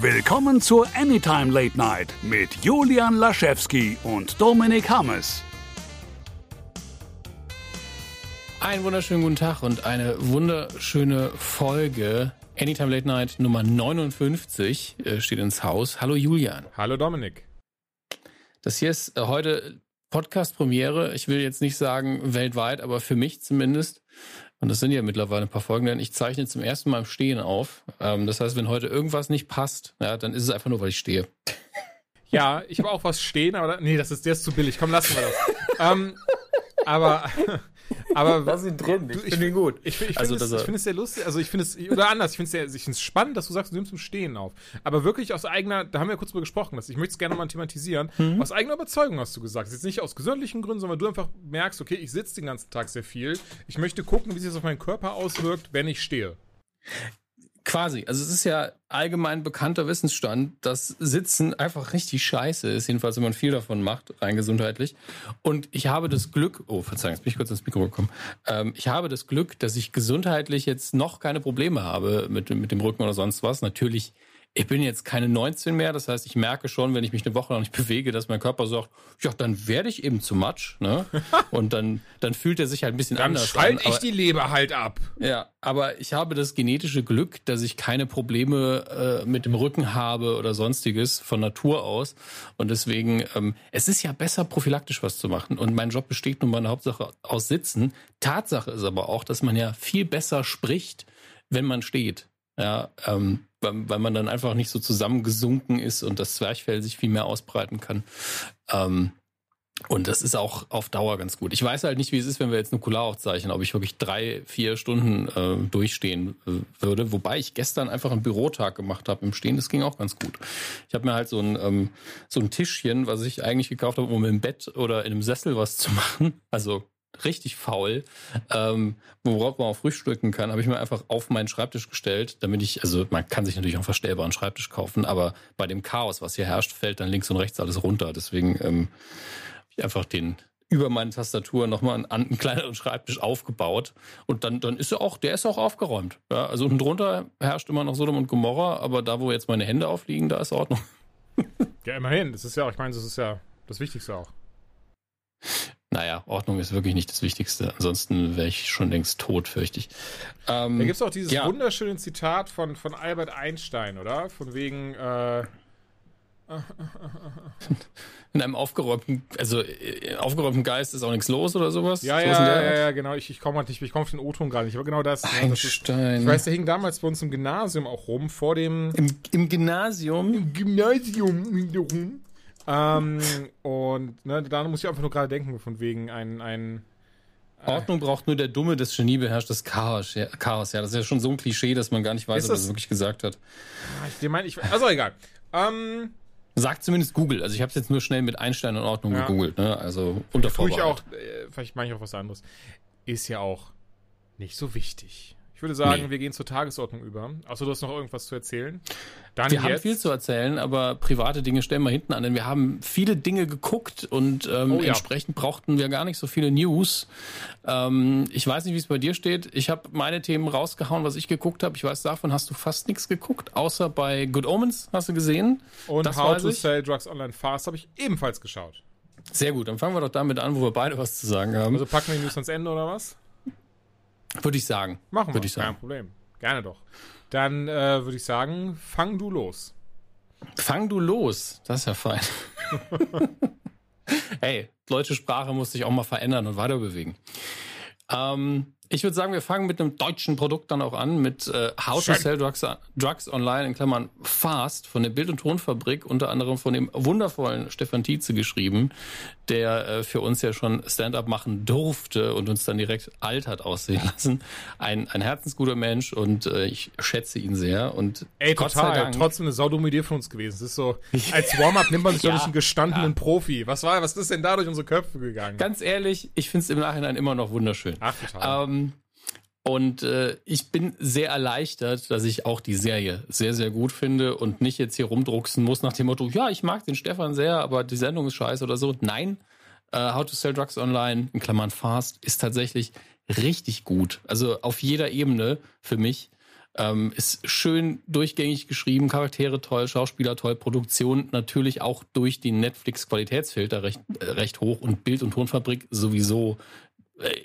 Willkommen zur Anytime Late Night mit Julian Laschewski und Dominik Hammes. Einen wunderschönen guten Tag und eine wunderschöne Folge Anytime Late Night Nummer 59 äh, steht ins Haus. Hallo Julian. Hallo Dominik. Das hier ist äh, heute Podcast-Premiere. Ich will jetzt nicht sagen weltweit, aber für mich zumindest. Und das sind ja mittlerweile ein paar Folgen, denn ich zeichne zum ersten Mal im Stehen auf. Ähm, das heißt, wenn heute irgendwas nicht passt, ja, dann ist es einfach nur, weil ich stehe. Ja, ich habe auch was stehen, aber nee, das ist der ist zu billig. Komm, lassen wir das. ähm, aber aber Lass ihn drin, ich finde ihn gut. Ich, ich Also, finde es, ich finde es sehr lustig, also ich finde es, oder anders, ich finde es sehr, ich spannend, dass du sagst, du nimmst im Stehen auf. Aber wirklich aus eigener, da haben wir ja kurz drüber gesprochen, dass ich möchte es gerne mal thematisieren. Mhm. Aus eigener Überzeugung hast du gesagt. Jetzt nicht aus gesundlichen Gründen, sondern du einfach merkst, okay, ich sitze den ganzen Tag sehr viel. Ich möchte gucken, wie sich das auf meinen Körper auswirkt, wenn ich stehe. Quasi. Also es ist ja allgemein bekannter Wissensstand, dass Sitzen einfach richtig scheiße ist, jedenfalls wenn man viel davon macht, rein gesundheitlich. Und ich habe das Glück, oh Verzeihung, jetzt bin ich kurz ins Mikro gekommen. Ähm, ich habe das Glück, dass ich gesundheitlich jetzt noch keine Probleme habe mit, mit dem Rücken oder sonst was. Natürlich, ich bin jetzt keine 19 mehr, das heißt, ich merke schon, wenn ich mich eine Woche noch nicht bewege, dass mein Körper sagt, ja, dann werde ich eben zu Matsch. Ne? Und dann, dann fühlt er sich halt ein bisschen Dann anders schalte an. ich aber- die Leber halt ab. ja, aber ich habe das genetische Glück, dass ich keine Probleme äh, mit dem Rücken habe oder sonstiges von Natur aus. Und deswegen, ähm, es ist ja besser, prophylaktisch was zu machen. Und mein Job besteht nun mal in der Hauptsache aus Sitzen. Tatsache ist aber auch, dass man ja viel besser spricht, wenn man steht. Ja, ähm, weil, weil man dann einfach nicht so zusammengesunken ist und das Zwerchfell sich viel mehr ausbreiten kann. Ähm, und das ist auch auf Dauer ganz gut. Ich weiß halt nicht, wie es ist, wenn wir jetzt Nukular aufzeichnen, ob ich wirklich drei, vier Stunden äh, durchstehen äh, würde. Wobei ich gestern einfach einen Bürotag gemacht habe im Stehen. Das ging auch ganz gut. Ich habe mir halt so ein, ähm, so ein Tischchen, was ich eigentlich gekauft habe, um im Bett oder in einem Sessel was zu machen. Also richtig faul, ähm, worauf man auch frühstücken kann, habe ich mir einfach auf meinen Schreibtisch gestellt, damit ich, also man kann sich natürlich auch einen verstellbaren Schreibtisch kaufen, aber bei dem Chaos, was hier herrscht, fällt dann links und rechts alles runter. Deswegen ähm, habe ich einfach den über meine Tastatur nochmal einen, einen kleineren Schreibtisch aufgebaut und dann, dann ist er auch, der ist auch aufgeräumt. Ja, also unten drunter herrscht immer noch Sodom und Gomorra, aber da, wo jetzt meine Hände aufliegen, da ist Ordnung. Ja, immerhin. Das ist ja, ich meine, das ist ja das Wichtigste auch. Naja, Ordnung ist wirklich nicht das Wichtigste. Ansonsten wäre ich schon längst tot, fürchte ich. Ähm, Da gibt es auch dieses ja. wunderschöne Zitat von, von Albert Einstein, oder? Von wegen, äh, in einem aufgeräumten, also äh, aufgeräumten Geist ist auch nichts los oder sowas? ja, So ja, ja, ja, genau, ich, ich komme halt nicht, ich komme auf den O-Ton gerade nicht, aber genau das. ja, das ist, Einstein. ich weiß, der hing damals bei uns im Gymnasium auch rum, vor dem Im, Im Gymnasium. Gymnasium rum. Ähm, und ne, da muss ich einfach nur gerade denken, von wegen ein, ein Ordnung braucht nur der Dumme, das Genie beherrscht das Chaos. Ja, Chaos, ja. Das ist ja schon so ein Klischee, dass man gar nicht weiß, ob er es wirklich gesagt hat. ah, ich, den mein, ich, also egal. Ähm, Sagt zumindest Google. Also ich habe es jetzt nur schnell mit Einstein und Ordnung Ja. gegoogelt. Ne? Also unter auch, äh, vielleicht mache ich auch was anderes. Ist ja auch nicht so wichtig. Ich würde sagen, Nee. wir gehen zur Tagesordnung über. Außer du hast noch irgendwas zu erzählen. Dann Wir haben jetzt. viel zu erzählen, aber private Dinge stellen wir hinten an, denn wir haben viele Dinge geguckt und ähm, Oh ja. entsprechend brauchten wir gar nicht so viele News. Ähm, ich weiß nicht, wie es bei dir steht. Ich habe meine Themen rausgehauen, was ich geguckt habe. Ich weiß, davon hast du fast nichts geguckt, außer bei Good Omens, hast du gesehen. Und das How to ich. Sell Drugs Online Fast habe ich ebenfalls geschaut. Sehr gut, dann fangen wir doch damit an, wo wir beide was zu sagen haben. Also packen wir die News ans Ende oder was? Würde ich sagen. Machen wir. Würde ich Kein sagen. Problem. Gerne doch. Dann äh, würde ich sagen, fang du los. Fang du los. Das ist ja fein. hey, deutsche Sprache muss sich auch mal verändern und weiter bewegen. Ähm, ich würde sagen, wir fangen mit einem deutschen Produkt dann auch an, mit äh, How Schön. to Sell Drugs, Drugs Online, in Klammern Fast, von der Bild- und Tonfabrik, unter anderem von dem wundervollen Stefan Tietze geschrieben, der äh, für uns ja schon Stand-up machen durfte und uns dann direkt alt hat aussehen lassen. Ein, ein herzensguter Mensch und äh, ich schätze ihn sehr. Und Ey, Gott sei total. Dank, Trotzdem eine saudumme Idee von uns gewesen. Es ist so, als Warm-up nimmt man sich doch Ja, nicht einen gestandenen Profi. Was war, was ist denn da durch unsere Köpfe gegangen? Ganz ehrlich, ich finde es im Nachhinein immer noch wunderschön. Ach, total. Ähm, und äh, ich bin sehr erleichtert, dass ich auch die Serie sehr, sehr gut finde und nicht jetzt hier rumdrucksen muss nach dem Motto, ja, ich mag den Stefan sehr, aber die Sendung ist scheiße oder so. Nein, äh, How to Sell Drugs Online, in Klammern Fast, ist tatsächlich richtig gut. Also auf jeder Ebene für mich. Ähm, ist schön durchgängig geschrieben, Charaktere toll, Schauspieler toll, Produktion natürlich auch durch die Netflix-Qualitätsfilter recht, äh, recht hoch und Bild- und Tonfabrik sowieso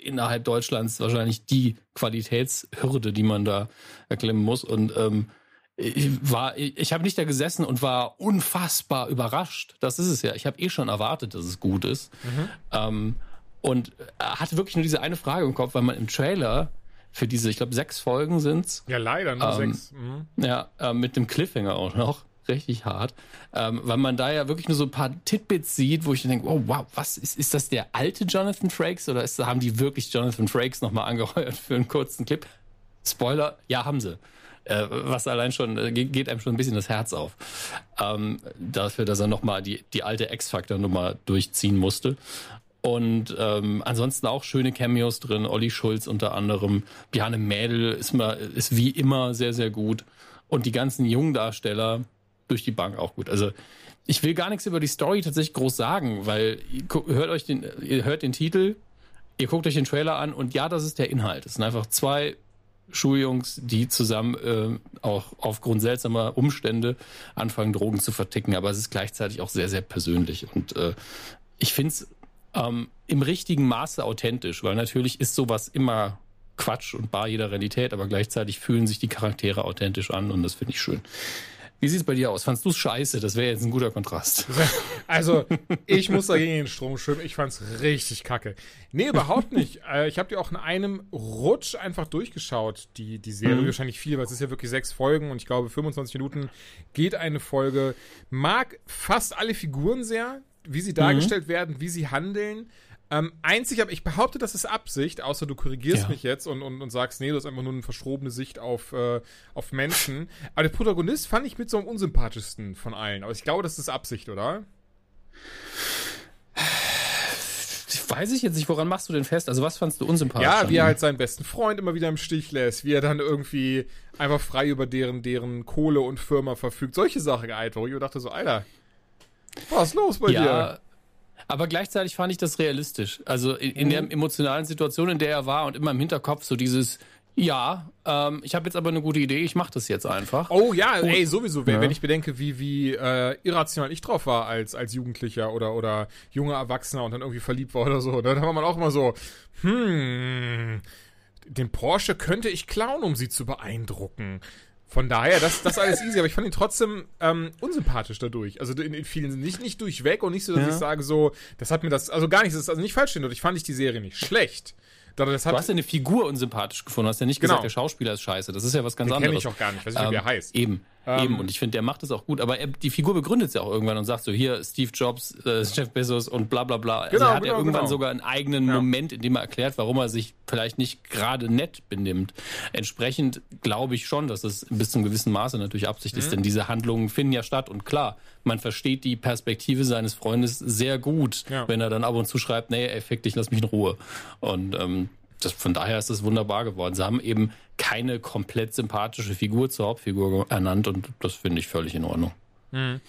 innerhalb Deutschlands wahrscheinlich die Qualitätshürde, die man da erklimmen muss. Und ähm, ich war, ich, ich habe nicht da gesessen und war unfassbar überrascht. Das ist es ja. Ich habe eh schon erwartet, dass es gut ist. Mhm. Ähm, und hatte wirklich nur diese eine Frage im Kopf, weil man im Trailer für diese, ich glaube, sechs Folgen sind's. Ja, leider, nur ähm, sechs. Mhm. Ja, äh, mit dem Cliffhanger auch noch. Richtig hart. Ähm, weil man da ja wirklich nur so ein paar Titbits sieht, wo ich denke, oh wow, was ist, ist das der alte Jonathan Frakes oder ist, haben die wirklich Jonathan Frakes nochmal angeheuert für einen kurzen Clip? Spoiler, ja, haben sie. Äh, was allein schon, äh, geht einem schon ein bisschen das Herz auf. Ähm, dafür, dass er nochmal die, die alte X-Factor-Nummer durchziehen musste. Und ähm, ansonsten auch schöne Cameos drin. Olli Schulz unter anderem. Bjarne Mädel ist, mal, ist wie immer sehr, sehr gut. Und die ganzen jungen Darsteller durch die Bank auch gut. Also ich will gar nichts über die Story tatsächlich groß sagen, weil ihr hört euch den, ihr hört den Titel, ihr guckt euch den Trailer an und ja, das ist der Inhalt. Es sind einfach zwei Schuljungs, die zusammen äh, auch aufgrund seltsamer Umstände anfangen, Drogen zu verticken. Aber es ist gleichzeitig auch sehr, sehr persönlich. Und äh, ich finde es ähm, im richtigen Maße authentisch, weil natürlich ist sowas immer Quatsch und bar jeder Realität, aber gleichzeitig fühlen sich die Charaktere authentisch an und das finde ich schön. Wie sieht es bei dir aus? Fandst du es scheiße? Das wäre jetzt ein guter Kontrast. Also, ich muss dagegen den Strom schwimmen. Ich fand es richtig kacke. Nee, überhaupt nicht. Äh, ich habe die auch in einem Rutsch einfach durchgeschaut, die, die Serie. Mhm. Wahrscheinlich viel, weil es ist ja wirklich sechs Folgen und ich glaube, 25 Minuten geht eine Folge. Mag fast alle Figuren sehr wie sie dargestellt mhm. werden, wie sie handeln. Ähm, einzig, aber ich behaupte, das ist Absicht, außer du korrigierst ja. mich jetzt und, und, und sagst, nee, du hast einfach nur eine verschrobene Sicht auf, äh, auf Menschen. Aber der Protagonist fand ich mit so am unsympathischsten von allen. Aber ich glaube, das ist Absicht, oder? Weiß ich jetzt nicht, woran machst du denn fest? Also was fandst du unsympathisch? Ja, wie er halt seinen besten Freund immer wieder im Stich lässt, wie er dann irgendwie einfach frei über deren, deren Kohle und Firma verfügt. Solche Sachen einfach. Ich dachte so, Alter, was ist los bei ja, dir? Aber gleichzeitig fand ich das realistisch. Also in, in mhm. der emotionalen Situation, in der er war und immer im Hinterkopf so dieses, ja, ähm, ich habe jetzt aber eine gute Idee, ich mache das jetzt einfach. Oh ja, ey, sowieso, wenn, ja. wenn ich bedenke, wie, wie äh, irrational ich drauf war als, als Jugendlicher oder, oder junger Erwachsener und dann irgendwie verliebt war oder so, ne, dann war man auch immer so, hm, den Porsche könnte ich klauen, um sie zu beeindrucken. Von daher, das, das ist alles easy, aber ich fand ihn trotzdem ähm, unsympathisch dadurch. Also in, in vielen nicht, nicht durchweg und nicht so, dass ja. ich sage so, das hat mir das, also gar nicht, das ist also nicht falsch stehen, ich fand ich die Serie nicht schlecht. Das du hast ja eine Figur unsympathisch gefunden, hast ja nicht genau. gesagt, der Schauspieler ist scheiße. Das ist ja was ganz Den anderes. Kenn ich auch gar nicht, weiß nicht, ähm, wie er heißt. Eben. Ähm, Eben, und ich finde, der macht das auch gut. Aber er, die Figur begründet es ja auch irgendwann und sagt so, hier, Steve Jobs, äh, Jeff Bezos und bla bla bla. Also genau, er hat genau, ja irgendwann genau. sogar einen eigenen ja. Moment, in dem er erklärt, warum er sich vielleicht nicht gerade nett benimmt. Entsprechend glaube ich schon, dass es bis zum gewissen Maße natürlich Absicht mhm. ist, denn diese Handlungen finden ja statt. Und klar, man versteht die Perspektive seines Freundes sehr gut, ja. wenn er dann ab und zu schreibt, nee, ey, fick dich, lass mich in Ruhe. Und ähm, das, von daher ist es wunderbar geworden. Sie haben eben keine komplett sympathische Figur zur Hauptfigur ernannt und das finde ich völlig in Ordnung. Mhm.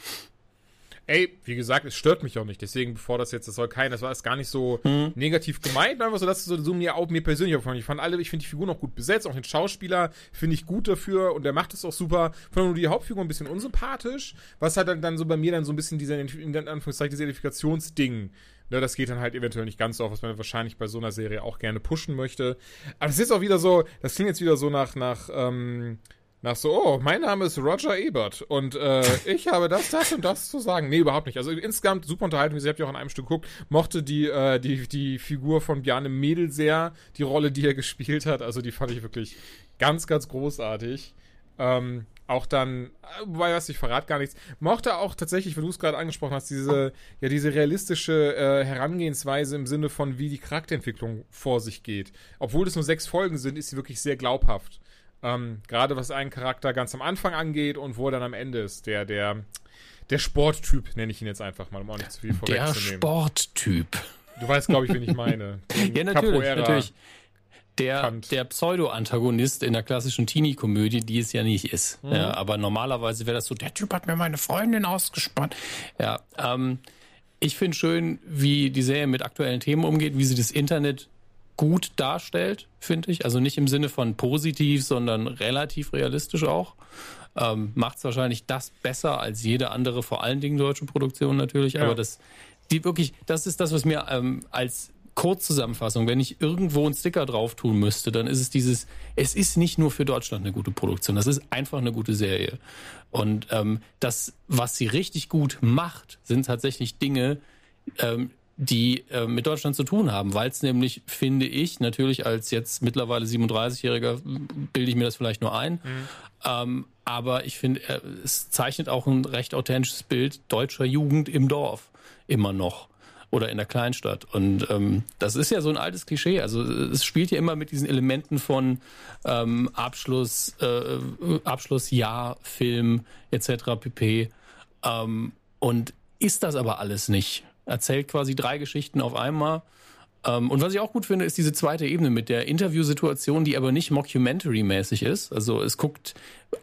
Ey, wie gesagt, es stört mich auch nicht. Deswegen, bevor das jetzt, das soll kein, das war jetzt gar nicht so mhm. negativ gemeint, einfach so, dass es so, so mir auch mir persönlich aufgefallen. Ich fand alle, ich finde die Figuren auch gut besetzt, auch den Schauspieler finde ich gut dafür und der macht es auch super. Von nur die Hauptfigur ein bisschen unsympathisch, was halt dann, dann so bei mir dann so ein bisschen dieser, in Anführungszeichen, dieses Identifikationsding Ne, das geht dann halt eventuell nicht ganz so auf, was man wahrscheinlich bei so einer Serie auch gerne pushen möchte. Aber es ist auch wieder so, das klingt jetzt wieder so nach, nach, ähm, nach so, oh, mein Name ist Roger Ebert und äh, ich habe das, das und das zu sagen. Nee, überhaupt nicht. Also insgesamt super unterhalten. Wie Sie habt ja auch in einem Stück geguckt, mochte die, äh, die, die Figur von Bjarne Mädel sehr, die Rolle, die er gespielt hat. Also die fand ich wirklich ganz, ganz großartig. Ähm, auch dann, wobei was ich verrate gar nichts, mochte auch tatsächlich, wenn du es gerade angesprochen hast, diese, ja, diese realistische äh, Herangehensweise im Sinne von, wie die Charakterentwicklung vor sich geht. Obwohl es nur sechs Folgen sind, ist sie wirklich sehr glaubhaft. Ähm, gerade was einen Charakter ganz am Anfang angeht und wo er dann am Ende ist. Der, der, der Sporttyp, nenne ich ihn jetzt einfach mal, um auch nicht zu viel vorwegzunehmen. Der Sporttyp. Du weißt, glaube ich, wen ich meine. ja, natürlich, Capoeira. natürlich der, der Pseudo-Antagonist in der klassischen Teenie-Komödie, die es ja nicht ist. Mhm. Ja, aber normalerweise wäre das so, der Typ hat mir meine Freundin ausgespannt. Ja, ähm, ich finde schön, wie die Serie mit aktuellen Themen umgeht, wie sie das Internet gut darstellt, finde ich. Also nicht im Sinne von positiv, sondern relativ realistisch auch. Ähm, Macht es wahrscheinlich das besser als jede andere, vor allen Dingen deutsche Produktion natürlich. Ja. Aber das, die wirklich, das ist das, was mir ähm, als Kurzzusammenfassung, wenn ich irgendwo einen Sticker drauf tun müsste, dann ist es dieses, es ist nicht nur für Deutschland eine gute Produktion, das ist einfach eine gute Serie. Und ähm, das, was sie richtig gut macht, sind tatsächlich Dinge, ähm, die äh, mit Deutschland zu tun haben, weil es nämlich, finde ich, natürlich als jetzt mittlerweile 37-Jähriger bilde ich mir das vielleicht nur ein, mhm. ähm, aber ich finde, äh, es zeichnet auch ein recht authentisches Bild deutscher Jugend im Dorf immer noch oder in der Kleinstadt. Und ähm, das ist ja so ein altes Klischee. Also es spielt ja immer mit diesen Elementen von ähm, Abschluss, äh, Abschlussjahr, Film etc. pp. Ähm, und ist das aber alles nicht. Erzählt quasi drei Geschichten auf einmal. Ähm, und was ich auch gut finde, ist diese zweite Ebene mit der Interviewsituation, die aber nicht mockumentary-mäßig ist. Also es guckt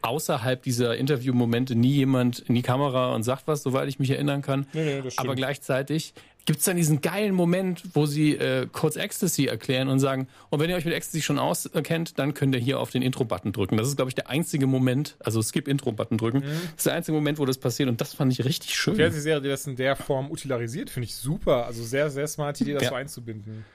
außerhalb dieser Interviewmomente nie jemand in die Kamera und sagt was, soweit ich mich erinnern kann. Nee, nee, aber gleichzeitig gibt es dann diesen geilen Moment, wo sie äh, kurz Ecstasy erklären und sagen, und wenn ihr euch mit Ecstasy schon auskennt, dann könnt ihr hier auf den Intro-Button drücken. Das ist, glaube ich, der einzige Moment, also Skip-Intro-Button drücken. Mhm. Das ist der einzige Moment, wo das passiert und das fand ich richtig schön. Die Fernsehserie, die das in der Form utilarisiert, finde ich super. Also sehr, sehr smart Idee, das ja. so einzubinden.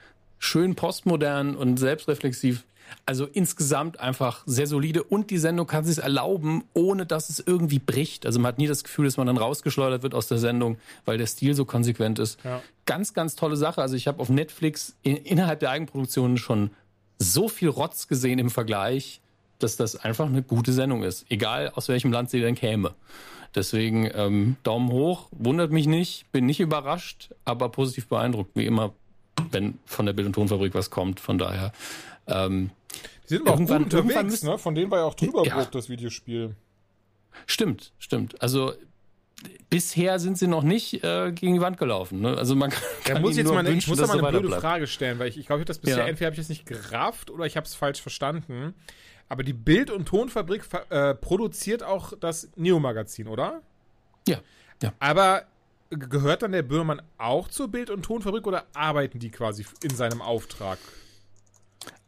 Schön postmodern und selbstreflexiv. Also insgesamt einfach sehr solide und die Sendung kann sich erlauben, ohne dass es irgendwie bricht. Also man hat nie das Gefühl, dass man dann rausgeschleudert wird aus der Sendung, weil der Stil so konsequent ist. Ja. Ganz, ganz tolle Sache. Also ich habe auf Netflix in, innerhalb der Eigenproduktionen schon so viel Rotz gesehen im Vergleich, dass das einfach eine gute Sendung ist. Egal aus welchem Land sie denn käme. Deswegen ähm, Daumen hoch, wundert mich nicht, bin nicht überrascht, aber positiv beeindruckt, wie immer, wenn von der Bild- und Tonfabrik was kommt. Von daher ähm, die sind aber auch gut unterwegs, ne? Von denen war ja auch drüber ja. das Videospiel. Stimmt, stimmt. Also bisher sind sie noch nicht äh, gegen die Wand gelaufen. Ne? Also man kann, ja, muss jetzt mal, wünschen, ich muss da mal eine blöde Frage stellen, weil ich, ich glaube, ich habe das bisher ja. entweder habe ich das nicht gerafft oder ich habe es falsch verstanden. Aber die Bild- und Tonfabrik äh, produziert auch das Neo-Magazin, oder? Ja. ja. Aber gehört dann der Böhmermann auch zur Bild- und Tonfabrik oder arbeiten die quasi in seinem Auftrag?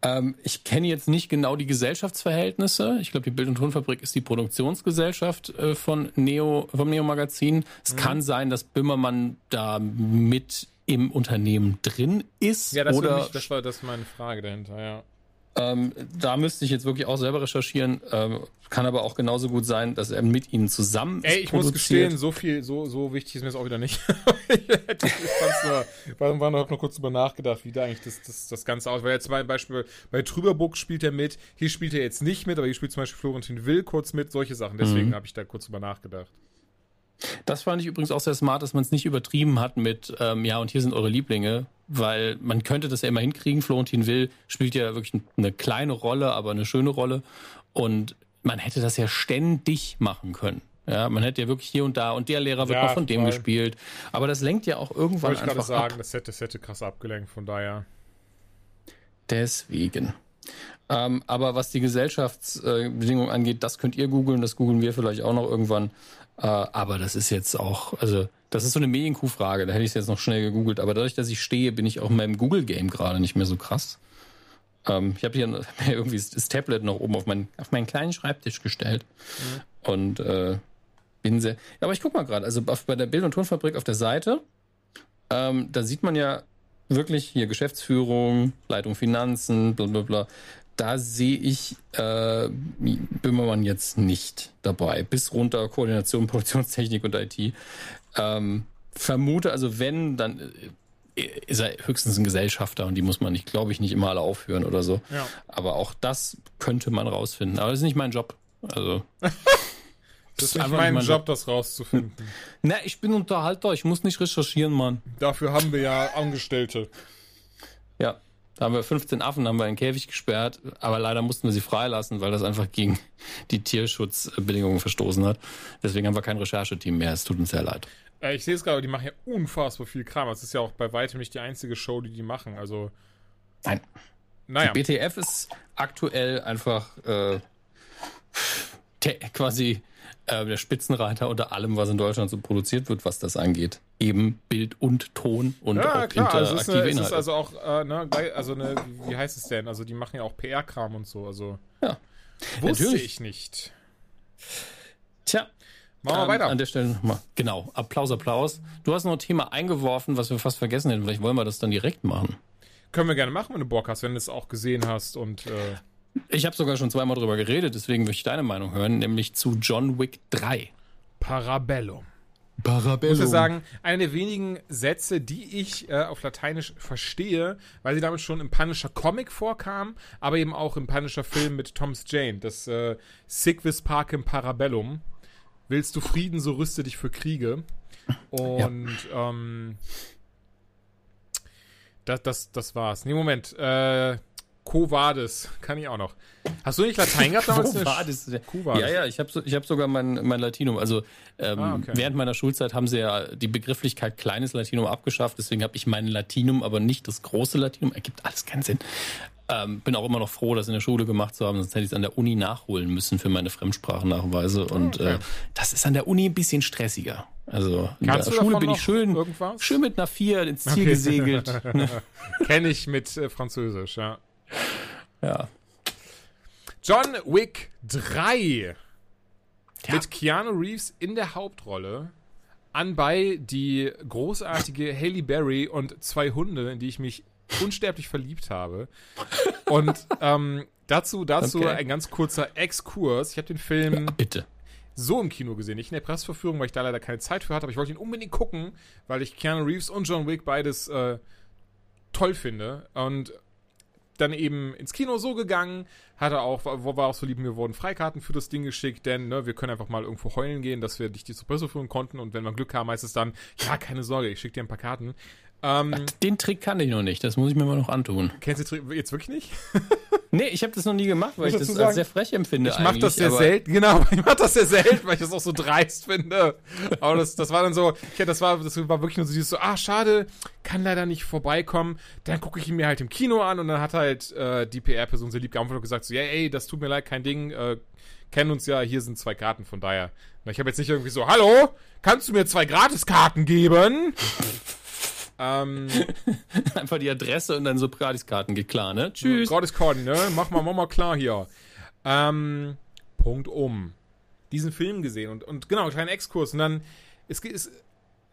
Ähm, ich kenne jetzt nicht genau die Gesellschaftsverhältnisse. Ich glaube, die Bild- und Tonfabrik ist die Produktionsgesellschaft äh, von Neo, vom Neo-Magazin. Es mhm. kann sein, dass Böhmermann da mit im Unternehmen drin ist. Ja, das, oder mich, das war das meine Frage dahinter, ja. Ähm, da müsste ich jetzt wirklich auch selber recherchieren. Ähm, kann aber auch genauso gut sein, dass er mit ihnen zusammen Ey, ich muss gestehen, so viel, so, so wichtig ist mir das auch wieder nicht. ich nur, war, noch, noch kurz drüber nachgedacht, wie da eigentlich das, das, das Ganze aus. Weil jetzt zum Beispiel bei Trüberburg spielt er mit, hier spielt er jetzt nicht mit, aber hier spielt zum Beispiel Florentin Will kurz mit, solche Sachen. Deswegen mhm. habe ich da kurz drüber nachgedacht. Das fand ich übrigens auch sehr smart, dass man es nicht übertrieben hat mit, ähm, ja, und hier sind eure Lieblinge, weil man könnte das ja immer hinkriegen. Florentin Will spielt ja wirklich eine kleine Rolle, aber eine schöne Rolle. Und man hätte das ja ständig machen können. Ja, man hätte ja wirklich hier und da und der Lehrer wird ja, noch von dem gespielt. Aber das lenkt ja auch irgendwann Wollte ich einfach gerade sagen, ab. das hätte, das hätte krass abgelenkt, von daher. Deswegen. Ähm, aber was die Gesellschaftsbedingungen äh, angeht, das könnt ihr googeln, das googeln wir vielleicht auch noch irgendwann. Äh, aber das ist jetzt auch, also das ist so eine Medienkuh-Frage, da hätte ich es jetzt noch schnell gegoogelt. Aber dadurch, dass ich stehe, bin ich auch in meinem Google-Game gerade nicht mehr so krass. Ähm, ich habe hier irgendwie das Tablet noch oben auf, mein, auf meinen kleinen Schreibtisch gestellt. Mhm. Und äh, bin sehr. Ja, aber ich guck mal gerade, also auf, bei der Bild- und Tonfabrik auf der Seite, ähm, da sieht man ja wirklich hier Geschäftsführung, Leitung Finanzen, bla bla bla da sehe ich äh, Böhmermann jetzt nicht dabei. Bis runter Koordination, Produktionstechnik und IT. Ähm, vermute, also wenn, dann äh, ist er höchstens ein Gesellschafter und die muss man nicht, glaube ich, nicht immer alle aufhören oder so. Ja. Aber auch das könnte man rausfinden. Aber das ist nicht mein Job. Also. Das ist nicht mein, mein Job, das rauszufinden. Na, ich bin Unterhalter, ich muss nicht recherchieren, Mann. Dafür haben wir ja Angestellte. Ja, da haben wir 15 Affen haben wir in den Käfig gesperrt, aber leider mussten wir sie freilassen, weil das einfach gegen die Tierschutzbedingungen verstoßen hat. Deswegen haben wir kein Rechercheteam mehr. Es tut uns sehr leid. Äh, ich sehe es gerade, die machen ja unfassbar viel Kram. Es ist ja auch bei weitem nicht die einzige Show, die die machen. Also. Nein. Naja. Die BTF ist aktuell einfach äh, quasi äh, der Spitzenreiter unter allem, was in Deutschland so produziert wird, was das angeht. Eben Bild und Ton und Ja, auch klar, also es ist, interaktive eine, es ist Inhalte. also auch, äh, ne, also eine, wie heißt es denn? Also die machen ja auch PR-Kram und so, also. Ja. Wusste Natürlich. ich nicht. Tja, Machen wir ähm, weiter. An der Stelle nochmal. Genau, Applaus, Applaus. Du hast noch ein Thema eingeworfen, was wir fast vergessen hätten. Vielleicht wollen wir das dann direkt machen. Können wir gerne machen, wenn du Bock hast, wenn du es auch gesehen hast und, äh, Ich habe sogar schon zweimal drüber geredet, deswegen möchte ich deine Meinung hören, nämlich zu John Wick 3. Parabellum. Parabellum. Ich muss ja sagen, einer der wenigen Sätze, die ich äh, auf Lateinisch verstehe, weil sie damit schon im Punisher Comic vorkam, aber eben auch im Punisher Film mit Thomas Jane, das äh, Sic vis pacem parabellum. Willst du Frieden, so rüste dich für Kriege. Und ähm, das, das, das war's. Nee, Moment. Äh, Quo Vadis, kann ich auch noch. Hast du nicht Latein gehabt damals? Quo Vadis. Ja, ja, ich habe so, ich hab sogar mein, mein Latinum. Also ähm, Ah, okay. während meiner Schulzeit haben sie ja die Begrifflichkeit kleines Latinum abgeschafft. Deswegen habe ich mein Latinum, aber nicht das große Latinum. Ergibt alles keinen Sinn. Ähm, bin auch immer noch froh, das in der Schule gemacht zu haben, sonst hätte ich es an der Uni nachholen müssen für meine Fremdsprachennachweise. Und Okay. äh, das ist an der Uni ein bisschen stressiger. Also in Kannst der Schule bin ich schön, irgendwas? schön mit einer Vier ins Ziel Okay. gesegelt. Ne? Kenne ich mit äh, Französisch, ja. Ja. John Wick 3 Ja. mit Keanu Reeves in der Hauptrolle. Anbei die großartige Haley Berry und zwei Hunde, in die ich mich unsterblich verliebt habe. Und ähm, dazu, dazu Okay. ein ganz kurzer Exkurs. Ich habe den Film Bitte. so im Kino gesehen, nicht in der Pressverführung, weil ich da leider keine Zeit für hatte, aber ich wollte ihn unbedingt gucken, weil ich Keanu Reeves und John Wick beides äh, toll finde. Und dann eben ins Kino so gegangen, hatte auch, wo war auch so lieb, mir wurden Freikarten für das Ding geschickt, denn ne, wir können einfach mal irgendwo heulen gehen, dass wir dich die zur Presse führen konnten und wenn wir Glück haben, heißt es dann, ja, keine Sorge, ich schicke dir ein paar Karten. Ähm, Den Trick kann ich noch nicht. Das muss ich mir mal noch antun. kennst du jetzt wirklich nicht? Nee, ich habe das noch nie gemacht, weil ich das dazu als sagen, sehr frech empfinde. Ich mach das sehr selten, genau, ich mach das sehr selten, weil ich das auch so dreist finde. Aber das, das war dann so, ja, das war, das war wirklich nur so dieses so, ah, schade, kann leider nicht vorbeikommen. Dann gucke ich ihn mir halt im Kino an und dann hat halt äh, die PR-Person sehr lieb geantwortet und gesagt so, ja, ey, das tut mir leid, kein Ding, äh, kennen uns ja, hier sind zwei Karten, von daher. Ich habe jetzt nicht irgendwie so, hallo, kannst du mir zwei Gratiskarten geben? Ähm, Einfach die Adresse und dann so Gratiskarten geht klar, ne? Tschüss. Gratiskarten, ne? Mach mal, mach mal klar hier. Ähm, Punkt um. Diesen Film gesehen und, und genau, kleinen Exkurs. Und dann, es ist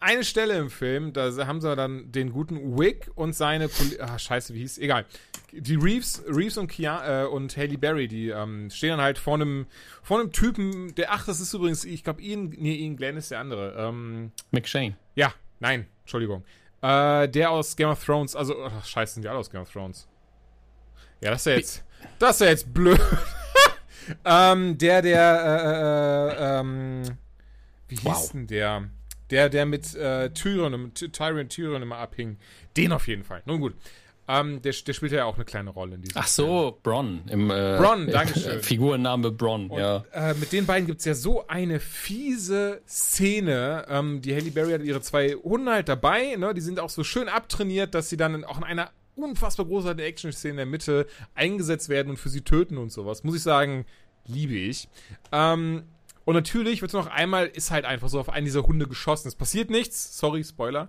eine Stelle im Film, da haben sie dann den guten Wick und seine, Poli ah, scheiße, wie hieß, egal. Die Reeves, Reeves und Kia, äh, und Haley Berry, die ähm, stehen dann halt vor einem, vor einem Typen, der, ach, das ist übrigens, ich glaube, Ian, nee, Ian Glenn ist der andere. Ähm, McShane. ja, nein, Entschuldigung. Äh, der aus Game of Thrones, also, ach, scheiße, sind die alle aus Game of Thrones. Ja, das ist ja jetzt, das ist ja jetzt blöd. ähm, der, der, äh, äh, ähm, wie hieß Wow. denn der? Der, der mit äh, Tyrion, Ty- Tyrion, Tyrion immer abhing. Den auf jeden Fall. Nun gut. Ähm, der, der spielt ja auch eine kleine Rolle in diesem Ach so, Bronn. Im, äh, Bronn, Dankeschön. Figurenname Bronn, Und, ja. äh, mit den beiden gibt's ja so eine fiese Szene. Ähm, die Halle Berry hat ihre zwei Hunde halt dabei. Ne? Die sind auch so schön abtrainiert, dass sie dann auch in einer unfassbar großartigen Action-Szene in der Mitte eingesetzt werden und für sie töten und sowas. Muss ich sagen, liebe ich. Ähm, und natürlich wird noch einmal, ist halt einfach so auf einen dieser Hunde geschossen. Es passiert nichts. Sorry, Spoiler.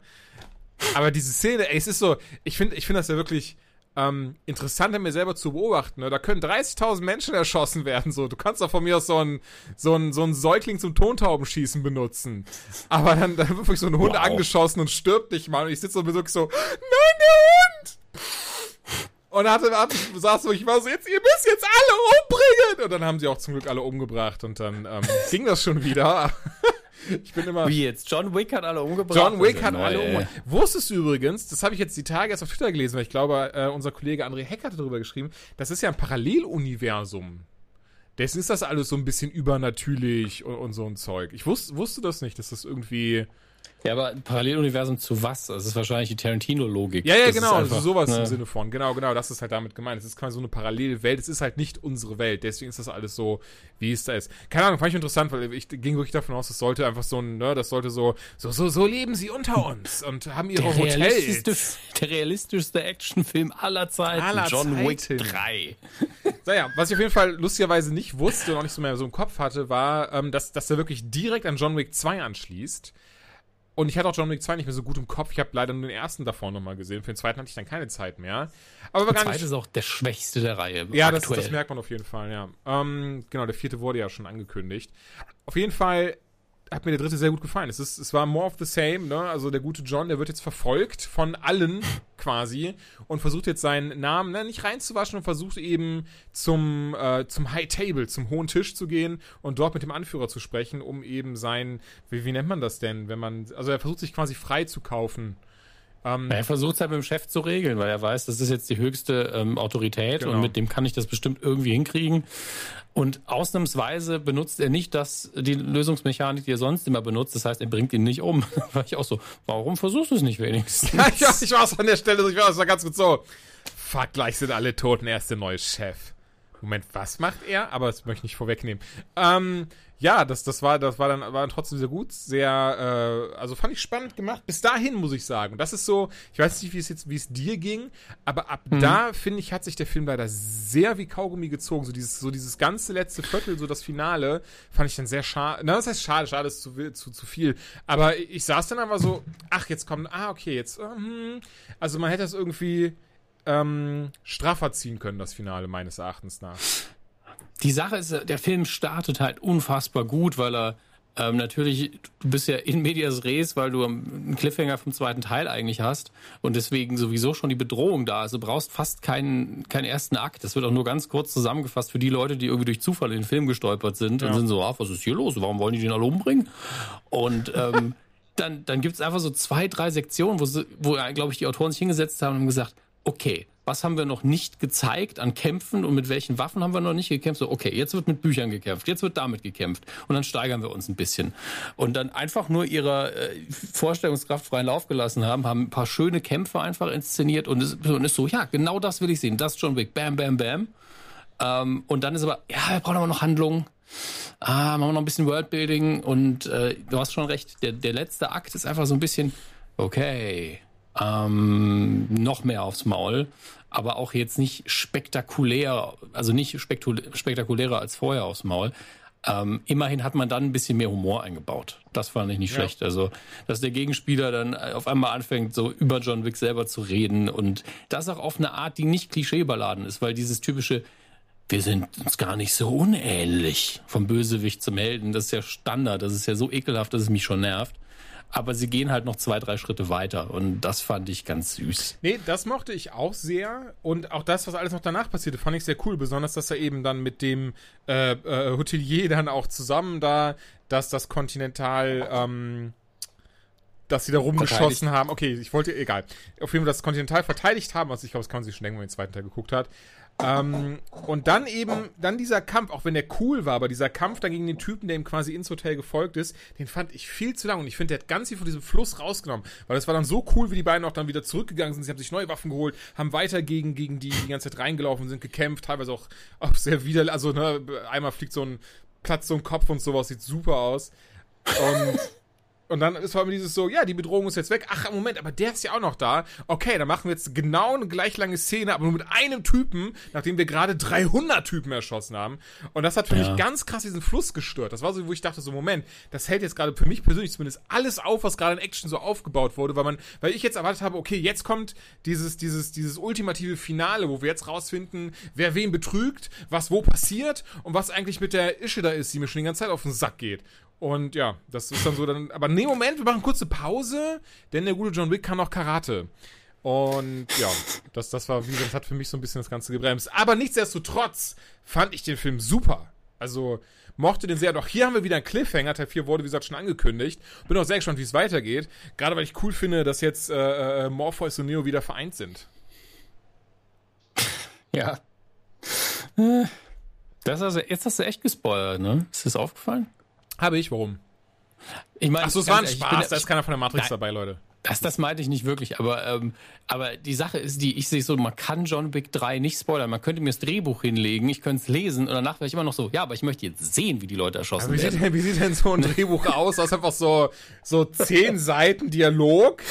Aber diese Szene, ey, es ist so, ich finde ich finde das ja wirklich ähm, interessant an mir selber zu beobachten. Ne? Da können 30.000 Menschen erschossen werden. So, du kannst doch von mir aus so einen so einen, so einen Säugling zum Tontaubenschießen benutzen. Aber dann, dann wird wirklich so ein Hund Wow. angeschossen und stirbt nicht mal. Und ich sitze so wirklich so, nein, der Hund! Und dann hatte, hatte, saß so, ich war so, jetzt, ihr müsst jetzt alle umbringen! Und dann haben sie auch zum Glück alle umgebracht und dann ähm, ging das schon wieder. Ich bin immer. Wie jetzt? John Wick hat alle umgebracht? John Wick Also hat neu, alle umgebracht. Wusstest du übrigens, das habe ich jetzt die Tage erst auf Twitter gelesen, weil ich glaube, äh, unser Kollege André Heck hatte darüber geschrieben, das ist ja ein Paralleluniversum. Dessen ist das alles so ein bisschen übernatürlich und, und so ein Zeug. Ich wus, wusste das nicht, dass das irgendwie Ja, aber Paralleluniversum zu was? Das ist wahrscheinlich die Tarantino-Logik. Ja, ja, Das genau, ist einfach, sowas ne? im Sinne von. Genau, genau, das ist halt damit gemeint. Es ist quasi so eine Parallelwelt. Es ist halt nicht unsere Welt. Deswegen ist das alles so, wie es da ist. Keine Ahnung, fand ich interessant, weil ich ging wirklich davon aus, das sollte einfach so ein, ne, das sollte so, so, so, so leben sie unter uns und haben ihre Der Hotels. realistischste, der realistischste Actionfilm aller Zeiten. Aller John Wick Zeiten. 3. Naja, was ich auf jeden Fall lustigerweise nicht wusste und auch nicht so mehr so im Kopf hatte, war, ähm, dass, dass er wirklich direkt an John Wick 2 anschließt. Und ich hatte auch John Wick 2 nicht mehr so gut im Kopf. Ich habe leider nur den ersten davor nochmal gesehen. Für den zweiten hatte ich dann keine Zeit mehr. Aber Der zweite ist auch der schwächste der Reihe. Ja, das, das merkt man auf jeden Fall, ja. Ähm, genau, der vierte wurde ja schon angekündigt. Auf jeden Fall hat mir der dritte sehr gut gefallen. Es, ist, es war more of the same, ne? Also der gute John, der wird jetzt verfolgt von allen quasi und versucht jetzt seinen Namen ne, nicht reinzuwaschen und versucht eben zum, äh, zum High Table, zum hohen Tisch zu gehen und dort mit dem Anführer zu sprechen, um eben sein, wie, wie nennt man das denn, wenn man, also er versucht sich quasi frei zu kaufen. Ähm, Er versucht es halt mit dem Chef zu regeln, weil er weiß, das ist jetzt die höchste ähm, Autorität Genau. und mit dem kann ich das bestimmt irgendwie hinkriegen. Und ausnahmsweise benutzt er nicht das, die Lösungsmechanik, die er sonst immer benutzt. Das heißt, er bringt ihn nicht um. War ich auch so, warum versuchst du es nicht wenigstens? Ja, ich, war- ich war so an der Stelle, ich war so ganz gut so. Fuck, gleich sind alle tot, und er ist der neue Chef. Moment, was macht er? Aber das möchte ich nicht vorwegnehmen. Ähm, ja, das, das war, das war dann, war dann trotzdem sehr gut, sehr, äh, also fand ich spannend gemacht. Bis dahin muss ich sagen. Das ist so, ich weiß nicht, wie es jetzt, wie es dir ging, aber ab da finde ich, hat sich der Film leider sehr wie Kaugummi gezogen. So dieses, so dieses ganze letzte Viertel, so das Finale, fand ich dann sehr schade. Na, das heißt schade, schade ist zu, zu, zu viel. Aber ich saß dann aber so, ach, jetzt kommt, ah, okay, jetzt, ähm, also man hätte das irgendwie ähm, straffer ziehen können, das Finale, meines Erachtens nach. Die Sache ist, der Film startet halt unfassbar gut, weil er ähm, natürlich, du bist ja in medias res, weil du einen Cliffhanger vom zweiten Teil eigentlich hast und deswegen sowieso schon die Bedrohung da ist. Du brauchst fast keinen, keinen ersten Akt. Das wird auch nur ganz kurz zusammengefasst für die Leute, die irgendwie durch Zufall in den Film gestolpert sind und Ja. sind so, ah, was ist hier los? Warum wollen die den alle umbringen? Und ähm, dann, dann gibt's einfach so zwei, drei Sektionen, wo, sie, wo glaube ich, die Autoren sich hingesetzt haben und haben gesagt, okay, was haben wir noch nicht gezeigt an Kämpfen und mit welchen Waffen haben wir noch nicht gekämpft? So, okay, jetzt wird mit Büchern gekämpft, jetzt wird damit gekämpft und dann steigern wir uns ein bisschen. Und dann einfach nur ihrer äh, Vorstellungskraft freien Lauf gelassen haben, haben ein paar schöne Kämpfe einfach inszeniert und ist, und ist so, ja, genau das will ich sehen, das ist John Wick, bam, bam, bam. Ähm, und dann ist aber, ja, wir brauchen aber noch Handlung. Ah, machen wir noch ein bisschen Worldbuilding und äh, du hast schon recht, der, der letzte Akt ist einfach so ein bisschen, okay, ähm, noch mehr aufs Maul, aber auch jetzt nicht spektakulär, also nicht spektakulärer als vorher aufs Maul. Ähm, immerhin hat man dann ein bisschen mehr Humor eingebaut. Das fand ich nicht Ja. schlecht. Also, dass der Gegenspieler dann auf einmal anfängt, so über John Wick selber zu reden und das auch auf eine Art, die nicht klischeebeladen ist, weil dieses typische, wir sind uns gar nicht so unähnlich vom Bösewicht zum Helden, das ist ja Standard, das ist ja so ekelhaft, dass es mich schon nervt. Aber sie gehen halt noch zwei, drei Schritte weiter und das fand ich ganz süß. Nee, das mochte ich auch sehr. Und auch das, was alles noch danach passierte, fand ich sehr cool. Besonders, dass er eben dann mit dem äh, äh, Hotelier dann auch zusammen da, dass das Continental, ähm, dass sie da rumgeschossen haben. Okay, ich wollte, egal. Auf jeden Fall das Continental verteidigt haben. Also ich glaube, das kann man sich schon denken, wenn man den zweiten Teil geguckt hat. Ähm, und dann eben, dann dieser Kampf, auch wenn der cool war, aber dieser Kampf dann gegen den Typen, der ihm quasi ins Hotel gefolgt ist, den fand ich viel zu lang. Und ich finde, der hat ganz viel von diesem Fluss rausgenommen. Weil das war dann so cool, wie die beiden auch dann wieder zurückgegangen sind. Sie haben sich neue Waffen geholt, haben weiter gegen, gegen die die ganze Zeit reingelaufen, sind gekämpft, teilweise auch, auch sehr widerlich. Also, ne, einmal fliegt so ein, platzt so ein Kopf und sowas, sieht super aus. Und. Und dann ist vor allem dieses so, ja, die Bedrohung ist jetzt weg. Ach, Moment, aber der ist ja auch noch da. Okay, dann machen wir jetzt genau eine gleich lange Szene, aber nur mit einem Typen, nachdem wir gerade 300 Typen erschossen haben. Und das hat für Ja. mich ganz krass diesen Fluss gestört. Das war so, wo ich dachte, so, Moment, das hält jetzt gerade für mich persönlich zumindest alles auf, was gerade in Action so aufgebaut wurde, weil man, weil ich jetzt erwartet habe, okay, jetzt kommt dieses, dieses, dieses ultimative Finale, wo wir jetzt rausfinden, wer wen betrügt, was wo passiert und was eigentlich mit der Ische da ist, die mir schon die ganze Zeit auf den Sack geht. Und ja, das ist dann so dann. Aber nee, Moment, wir machen kurze Pause, denn der gute John Wick kann auch Karate. Und ja, das, das war, wie das hat für mich so ein bisschen das Ganze gebremst. Aber nichtsdestotrotz fand ich den Film super. Also mochte den sehr. Doch hier haben wir wieder einen Cliffhanger. Teil 4 wurde, wie gesagt, schon angekündigt. Bin auch sehr gespannt, wie es weitergeht. Gerade weil ich cool finde, dass jetzt äh, äh, Morpheus und Neo wieder vereint sind. Ja. Das also, jetzt hast du echt gespoilert, ne? Ist das aufgefallen? Habe ich, warum? Ich meine, Ach so, es war ein Spaß, da ist keiner von der Matrix dabei, Leute. Das, das meinte ich nicht wirklich, aber, ähm, aber die Sache ist die, ich sehe so, man kann John Wick 3 nicht spoilern. Man könnte mir das Drehbuch hinlegen, ich könnte es lesen und danach wäre ich immer noch so, ja, aber ich möchte jetzt sehen, wie die Leute erschossen wie werden. Sieht denn, wie sieht denn so ein Drehbuch aus? Das ist einfach so, so zehn Seiten Dialog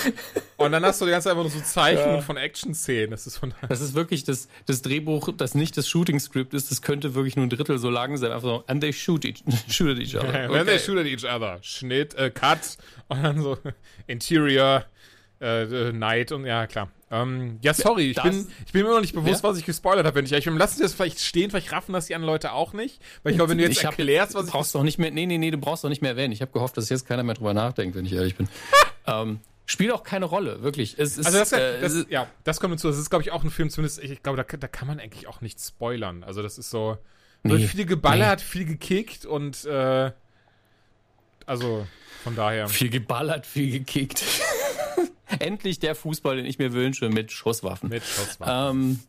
und dann hast du die ganze Zeit einfach nur so Zeichnungen ja. von Action-Szenen. Das ist von Das ist wirklich das, das Drehbuch, das nicht das Shooting-Script ist, das könnte wirklich nur ein Drittel so lang sein. Einfach so, and they shoot, each, shoot at each other. Okay. And they shoot at each other. Schnitt, äh, Cut und dann so Interior äh, Night und ja, klar. Ähm, ja, sorry, ich bin, ich bin mir noch nicht bewusst, ja? was ich gespoilert habe. Wenn ich, ich lassen Sie das vielleicht stehen, vielleicht raffen das die anderen Leute auch nicht. Weil ich glaube, wenn du jetzt ich erklärst, was ich. brauchst doch nicht mehr, nee, nee, nee, du brauchst doch nicht mehr erwähnen. Ich habe gehofft, dass jetzt keiner mehr drüber nachdenkt, wenn ich ehrlich bin. ähm, spielt auch keine Rolle, wirklich. Es ist, also das, äh, das, ist, ja, das kommt hinzu. Das ist, glaube ich, auch ein Film, zumindest, ich, ich glaube, da, da kann man eigentlich auch nicht spoilern. Also das ist so, nee, wird viel geballert, nee. viel gekickt und äh, also von daher. Viel geballert, viel gekickt. Endlich der Fußball, den ich mir wünsche, mit Schusswaffen. Mit Schusswaffen. Ähm,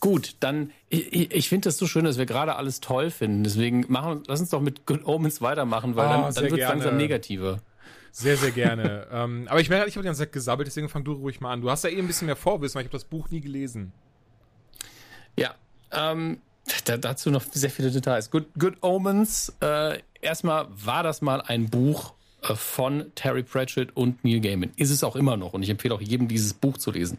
gut, dann, ich, ich finde das so schön, dass wir gerade alles toll finden. Deswegen machen, lass uns doch mit Good Omens weitermachen, weil oh, dann, dann wird es langsam negativer. Sehr, sehr gerne. ähm, aber ich merke, ich habe die ganze Zeit gesabbelt, deswegen fang du ruhig mal an. Du hast ja eh ein bisschen mehr Vorwissen, weil ich habe das Buch nie gelesen. Ja, ähm, da, dazu noch sehr viele Details. Good, Good Omens, äh, erstmal war das mal ein Buch von Terry Pratchett und Neil Gaiman. Ist es auch immer noch und ich empfehle auch jedem, dieses Buch zu lesen.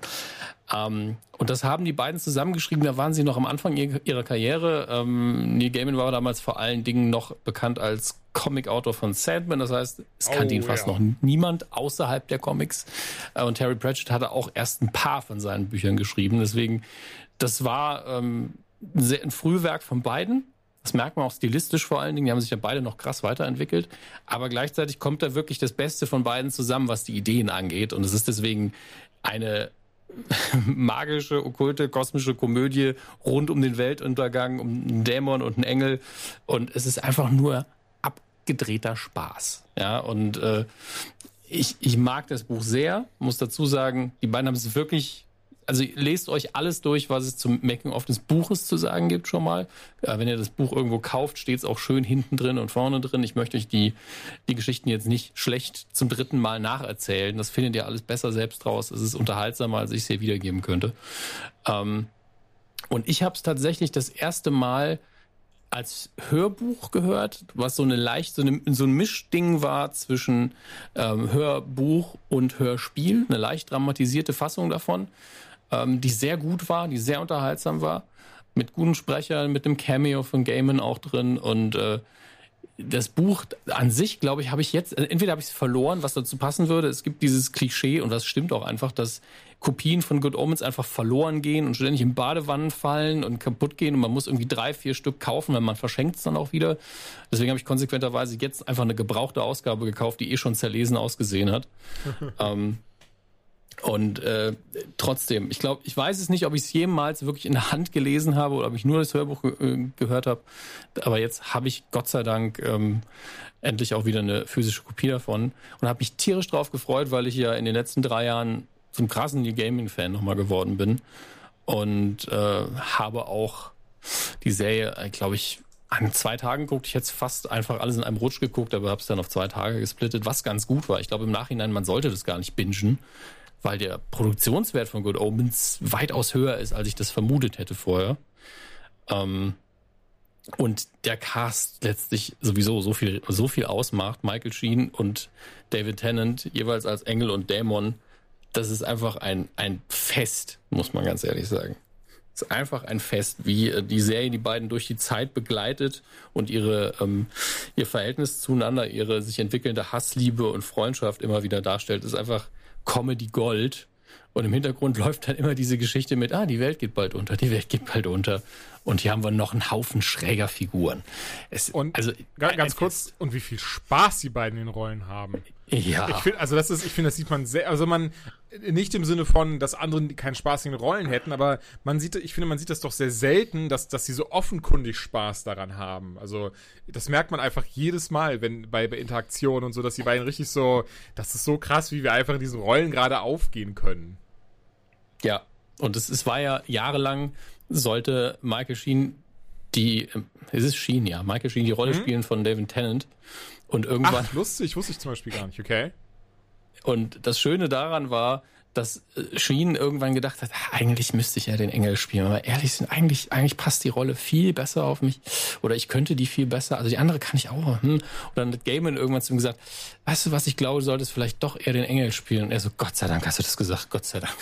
Ähm, und das haben die beiden zusammengeschrieben, da waren sie noch am Anfang ihrer Karriere. Ähm, Neil Gaiman war damals vor allen Dingen noch bekannt als Comic-Autor von Sandman, das heißt, es kannte oh, ihn fast ja. noch niemand außerhalb der Comics. Äh, und Terry Pratchett hatte auch erst ein paar von seinen Büchern geschrieben, deswegen, das war ähm, ein Frühwerk von beiden. Das merkt man auch stilistisch vor allen Dingen. Die haben sich ja beide noch krass weiterentwickelt. Aber gleichzeitig kommt da wirklich das Beste von beiden zusammen, was die Ideen angeht. Und es ist deswegen eine magische, okkulte, kosmische Komödie rund um den Weltuntergang, um einen Dämon und einen Engel. Und es ist einfach nur abgedrehter Spaß. Ja, und äh, ich, ich mag das Buch sehr, muss dazu sagen, die beiden haben es wirklich also lest euch alles durch, was es zum Making-of des Buches zu sagen gibt schon mal. Äh, wenn ihr das Buch irgendwo kauft, steht es auch schön hinten drin und vorne drin. Ich möchte euch die, die Geschichten jetzt nicht schlecht zum dritten Mal nacherzählen. Das findet ihr alles besser selbst raus. Es ist unterhaltsamer, als ich es hier wiedergeben könnte. Ähm, und ich habe es tatsächlich das erste Mal als Hörbuch gehört, was so eine leicht, so, eine, so ein Mischding war zwischen ähm, Hörbuch und Hörspiel, eine leicht dramatisierte Fassung davon ähm, die sehr gut war, die sehr unterhaltsam war, mit guten Sprechern, mit dem Cameo von Gaiman auch drin und äh, das Buch an sich, glaube ich, habe ich jetzt, entweder habe ich es verloren, was dazu passen würde. Es gibt dieses Klischee und das stimmt auch einfach, dass Kopien von Good Omens einfach verloren gehen und ständig in Badewannen fallen und kaputt gehen und man muss irgendwie drei, vier Stück kaufen, wenn man verschenkt es dann auch wieder. Deswegen habe ich konsequenterweise jetzt einfach eine gebrauchte Ausgabe gekauft, die eh schon zerlesen ausgesehen hat. ähm, und äh, trotzdem, ich glaube, ich weiß es nicht, ob ich es jemals wirklich in der Hand gelesen habe oder ob ich nur das Hörbuch ge äh, gehört habe. Aber jetzt habe ich Gott sei Dank ähm, endlich auch wieder eine physische Kopie davon und habe mich tierisch drauf gefreut, weil ich ja in den letzten drei Jahren zum krassen New Gaming-Fan nochmal geworden bin. Und äh, habe auch die Serie, äh, glaube ich, an zwei Tagen guckt. Ich jetzt fast einfach alles in einem Rutsch geguckt, aber habe es dann auf zwei Tage gesplittet, was ganz gut war. Ich glaube im Nachhinein, man sollte das gar nicht bingen, weil der Produktionswert von Good Omens weitaus höher ist, als ich das vermutet hätte vorher. Ähm, und der Cast letztlich sowieso so viel, so viel ausmacht, Michael Sheen und David Tennant jeweils als Engel und Dämon, das ist einfach ein, ein Fest, muss man ganz ehrlich sagen. Es ist einfach ein Fest, wie äh, die Serie die beiden durch die Zeit begleitet und ihre, ähm, ihr Verhältnis zueinander, ihre sich entwickelnde Hassliebe und Freundschaft immer wieder darstellt, ist einfach Comedy Gold. Und im Hintergrund läuft dann immer diese Geschichte mit, ah, die Welt geht bald unter, die Welt geht bald unter. Und hier haben wir noch einen Haufen schräger Figuren. Es, und also ganz kurz, und wie viel Spaß die beiden in den Rollen haben. Ja. Ich finde, also das ist, ich finde, das sieht man sehr, also man, nicht im Sinne von, dass andere keinen Spaß in den Rollen hätten, aber man sieht, ich finde, man sieht das doch sehr selten, dass, dass sie so offenkundig Spaß daran haben. Also, das merkt man einfach jedes Mal, wenn, bei, bei Interaktionen und so, dass die beiden richtig so, das ist so krass, wie wir einfach in diesen Rollen gerade aufgehen können. Ja. Und es, es war ja jahrelang, sollte Michael Sheen die, es ist Sheen, ja, Michael Sheen die Rolle mhm. spielen von David Tennant. Und irgendwann. Ach, lustig, wusste ich zum Beispiel gar nicht, okay. Und das Schöne daran war, dass äh, Sheen irgendwann gedacht hat, eigentlich müsste ich ja den Engel spielen. Aber ehrlich sind, eigentlich, eigentlich passt die Rolle viel besser auf mich. Oder ich könnte die viel besser. Also die andere kann ich auch. Hm. Und dann hat Gaiman irgendwann zu ihm gesagt, weißt du was, ich glaube, du solltest vielleicht doch eher den Engel spielen. Und er so, Gott sei Dank hast du das gesagt, Gott sei Dank.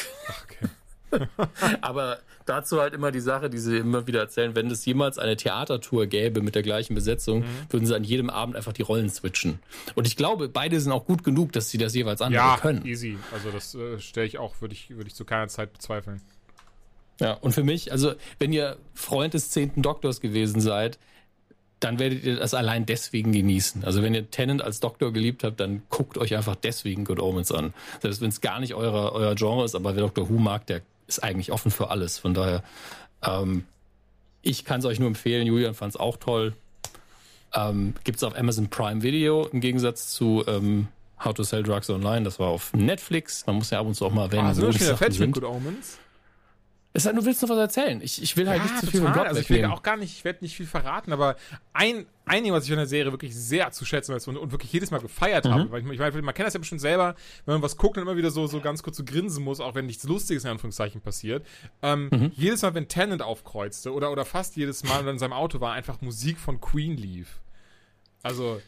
Okay. Aber dazu halt immer die Sache, die sie immer wieder erzählen, wenn es jemals eine Theatertour gäbe mit der gleichen Besetzung, mhm. würden sie an jedem Abend einfach die Rollen switchen. Und ich glaube, beide sind auch gut genug, dass sie das jeweils andere ja, können. Ja, easy. Also das äh, stelle ich auch, würde ich, würde ich zu keiner Zeit bezweifeln. Ja, und für mich, also wenn ihr Freund des zehnten Doktors gewesen seid, dann werdet ihr das allein deswegen genießen. Also wenn ihr Tennant als Doktor geliebt habt, dann guckt euch einfach deswegen Good Omens an. Selbst wenn es gar nicht euer, euer Genre ist, aber wer Doctor Who mag, der ist eigentlich offen für alles. Von daher, ähm, ich kann es euch nur empfehlen. Julian fand es auch toll. Ähm, Gibt es auf Amazon Prime Video im Gegensatz zu ähm, How to Sell Drugs Online. Das war auf Netflix. Man muss ja ab und zu auch mal erwähnen, ah, wo die Sachen sind. Good Omens? Es halt, du willst noch was erzählen. Ich, ich will halt ja, nicht zu viel vom Plot Also ich will auch gar nicht, ich werde nicht viel verraten, aber ein, ein was ich von der Serie wirklich sehr zu schätzen weiß und, und wirklich jedes Mal gefeiert mhm. habe, weil ich, ich meine, man kennt das ja bestimmt selber, wenn man was guckt und immer wieder so, so ganz kurz so grinsen muss, auch wenn nichts Lustiges in Anführungszeichen passiert. Ähm, mhm. Jedes Mal, wenn Tennant aufkreuzte oder, oder fast jedes Mal, wenn in seinem Auto war, einfach Musik von Queen lief. Also,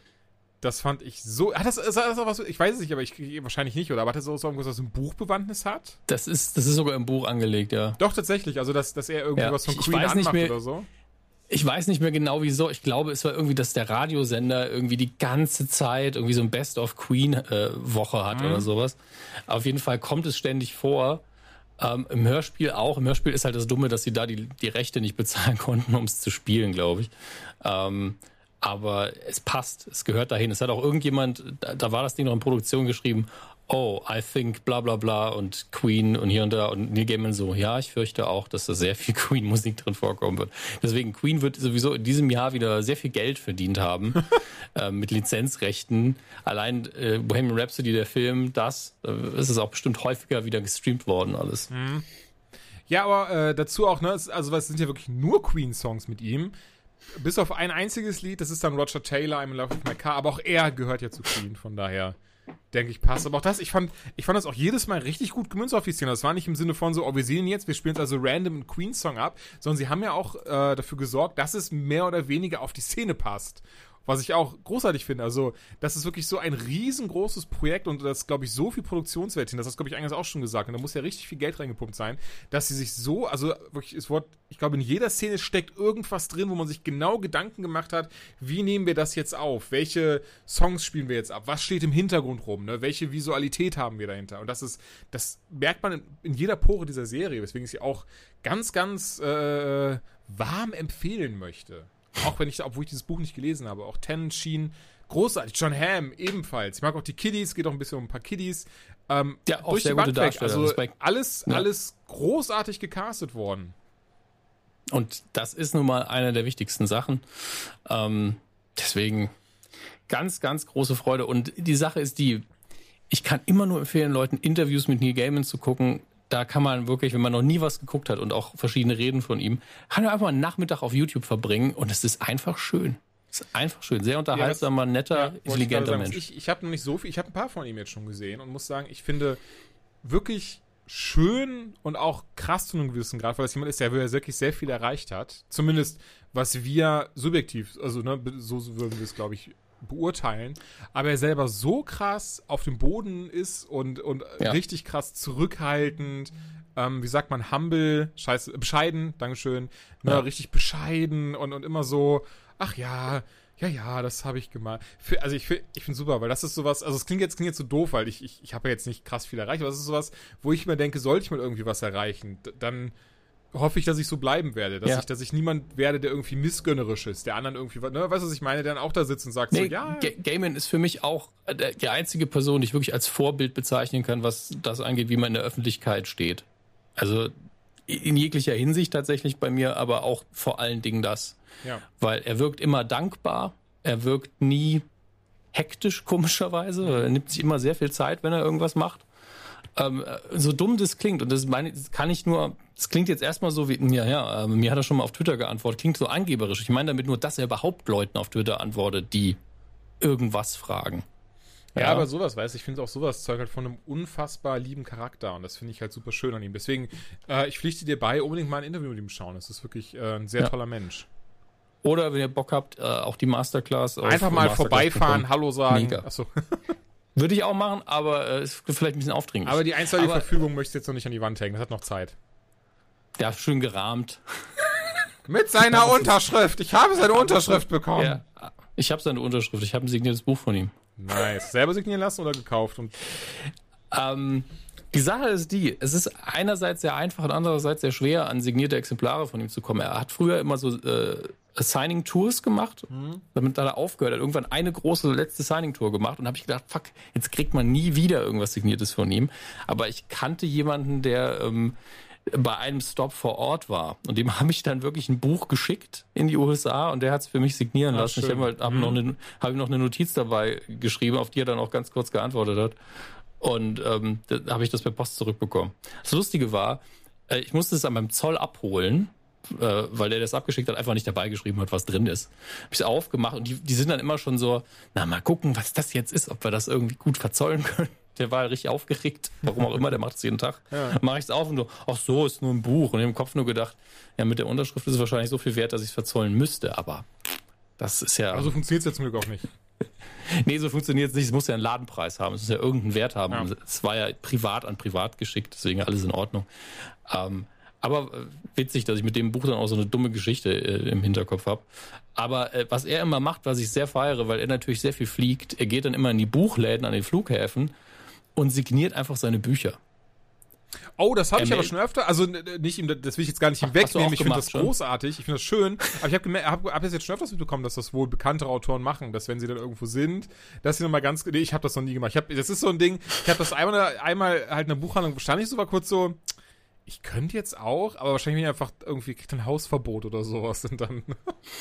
das fand ich so. Hat das, ist das auch was? Ich weiß es nicht, aber ich wahrscheinlich nicht, oder? Aber hat das auch so irgendwas, was ein Buchbewandtnis hat? Das ist, das ist sogar im Buch angelegt, ja. Doch, tatsächlich. Also, dass, dass er irgendwie ja. was von Queen anmacht nicht mehr, oder so. Ich weiß nicht mehr genau wieso. Ich glaube, es war irgendwie, dass der Radiosender irgendwie die ganze Zeit irgendwie so ein Best of Queen äh, Woche hat mhm. oder sowas. Auf jeden Fall kommt es ständig vor. Ähm, Im Hörspiel auch. Im Hörspiel ist halt das Dumme, dass sie da die, die Rechte nicht bezahlen konnten, um es zu spielen, glaube ich. Ähm, aber es passt, es gehört dahin. Es hat auch irgendjemand, da, da war das Ding noch in Produktion geschrieben, oh, I think bla bla bla und Queen und hier und da und Neil Gaiman so, ja, ich fürchte auch, dass da sehr viel Queen-Musik drin vorkommen wird. Deswegen, Queen wird sowieso in diesem Jahr wieder sehr viel Geld verdient haben äh, mit Lizenzrechten. Allein äh, Bohemian Rhapsody, der Film, das, äh, ist es auch bestimmt häufiger wieder gestreamt worden alles. Mhm. Ja, aber äh, dazu auch, ne, also es sind ja wirklich nur Queen-Songs mit ihm bis auf ein einziges Lied, das ist dann Roger Taylor, I'm in Love with My Car, aber auch er gehört ja zu Queen, von daher denke ich, passt. Aber auch das, ich fand, ich fand das auch jedes Mal richtig gut gemünzt auf die Szene. Das war nicht im Sinne von so, oh, wir sehen jetzt, wir spielen jetzt also random einen Queen-Song ab, sondern sie haben ja auch äh, dafür gesorgt, dass es mehr oder weniger auf die Szene passt. Was ich auch großartig finde. Also, das ist wirklich so ein riesengroßes Projekt und das glaube ich so viel Produktionswert hin. Das hast glaube ich eingangs auch schon gesagt. Und da muss ja richtig viel Geld reingepumpt sein, dass sie sich so, also wirklich, es Wort, ich glaube, in jeder Szene steckt irgendwas drin, wo man sich genau Gedanken gemacht hat, wie nehmen wir das jetzt auf? Welche Songs spielen wir jetzt ab? Was steht im Hintergrund rum? Ne? Welche Visualität haben wir dahinter? Und das ist, das merkt man in, in jeder Pore dieser Serie, weswegen ich sie auch ganz, ganz äh, warm empfehlen möchte. Auch wenn ich, obwohl ich dieses Buch nicht gelesen habe, auch Ten Sheen, großartig. John Hamm ebenfalls. Ich mag auch die Kiddies, geht auch ein bisschen um ein paar Kiddies. Ähm, ja, auch durch sehr die gute Bank Also alles, ja. alles großartig gecastet worden. Und das ist nun mal eine der wichtigsten Sachen. Ähm, deswegen ganz, ganz große Freude. Und die Sache ist die, ich kann immer nur empfehlen, Leuten Interviews mit Neil Gaiman zu gucken, da kann man wirklich, wenn man noch nie was geguckt hat und auch verschiedene Reden von ihm, kann man einfach einen Nachmittag auf YouTube verbringen und es ist einfach schön. Es ist einfach schön, sehr unterhaltsamer, netter, ja, intelligenter Mensch. Ich, ich habe noch nicht so viel, ich habe ein paar von ihm jetzt schon gesehen und muss sagen, ich finde wirklich schön und auch krass zu einem gewissen Grad, weil es jemand ist, der wirklich sehr viel erreicht hat. Zumindest was wir subjektiv, also ne, so würden wir es, glaube ich, beurteilen, aber er selber so krass auf dem Boden ist und, und ja. richtig krass zurückhaltend, ähm, wie sagt man, humble, scheiße, bescheiden, Dankeschön, ne, ja. richtig bescheiden und, und immer so, ach ja, ja, ja, das habe ich gemacht. Für, also ich, ich finde super, weil das ist sowas, also es klingt jetzt, klingt jetzt so doof, weil ich, ich, ich habe ja jetzt nicht krass viel erreicht, aber es ist sowas, wo ich mir denke, sollte ich mal irgendwie was erreichen, dann hoffe ich, dass ich so bleiben werde. Dass, ja. ich, dass ich niemand werde, der irgendwie missgönnerisch ist, der anderen irgendwie, ne, weißt du, was ich meine, der dann auch da sitzt und sagt nee, so, ja. G Gaiman ist für mich auch äh, die einzige Person, die ich wirklich als Vorbild bezeichnen kann, was das angeht, wie man in der Öffentlichkeit steht. Also in jeglicher Hinsicht tatsächlich bei mir, aber auch vor allen Dingen das. Ja. Weil er wirkt immer dankbar, er wirkt nie hektisch, komischerweise. Er nimmt sich immer sehr viel Zeit, wenn er irgendwas macht. Ähm, so dumm das klingt, und das, meine, das kann ich nur, das klingt jetzt erstmal so wie, ja, ja, äh, mir hat er schon mal auf Twitter geantwortet, klingt so angeberisch. Ich meine damit nur, dass er überhaupt Leuten auf Twitter antwortet, die irgendwas fragen. Ja, aber sowas, weißt du, ich finde auch sowas Zeug halt von einem unfassbar lieben Charakter und das finde ich halt super schön an ihm. Deswegen, äh, ich pflichte dir bei, unbedingt mal ein Interview mit ihm schauen. Das ist wirklich äh, ein sehr Ja. toller Mensch. Oder wenn ihr Bock habt, äh, auch die Masterclass. Einfach mal masterclass.com. vorbeifahren, Hallo sagen. Mega. Achso. Würde ich auch machen, aber äh, ist vielleicht ein bisschen aufdringlich. Aber die einstweilige Verfügung möchte ich jetzt noch nicht an die Wand hängen. Das hat noch Zeit. ja, schön gerahmt. Mit seiner Unterschrift. Ich habe seine Unterschrift bekommen. Ja. Ich habe seine Unterschrift, ich habe ein signiertes Buch von ihm. Nice. Selber signieren lassen oder gekauft? Und Ähm, die Sache ist die, es ist einerseits sehr einfach und andererseits sehr schwer, an signierte Exemplare von ihm zu kommen. Er hat früher immer so äh, Signing-Tours gemacht, damit hat er aufgehört. Hat irgendwann eine große letzte Signing-Tour gemacht und habe ich gedacht, fuck, jetzt kriegt man nie wieder irgendwas Signiertes von ihm. Aber ich kannte jemanden, der ähm, bei einem Stop vor Ort war. Und dem habe ich dann wirklich ein Buch geschickt in die USA und der hat es für mich signieren Ah, lassen. Ich schön. habe hab noch, eine, hab noch eine Notiz dabei geschrieben, auf die er dann auch ganz kurz geantwortet hat. Und ähm, da habe ich das per Post zurückbekommen. Das Lustige war, äh, ich musste es an meinem Zoll abholen, äh, weil der das abgeschickt hat, einfach nicht dabei geschrieben hat, was drin ist. Habe ich es aufgemacht und die, die sind dann immer schon so, na mal gucken, was das jetzt ist, ob wir das irgendwie gut verzollen können. Der war richtig aufgeregt, warum auch immer, der macht es jeden Tag. Ja. Dann mache ich es auf und so, ach so, ist nur ein Buch. Und im Kopf nur gedacht, ja, mit der Unterschrift ist es wahrscheinlich so viel wert, dass ich es verzollen müsste, aber das ist ja. also funktioniert es jetzt zum Glück auch nicht. Nee, so funktioniert es nicht. Es muss ja einen Ladenpreis haben. Es muss ja irgendeinen Wert haben. Ja. Es war ja privat an privat geschickt, deswegen alles in Ordnung. Ähm, aber äh, witzig, dass ich mit dem Buch dann auch so eine dumme Geschichte äh, im Hinterkopf habe. Aber äh, was er immer macht, was ich sehr feiere, weil er natürlich sehr viel fliegt, er geht dann immer in die Buchläden an den Flughäfen und signiert einfach seine Bücher. Oh, das habe ich aber schon öfter. Also nicht ihm, das will ich jetzt gar nicht ihm Ach, hast du wegnehmen. auch Ich finde das schon? großartig. Ich finde das schön. Aber ich habe hab, hab jetzt schon öfters mitbekommen, dass das wohl bekanntere Autoren machen, dass wenn sie dann irgendwo sind, dass sie nochmal ganz. Nee, ich habe das noch nie gemacht. Ich hab, das ist so ein Ding. Ich habe das einmal, einmal halt in einer Buchhandlung stand ich so war kurz so. Ich könnte jetzt auch, aber wahrscheinlich bin ich einfach irgendwie kriegt ein Hausverbot oder sowas und dann.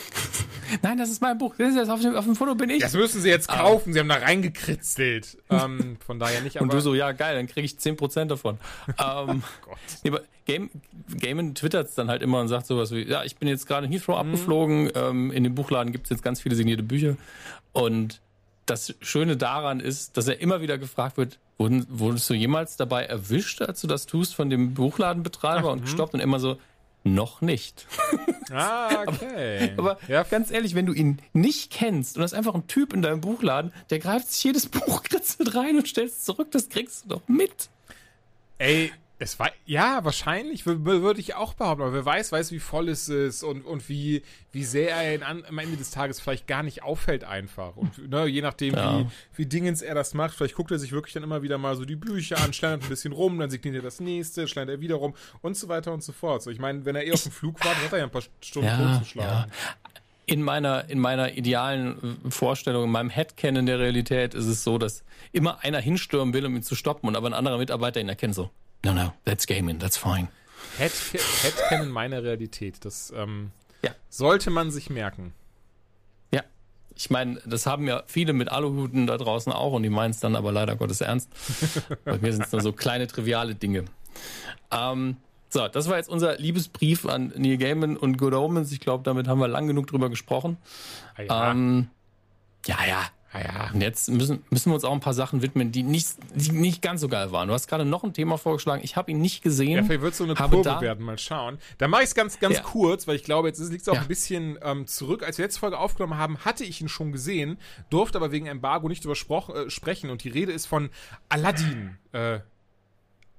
Nein, das ist mein Buch. Das ist auf, dem, auf dem Foto bin ich. Das müssen sie jetzt kaufen. Sie haben da reingekritzelt. ähm, von daher nicht. Aber Und du so, ja geil, dann kriege ich 10% davon. ähm, Gott. Nee, aber Game, Gamen twittert dann halt immer und sagt sowas wie, ja, ich bin jetzt gerade in Heathrow abgeflogen, ähm, in dem Buchladen gibt's jetzt ganz viele signierte Bücher. Und das Schöne daran ist, dass er immer wieder gefragt wird, wurden, wurdest du jemals dabei erwischt, als du das tust von dem Buchladenbetreiber und gestoppt und immer so, noch nicht. Ah, okay. Aber ja, ganz ehrlich, wenn du ihn nicht kennst und das ist einfach ein Typ in deinem Buchladen, der greift sich jedes Buch, kritzelt rein und stellt es zurück, das kriegst du doch mit. Ey, es war, ja, wahrscheinlich wür- wür- würde ich auch behaupten, aber wer weiß, weiß, wie voll es ist und, und wie, wie sehr er ihn an, am Ende des Tages vielleicht gar nicht auffällt einfach. Und ne, je nachdem, Ja. wie, wie Dingens er das macht, vielleicht guckt er sich wirklich dann immer wieder mal so die Bücher an, schlendert ein bisschen rum, dann signiert er das nächste, schlendert er wieder rum und so weiter und so fort. So, ich meine, wenn er eh auf dem Flug war, dann hat er ja ein paar Stunden Ja, totzuschlagen. in meiner, in meiner idealen äh, Vorstellung, in meinem Headcanon der Realität ist es so, dass immer einer hinstürmen will, um ihn zu stoppen und aber ein anderer Mitarbeiter ihn erkennt so, no, no, that's gaming, that's fine. Head, Headcanon meine Realität. Das ähm, Ja. sollte man sich merken. Ja. Ich meine, das haben ja viele mit Aluhuten da draußen auch und die meinen es dann aber leider Gottes ernst. Bei mir sind es nur so kleine, triviale Dinge. Ähm, so, das war jetzt unser Liebesbrief an Neil Gaiman und Good Omens. Ich glaube, damit haben wir lang genug drüber gesprochen. Ah, ja. Ähm, ja, ja, ja. Und jetzt müssen, müssen wir uns auch ein paar Sachen widmen, die nicht, die nicht ganz so geil waren. Du hast gerade noch ein Thema vorgeschlagen. Ich habe ihn nicht Ja, gesehen. vielleicht wird es so eine Kurve da- werden, mal schauen. Da mache ich es ganz, ganz Ja. kurz, weil ich glaube, jetzt liegt es auch Ja. ein bisschen ähm, zurück. Als wir letzte Folge aufgenommen haben, hatte ich ihn schon gesehen, durfte aber wegen Embargo nicht drüber äh, sprechen. Und die Rede ist von Aladdin. Äh,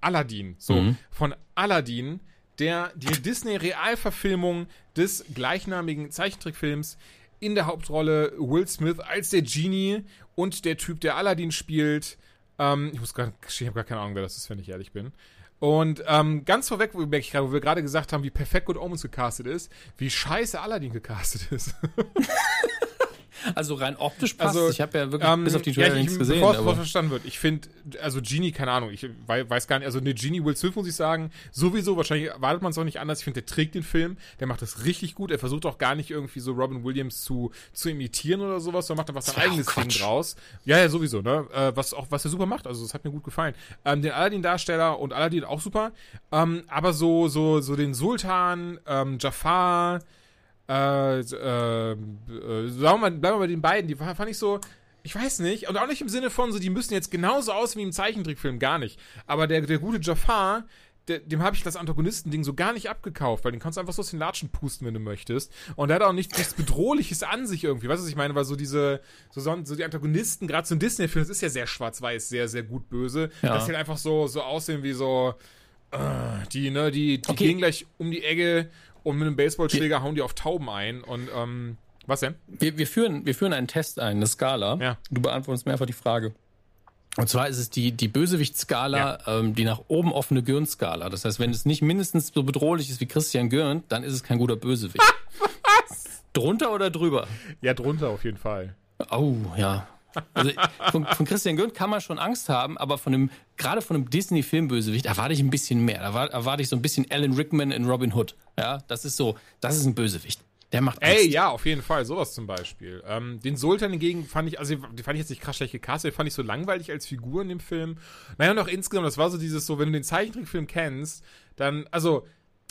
Aladdin. So, Mhm. von Aladdin, der die Disney-Realverfilmung des gleichnamigen Zeichentrickfilms in der Hauptrolle Will Smith als der Genie und der Typ, der Aladdin spielt. Ähm, ich muss gerade, ich habe gar keine Ahnung, wer das ist, wenn ich ehrlich bin. Und ähm, ganz vorweg, wo, wir gerade gesagt haben, wie perfekt Good Omens gecastet ist, wie scheiße Aladdin gecastet ist. Also rein optisch passt. Also, ich habe ja wirklich Ähm, bis auf die ja, Trailer ich, nichts gesehen. Bevor es verstanden wird, ich finde, also Genie, keine Ahnung, ich wei- weiß gar nicht, also eine Genie Will Smith muss ich sagen, sowieso, wahrscheinlich erwartet man es auch nicht anders. Ich finde, der trägt den Film, der macht das richtig gut. Er versucht auch gar nicht irgendwie so Robin Williams zu, zu imitieren oder sowas, sondern macht einfach sein eigenes Ding draus. Ja, ja, sowieso, ne? Äh, was auch, was er super macht, also das hat mir gut gefallen. Ähm, den Aladdin-Darsteller und Aladdin auch super. Ähm, aber so, so, so den Sultan, ähm, Jafar, äh, äh, äh, sagen wir mal, bleiben wir bei den beiden, die fand ich so, ich weiß nicht, und auch nicht im Sinne von so, die müssen jetzt genauso aussehen wie im Zeichentrickfilm, gar nicht. Aber der, der gute Jafar, der, dem habe ich das Antagonistending so gar nicht abgekauft, weil den kannst du einfach so aus den Latschen pusten, wenn du möchtest. Und der hat auch nichts, nichts Bedrohliches an sich irgendwie. Weißt du, was ich meine? Weil so diese, so, so die Antagonisten, gerade so ein Disney-Film, das ist ja sehr schwarz-weiß, sehr, sehr gut böse. Ja. Dass die halt einfach so, so aussehen wie so, äh, die, ne, die, die Okay. gehen gleich um die Ecke und mit einem Baseballschläger hauen die auf Tauben ein. Und, ähm, was denn? Wir, wir, führen, wir führen einen Test ein, eine Skala. Ja. Du beantwortest mir einfach die Frage. Und zwar ist es die, die Bösewicht-Skala, ähm, die nach oben offene Gürn-Skala. Das heißt, wenn es nicht mindestens so bedrohlich ist wie Christian Gürn, dann ist es kein guter Bösewicht. Drunter oder drüber? Ja, drunter auf jeden Fall. Oh, ja. Also von, von Christian Gürn kann man schon Angst haben, aber von einem, gerade von einem Disney-Filmbösewicht erwarte ich ein bisschen mehr. Da war- erwarte ich so ein bisschen Alan Rickman in Robin Hood. Ja, das ist so, das ist ein Bösewicht. Der macht Angst. Ey, ja, auf jeden Fall, sowas zum Beispiel. Ähm, den Sultan hingegen fand ich, also den fand ich jetzt nicht krass schlecht gecastet, den fand ich so langweilig als Figur in dem Film. Naja, und auch insgesamt, das war so dieses so, wenn du den Zeichentrickfilm kennst, dann, also,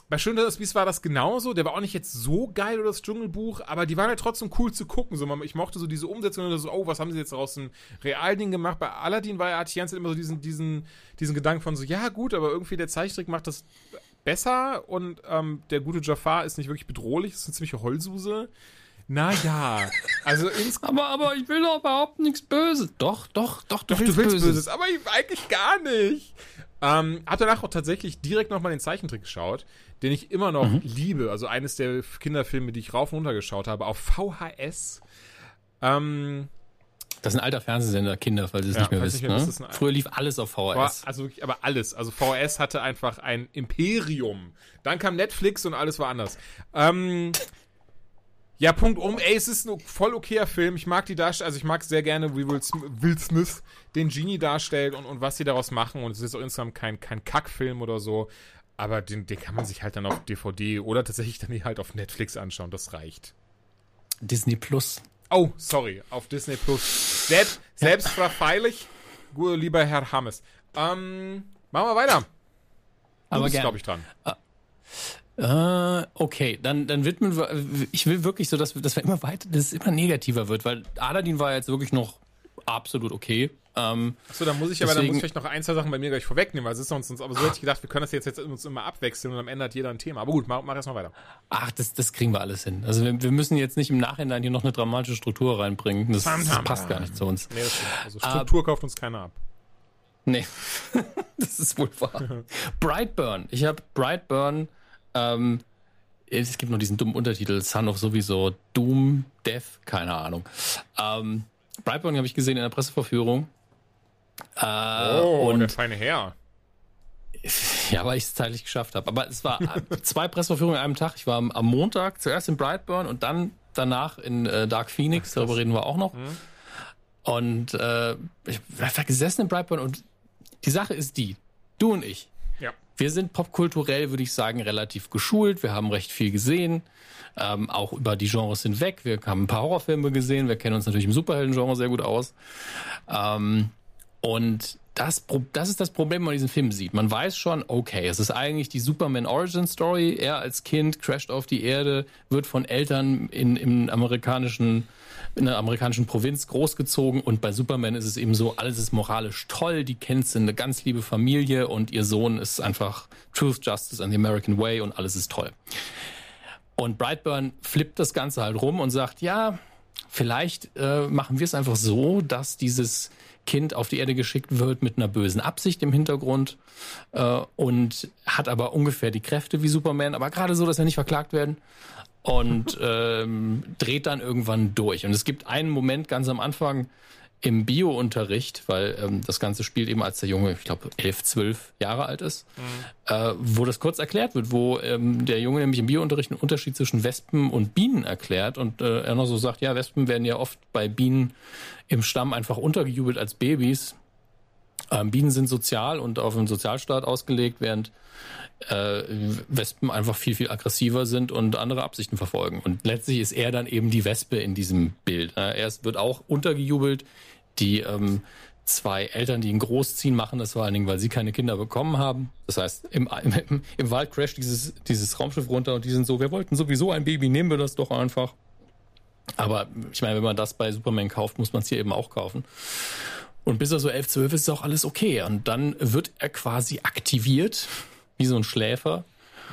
bei Schön das Biest war das genauso, der war auch nicht jetzt so geil oder das Dschungelbuch, aber die waren halt trotzdem cool zu gucken. So, ich mochte so diese Umsetzung oder so, oh, was haben sie jetzt daraus ein Realding gemacht? Bei Aladdin war ich die ganze Zeit immer so diesen, diesen, diesen Gedanken von so, ja gut, aber irgendwie der Zeichentrick macht das besser und ähm, der gute Jafar ist nicht wirklich bedrohlich, ist eine ziemliche Heulsuse. Naja, also insgesamt. Aber, aber ich will doch überhaupt nichts Böses. Doch, doch, doch, du, Doch, du willst Böses, aber ich, eigentlich gar nicht. Ähm, hab danach auch tatsächlich direkt nochmal den Zeichentrick geschaut, den ich immer noch liebe. Also eines der Kinderfilme, die ich rauf und runter geschaut habe, auf VHS. Ähm, Das ist ein alter Fernsehsender, Kinder, falls ihr es Ja, nicht mehr wisst. nicht mehr Ne? Früher lief alles auf VHS. also wirklich, aber alles. Also VHS hatte einfach ein Imperium. Dann kam Netflix und alles war anders. Ähm, ja, Punkt um. Ey, es ist ein voll okayer Film. Ich mag die Darstellung, also ich mag sehr gerne, wie Will Smith den Genie darstellt und, und was sie daraus machen. Und es ist auch insgesamt kein, kein Kackfilm oder so. Aber den, den kann man sich halt dann auf DVD oder tatsächlich dann halt auf Netflix anschauen. Das reicht. Disney Plus. Oh, sorry, auf Disney Plus. Selbst, selbstverfeilig, gu- lieber Herr Hammes. Ähm, machen wir weiter. Du Aber bist, gern. glaube ich, dran. Äh, okay, dann, dann widmen wir, ich will wirklich so, dass, dass wir immer weiter, dass es immer negativer wird, weil Aladdin war jetzt wirklich noch absolut okay. Ähm, Achso, dann muss ich aber dann Deswegen- muss ich vielleicht noch ein, zwei Sachen bei mir gleich vorwegnehmen, weil es ist sonst, aber so hätte ich gedacht, wir können das jetzt, jetzt uns immer abwechseln und am Ende hat jeder ein Thema. Aber gut, mach, mach erst mal weiter. ach, das, das kriegen wir alles hin. Also wir, wir müssen jetzt nicht im Nachhinein hier noch eine dramatische Struktur reinbringen. Das, das passt gar nicht zu uns. Nee, das. Also Struktur kauft uns keiner ab. Nee, das ist wohl wahr. Brightburn. Ich habe Brightburn. Ähm, es gibt noch diesen dummen Untertitel, Son of sowieso, Doom, Death, keine Ahnung. Ähm, Brightburn habe ich gesehen in der Presseverführung. Äh, Oh, und der feine Herr. ja, weil ich es zeitlich geschafft habe. Aber es war zwei Presseverführungen an einem Tag. Ich war am, am Montag zuerst in Brightburn und dann danach in äh, Dark Phoenix. Darüber reden wir auch noch. Und äh, ich war gesessen in Brightburn und die Sache ist die, du und ich, Ja. wir sind popkulturell, würde ich sagen, relativ geschult. Wir haben recht viel gesehen, ähm, auch über die Genres hinweg. Wir haben ein paar Horrorfilme gesehen. Wir kennen uns natürlich im Superhelden-Genre sehr gut aus. Ähm, und das, das ist das Problem, wenn man diesen Film sieht. Man weiß schon, okay, es ist eigentlich die Superman Origin Story. Er als Kind crasht auf die Erde, wird von Eltern in, im amerikanischen, in der amerikanischen Provinz großgezogen. Und bei Superman ist es eben so, alles ist moralisch toll. Die Kents sind eine ganz liebe Familie und ihr Sohn ist einfach Truth, Justice and the American Way und alles ist toll. Und Brightburn flippt das Ganze halt rum und sagt, ja, vielleicht äh, machen wir es einfach so, dass dieses Kind auf die Erde geschickt wird mit einer bösen Absicht im Hintergrund äh, und hat aber ungefähr die Kräfte wie Superman, aber gerade so, dass er nicht verklagt werden und ähm, dreht dann irgendwann durch. Und es gibt einen Moment ganz am Anfang im Bio-Unterricht, weil ähm, das Ganze spielt eben als der Junge, ich glaube, elf, zwölf Jahre alt ist, äh, wo das kurz erklärt wird, wo ähm, der Junge nämlich im Bio-Unterricht einen Unterschied zwischen Wespen und Bienen erklärt und äh, er noch so sagt, ja, Wespen werden ja oft bei Bienen im Stamm einfach untergejubelt als Babys. Ähm, Bienen sind sozial und auf einen Sozialstaat ausgelegt, während äh, Wespen einfach viel, viel aggressiver sind und andere Absichten verfolgen. Und letztlich ist er dann eben die Wespe in diesem Bild. Äh, er wird auch untergejubelt. Die ähm, zwei Eltern, die ihn großziehen, machen das vor allen Dingen, weil sie keine Kinder bekommen haben. Das heißt, im, im, im Wald crasht dieses, dieses Raumschiff runter und die sind so, wir wollten sowieso ein Baby, nehmen wir das doch einfach. Aber ich meine, wenn man das bei Superman kauft, muss man es hier eben auch kaufen. Und bis er so 11, 12 ist, ist auch alles okay. Und dann wird er quasi aktiviert, wie so ein Schläfer.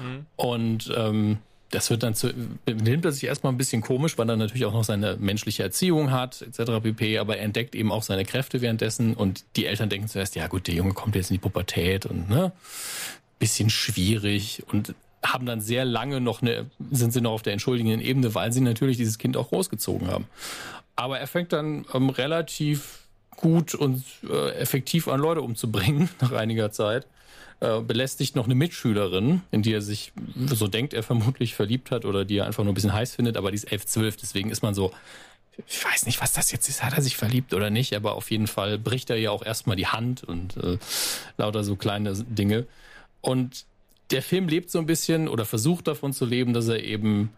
Mhm. Und ähm, das wird dann zu, nimmt er sich erstmal ein bisschen komisch, weil er natürlich auch noch seine menschliche Erziehung hat, etc. pp. Aber er entdeckt eben auch seine Kräfte währenddessen und die Eltern denken zuerst, ja gut, der Junge kommt jetzt in die Pubertät und ne, bisschen schwierig und haben dann sehr lange noch eine, sind sie noch auf der entschuldigenden Ebene, weil sie natürlich dieses Kind auch großgezogen haben. Aber er fängt dann ähm, relativ gut und äh, effektiv an Leute umzubringen nach einiger Zeit. Äh, belästigt noch eine Mitschülerin, in die er sich, so denkt er vermutlich, verliebt hat oder die er einfach nur ein bisschen heiß findet, aber die ist 11, 12, deswegen ist man so, ich weiß nicht, was das jetzt ist, hat er sich verliebt oder nicht, aber auf jeden Fall bricht er ja auch erstmal die Hand und äh, lauter so kleine Dinge. Und der Film lebt so ein bisschen oder versucht davon zu leben, dass er eben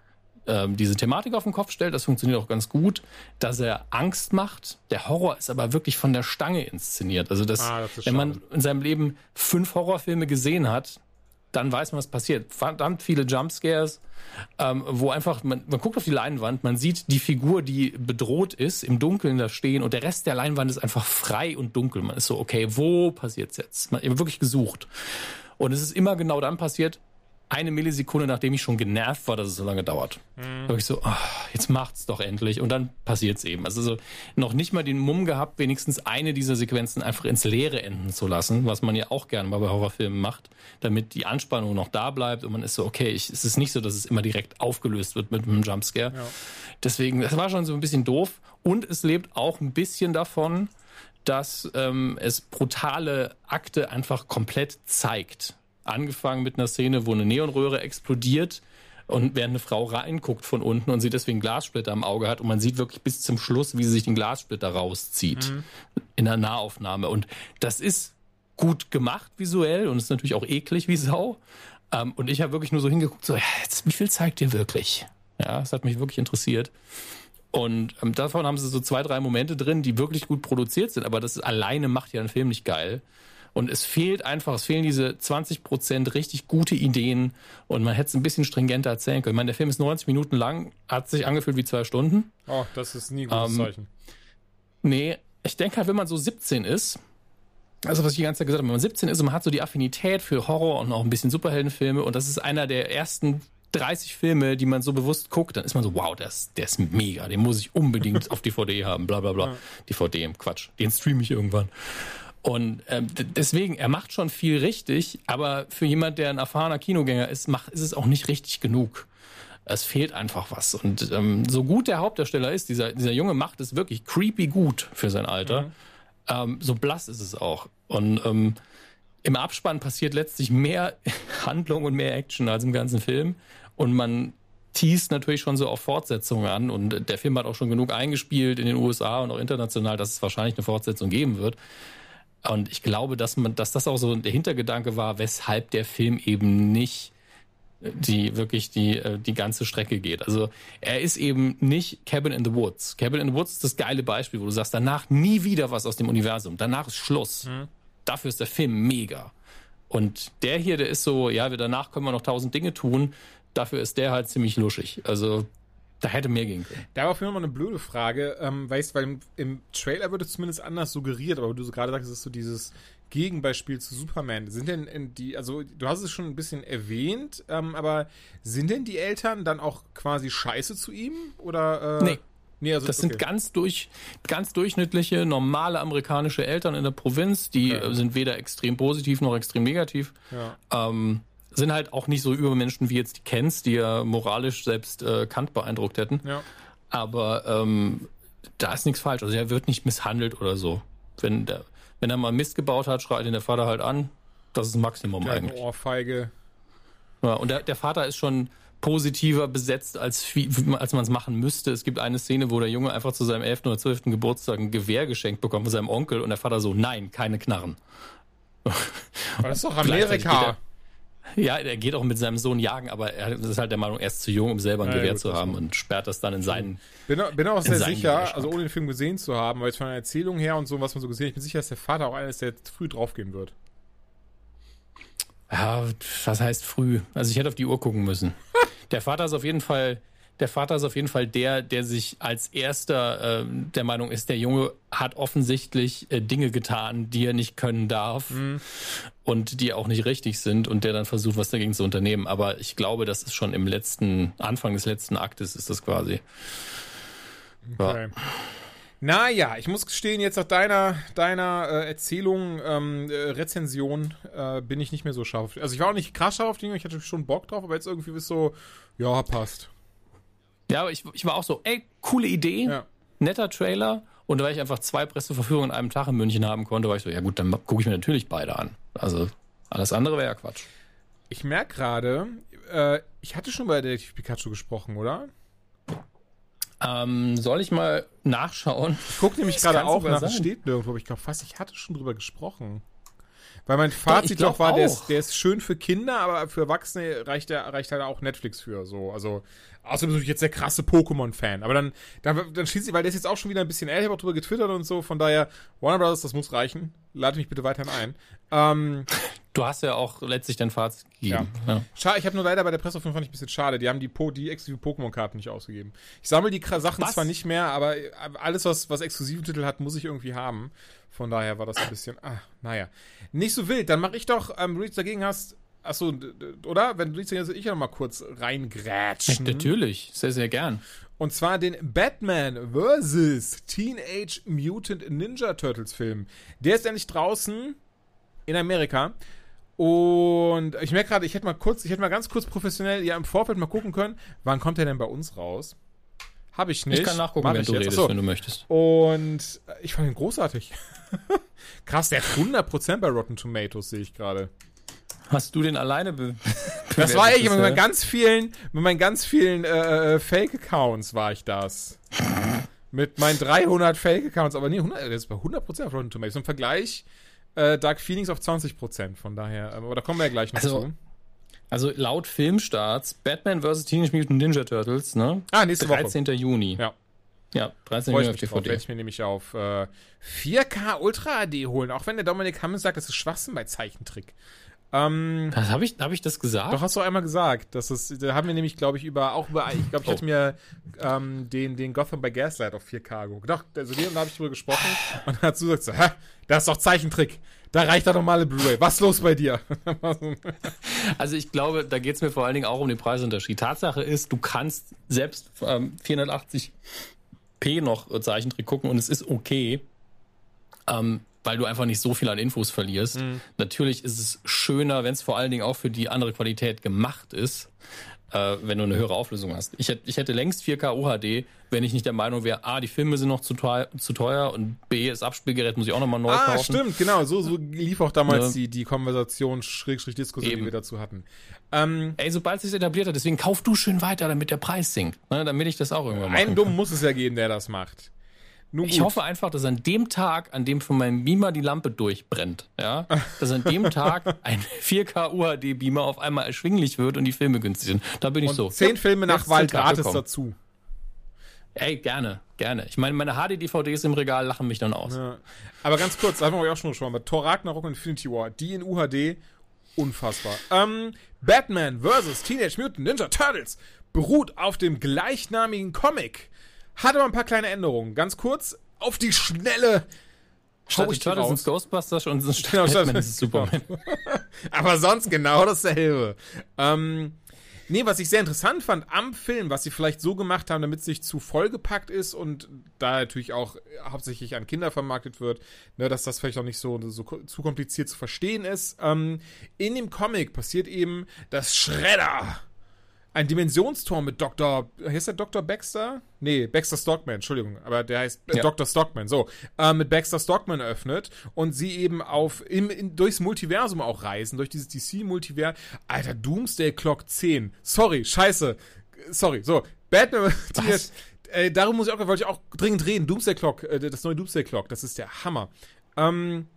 ähm, diese Thematik auf den Kopf stellt. Das funktioniert auch ganz gut, dass er Angst macht. Der Horror ist aber wirklich von der Stange inszeniert. Also dass, ah, das wenn man in seinem Leben fünf Horrorfilme gesehen hat, dann weiß man, was passiert. Verdammt viele Jumpscares, ähm, wo einfach, man, man guckt auf die Leinwand, man sieht die Figur, die bedroht ist, im Dunkeln da stehen und der Rest der Leinwand ist einfach frei und dunkel. Man ist so, okay, wo passiert's jetzt? Man hat wirklich gesucht. Und es ist immer genau dann passiert, eine Millisekunde, nachdem ich schon genervt war, dass es so lange dauert. Mhm. Da ich so, oh, jetzt macht's doch endlich. Und dann passiert's eben. Also so noch nicht mal den Mumm gehabt, wenigstens eine dieser Sequenzen einfach ins Leere enden zu lassen, was man ja auch gerne mal bei Horrorfilmen macht, damit die Anspannung noch da bleibt und man ist so, okay, ich, es ist nicht so, dass es immer direkt aufgelöst wird mit einem Jumpscare. Ja. Deswegen, das war schon so ein bisschen doof. Und es lebt auch ein bisschen davon, dass ähm, es brutale Akte einfach komplett zeigt. Angefangen mit einer Szene, wo eine Neonröhre explodiert und während eine Frau reinguckt von unten und sie deswegen Glassplitter am Auge hat und man sieht wirklich bis zum Schluss, wie sie sich den Glassplitter rauszieht mhm. in einer Nahaufnahme. Und das ist gut gemacht visuell und ist natürlich auch eklig wie Sau. Ähm, und ich habe wirklich nur so hingeguckt, so, ja, jetzt, wie viel zeigt ihr wirklich? Ja, das hat mich wirklich interessiert. Und ähm, davon haben sie so zwei, drei Momente drin, die wirklich gut produziert sind, aber das alleine macht ja einen Film nicht geil. Und es fehlt einfach, es fehlen diese 20 Prozent richtig gute Ideen und man hätte es ein bisschen stringenter erzählen können. Ich meine, der Film ist 90 Minuten lang, hat sich angefühlt wie zwei Stunden. Oh, das ist nie ein gutes ähm, Zeichen. Nee, ich denke halt, wenn man so 17 ist, also was ich die ganze Zeit gesagt habe, wenn man 17 ist und man hat so die Affinität für Horror und auch ein bisschen Superheldenfilme und das ist einer der ersten 30 Filme, die man so bewusst guckt, dann ist man so, wow, der ist, der ist mega, den muss ich unbedingt auf DVD haben, bla bla bla. Ja. DVD, Quatsch, den streame ich irgendwann. Und ähm, deswegen, er macht schon viel richtig, aber für jemand, der ein erfahrener Kinogänger ist, macht, ist es auch nicht richtig genug. Es fehlt einfach was. Und ähm, so gut der Hauptdarsteller ist, dieser, dieser Junge macht es wirklich creepy gut für sein Alter. Mhm. Ähm, so blass ist es auch. Und ähm, im Abspann passiert letztlich mehr Handlung und mehr Action als im ganzen Film. Und man teast natürlich schon so auf Fortsetzungen an. Und der Film hat auch schon genug eingespielt in den USA und auch international, dass es wahrscheinlich eine Fortsetzung geben wird. Und ich glaube, dass man, dass das auch so der Hintergedanke war, weshalb der Film eben nicht die wirklich die äh, die ganze Strecke geht. Also er ist eben nicht Cabin in the Woods. Cabin in the Woods ist das geile Beispiel, wo du sagst, danach nie wieder was aus dem Universum. Danach ist Schluss. Mhm. Dafür ist der Film mega. Und der hier, der ist so, ja, wir danach können wir noch tausend Dinge tun. Dafür ist der halt ziemlich luschig. Also da hätte mehr gehen können. Da war auf jeden Fall mal eine blöde Frage. Ähm, weißt, weil im, im, Trailer wird es zumindest anders suggeriert, aber du so gerade sagst, es ist so dieses Gegenbeispiel zu Superman. Sind denn die, also du hast es schon ein bisschen erwähnt, ähm, aber sind denn die Eltern dann auch quasi scheiße zu ihm? Oder, äh, nee. Nee, also, das okay. sind ganz durch, ganz durchschnittliche, normale amerikanische Eltern in der Provinz, die okay. sind weder extrem positiv noch extrem negativ. Ja. Ähm, sind halt auch nicht so Übermenschen wie jetzt die Kens, die ja moralisch selbst äh, Kant beeindruckt hätten. Ja. Aber ähm, da ist nichts falsch. Also er wird nicht misshandelt oder so. Wenn der, wenn er mal Mist gebaut hat, schreit ihn der Vater halt an. Das ist ein Maximum Kleine eigentlich. Ohrfeige. Ja, und der, der Vater ist schon positiver besetzt, als, als man es machen müsste. Es gibt eine Szene, wo der Junge einfach zu seinem 11. oder 12. Geburtstag ein Gewehr geschenkt bekommt von seinem Onkel und der Vater so, nein, keine Knarren. Aber das ist doch Amerika. Ja, er geht auch mit seinem Sohn jagen, aber er ist halt der Meinung, er ist zu jung, um selber ein ja, Gewehr gut, zu haben und sperrt das dann in seinen. Bin, bin auch sehr sicher, also ohne den Film gesehen zu haben, weil jetzt von der Erzählung her und so, was man so gesehen hat, ich bin sicher, dass der Vater auch einer ist, der früh draufgehen wird. Ja, was heißt früh? Also ich hätte auf die Uhr gucken müssen. der Vater ist auf jeden Fall der Vater ist auf jeden Fall der, der sich als erster äh, der Meinung ist, der Junge hat offensichtlich äh, Dinge getan, die er nicht können darf mhm. und die auch nicht richtig sind und der dann versucht, was dagegen zu unternehmen. Aber ich glaube, das ist schon im letzten, Anfang des letzten Aktes ist das quasi. Okay. Ja. Naja, ich muss gestehen, jetzt nach deiner, deiner äh, Erzählung, ähm, äh, Rezension, äh, bin ich nicht mehr so scharf. Also ich war auch nicht krass scharf auf die, ich hatte schon Bock drauf, aber jetzt irgendwie ist so, ja, passt. Ja, aber ich, ich war auch so, ey, coole Idee, ja. netter Trailer. Und weil ich einfach zwei Presseverführungen an einem Tag in München haben konnte, war ich so, ja gut, dann gucke ich mir natürlich beide an. Also alles andere wäre ja Quatsch. Ich merke gerade, äh, ich hatte schon bei Detective Pikachu gesprochen, oder? Ähm, soll ich mal nachschauen? Ich gucke nämlich gerade auch nach, es steht nirgendwo, aber ich glaube fast, ich hatte schon drüber gesprochen. Weil mein Fazit doch, doch war, der ist, der ist, schön für Kinder, aber für Erwachsene reicht, der, reicht halt auch Netflix für. So. Also, außerdem bin ich jetzt der krasse Pokémon-Fan. Aber dann, dann, dann schließlich, weil der ist jetzt auch schon wieder ein bisschen älter, ich habe auch drüber getwittert und so. Von daher, Warner Brothers, das muss reichen. Lade mich bitte weiterhin ein. Ähm, Du hast ja auch letztlich dein Fazit gegeben. Ja. ja. Schade, ich habe nur leider bei der Presseaufnahme fand ich ein bisschen schade. Die haben die, po die exklusive Pokémon-Karten nicht ausgegeben. Ich sammle die Sachen was? zwar nicht mehr, aber alles, was, was exklusive Titel hat, muss ich irgendwie haben. Von daher war das ein bisschen, ah, naja. Nicht so wild. Dann mache ich doch, ähm, du nichts dagegen hast, achso, oder? Wenn du nichts dagegen hast, ich ja noch mal kurz reingrätschen. Natürlich, sehr, sehr gern. Und zwar den Batman vs. Teenage Mutant Ninja Turtles Film. Der ist endlich draußen in Amerika. Und ich merke gerade, ich hätte mal kurz, ich hätte mal ganz kurz professionell ja im Vorfeld mal gucken können, wann kommt er denn bei uns raus? Habe ich nicht. Ich kann nachgucken, wenn du jetzt. redest, wenn du möchtest. Und ich fand ihn großartig. Krass, der hat 100% bei Rotten Tomatoes, sehe ich gerade. Hast du den alleine be Das war ich, mit meinen ganz vielen, mit meinen ganz vielen äh, äh, Fake-Accounts war ich das. mit meinen 300 Fake-Accounts, aber nee, 100, der ist bei 100% auf Rotten Tomatoes. Im Vergleich äh, Dark Phoenix auf 20%, von daher, ähm, aber da kommen wir ja gleich noch also, zu. Also laut Filmstarts, Batman vs. Teenage Mutant Ninja Turtles, ne? Ah, nächste 13. Woche. Juni. Ja. Ja, 13. Juni auf DVD. Werde ich mir nämlich auf äh, 4K Ultra HD holen, auch wenn der Dominik Hammond sagt, das ist Schwachsinn bei Zeichentrick. Ähm, Habe ich, hab ich das gesagt? Doch, hast du einmal gesagt. Das ist, da haben wir nämlich, glaube ich, über, auch über, ich glaube, ich oh. hatte mir ähm, den, den Gotham bei Gaslight auf 4K geguckt. Doch, also dem habe ich drüber gesprochen und du gesagt, so, hä, das ist doch Zeichentrick. Da reicht doch normale Blu-ray. Was ist los bei dir? also ich glaube, da geht es mir vor allen Dingen auch um den Preisunterschied. Tatsache ist, du kannst selbst ähm, 480p noch Zeichentrick gucken und es ist okay. Ähm, weil du einfach nicht so viel an Infos verlierst. Mhm. Natürlich ist es schöner, wenn es vor allen Dingen auch für die andere Qualität gemacht ist, äh, wenn du eine höhere Auflösung hast. Ich, hätte, ich hätte längst 4K UHD, wenn ich nicht der Meinung wäre, A, die Filme sind noch zu teuer, zu teuer und B, das Abspielgerät muss ich auch nochmal neu ah, kaufen. Ah, stimmt, genau. So, so lief auch damals ja. die, die Konversation, Schrägstrich Diskussion, Eben. die wir dazu hatten. Ähm, Ey, sobald es sich etabliert hat, deswegen kauf du schön weiter, damit der Preis sinkt. Ne, damit ich das auch irgendwann mache. Einen dumm muss es ja geben, der das macht. Ich hoffe einfach, dass an dem Tag, an dem von meinem Beamer die Lampe durchbrennt, ja, dass an dem Tag ein 4K UHD Beamer auf einmal erschwinglich wird und die Filme günstig sind. Da bin ich und so. Zehn ja, Filme nach Wahl gratis dazu. Ey, gerne, gerne. Ich meine, meine HD-DVDs im Regal lachen mich dann aus. Ja. Aber ganz kurz, da haben wir auch schon mal. Thor Ragnarok und Infinity War, die in UHD, unfassbar. Ähm, Batman vs. Teenage Mutant Ninja Turtles beruht auf dem gleichnamigen Comic hat aber ein paar kleine Änderungen. Ganz kurz, auf die Schnelle. Statt die Turtles sind Ghostbusters und sind genau, Batman ist Superman. aber sonst genau dasselbe. Ähm, nee, was ich sehr interessant fand am Film, was sie vielleicht so gemacht haben, damit es nicht zu vollgepackt ist und da natürlich auch hauptsächlich an Kinder vermarktet wird, ne, dass das vielleicht auch nicht so, so zu kompliziert zu verstehen ist. Ähm, in dem Comic passiert eben, dass Shredder ein Dimensionstor mit Dr. Heißt der Dr. Baxter? Nee, Baxter Stockman, Entschuldigung, aber der heißt ja. Dr. Stockman, so, äh, mit Baxter Stockman öffnet und sie eben auf im, in, durchs Multiversum auch reisen, durch dieses DC-Multiversum. Alter, Doomsday Clock 10. Sorry, scheiße. Sorry, so. Batman, äh, darum muss ich auch, wollte ich auch dringend reden. Doomsday Clock, äh, das neue Doomsday Clock, das ist der Hammer. Ähm,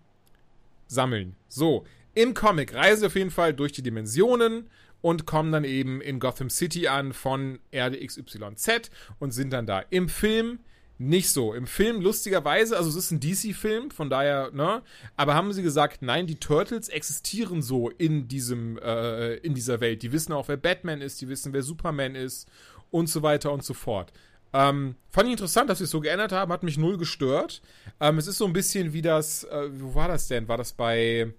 sammeln. So. Im Comic reisen wir auf jeden Fall durch die Dimensionen und kommen dann eben in Gotham City an von Erde XYZ und sind dann da. Im Film nicht so. Im Film lustigerweise, also es ist ein DC-Film, von daher, ne? Aber haben sie gesagt, nein, die Turtles existieren so in diesem, äh, in dieser Welt. Die wissen auch, wer Batman ist, die wissen, wer Superman ist und so weiter und so fort. Ähm, fand ich interessant, dass sie es so geändert haben, hat mich null gestört. Ähm, es ist so ein bisschen wie das, äh, wo war das denn? War das bei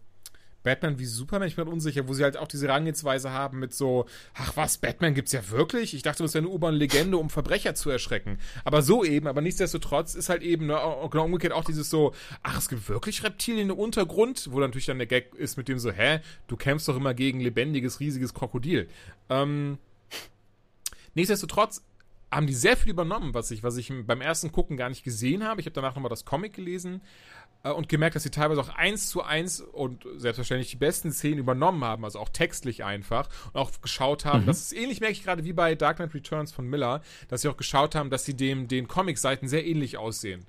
Batman wie Superman? Ich bin unsicher, wo sie halt auch diese Rangehensweise haben mit so, ach was, Batman gibt's ja wirklich? Ich dachte, das wäre eine urbane Legende, um Verbrecher zu erschrecken. Aber so eben, aber nichtsdestotrotz ist halt eben, ne, genau umgekehrt auch dieses so, ach, es gibt wirklich Reptilien im Untergrund, wo natürlich dann der Gag ist mit dem so, hä, du kämpfst doch immer gegen lebendiges, riesiges Krokodil. Ähm, nichtsdestotrotz haben die sehr viel übernommen, was ich, was ich beim ersten Gucken gar nicht gesehen habe. Ich habe danach nochmal das Comic gelesen und gemerkt, dass sie teilweise auch eins zu eins und selbstverständlich die besten Szenen übernommen haben, also auch textlich einfach und auch geschaut haben, mhm. das ist ähnlich, merke ich gerade wie bei Dark Knight Returns von Miller, dass sie auch geschaut haben, dass sie dem den Comic-Seiten sehr ähnlich aussehen.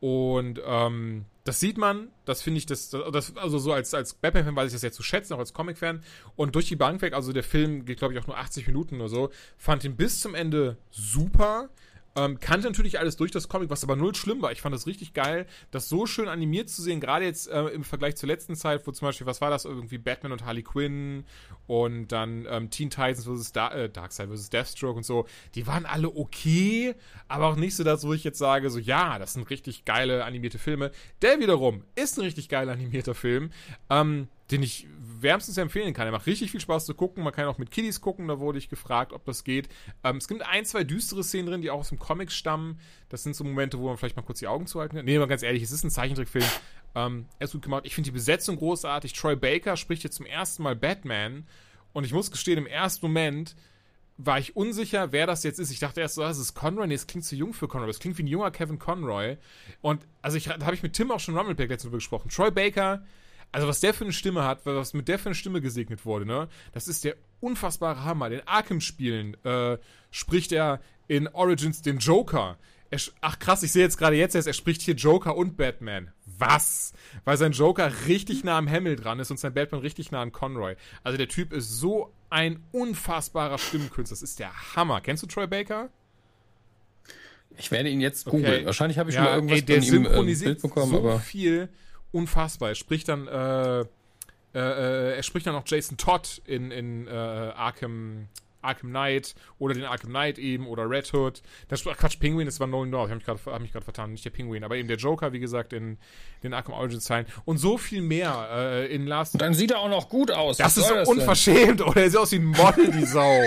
Und ähm, das sieht man, das finde ich, das, das, also so als, als Batman-Fan weiß ich das sehr zu schätzen, auch als Comic-Fan. Und durch die Bank weg, also der Film geht, glaube ich, auch nur 80 Minuten oder so, fand ihn bis zum Ende super. Ähm, kannte natürlich alles durch das Comic, was aber null schlimm war. Ich fand das richtig geil, das so schön animiert zu sehen, gerade jetzt äh, im Vergleich zur letzten Zeit, wo zum Beispiel, was war das, irgendwie Batman und Harley Quinn und dann ähm, Teen Titans vs. Da äh, Darkseid vs. Deathstroke und so. Die waren alle okay, aber auch nicht so das, wo ich jetzt sage, so ja, das sind richtig geile animierte Filme. Der wiederum ist ein richtig geiler animierter Film. Ähm, den ich wärmstens empfehlen kann. Er macht richtig viel Spaß zu gucken. Man kann auch mit Kiddies gucken, da wurde ich gefragt, ob das geht. Ähm, es gibt ein, zwei düstere Szenen drin, die auch aus dem Comic stammen. Das sind so Momente, wo man vielleicht mal kurz die Augen zuhalten kann. Nee, mal ganz ehrlich, es ist ein Zeichentrickfilm. Ähm, er ist gut gemacht. Ich finde die Besetzung großartig. Troy Baker spricht jetzt zum ersten Mal Batman. Und ich muss gestehen, im ersten Moment war ich unsicher, wer das jetzt ist. Ich dachte erst so, das ist Conroy. Nee, das klingt zu jung für Conroy. Das klingt wie ein junger Kevin Conroy. Und also ich, da habe ich mit Tim auch schon Rumbleback letztens drüber gesprochen. Troy Baker also was der für eine Stimme hat, was mit der für eine Stimme gesegnet wurde, ne? Das ist der unfassbare Hammer. In Arkham-Spielen äh, spricht er in Origins den Joker. Er, ach krass, ich sehe jetzt gerade jetzt erst, er spricht hier Joker und Batman. Was? Weil sein Joker richtig nah am Hamill dran ist und sein Batman richtig nah an Conroy. Also der Typ ist so ein unfassbarer Stimmenkünstler. Das ist der Hammer. Kennst du Troy Baker? Ich werde ihn jetzt googeln. Okay. Wahrscheinlich habe ich ja, mal irgendwas ey, der von ihm äh, Bild bekommen, so aber viel unfassbar. Er spricht dann, äh, äh, äh, er spricht dann auch Jason Todd in, in äh, Arkham, Arkham Knight oder den Arkham Knight eben oder Red Hood. Das, Quatsch, Penguin, das war Nolan North. Ich habe mich gerade hab vertan, nicht der Penguin, aber eben der Joker, wie gesagt, in den Arkham Origins Teilen. Und so viel mehr äh, in Last. Und dann sieht er auch noch gut aus. Das ist so das unverschämt, denn? oder er sieht aus wie ein Model, die Sau.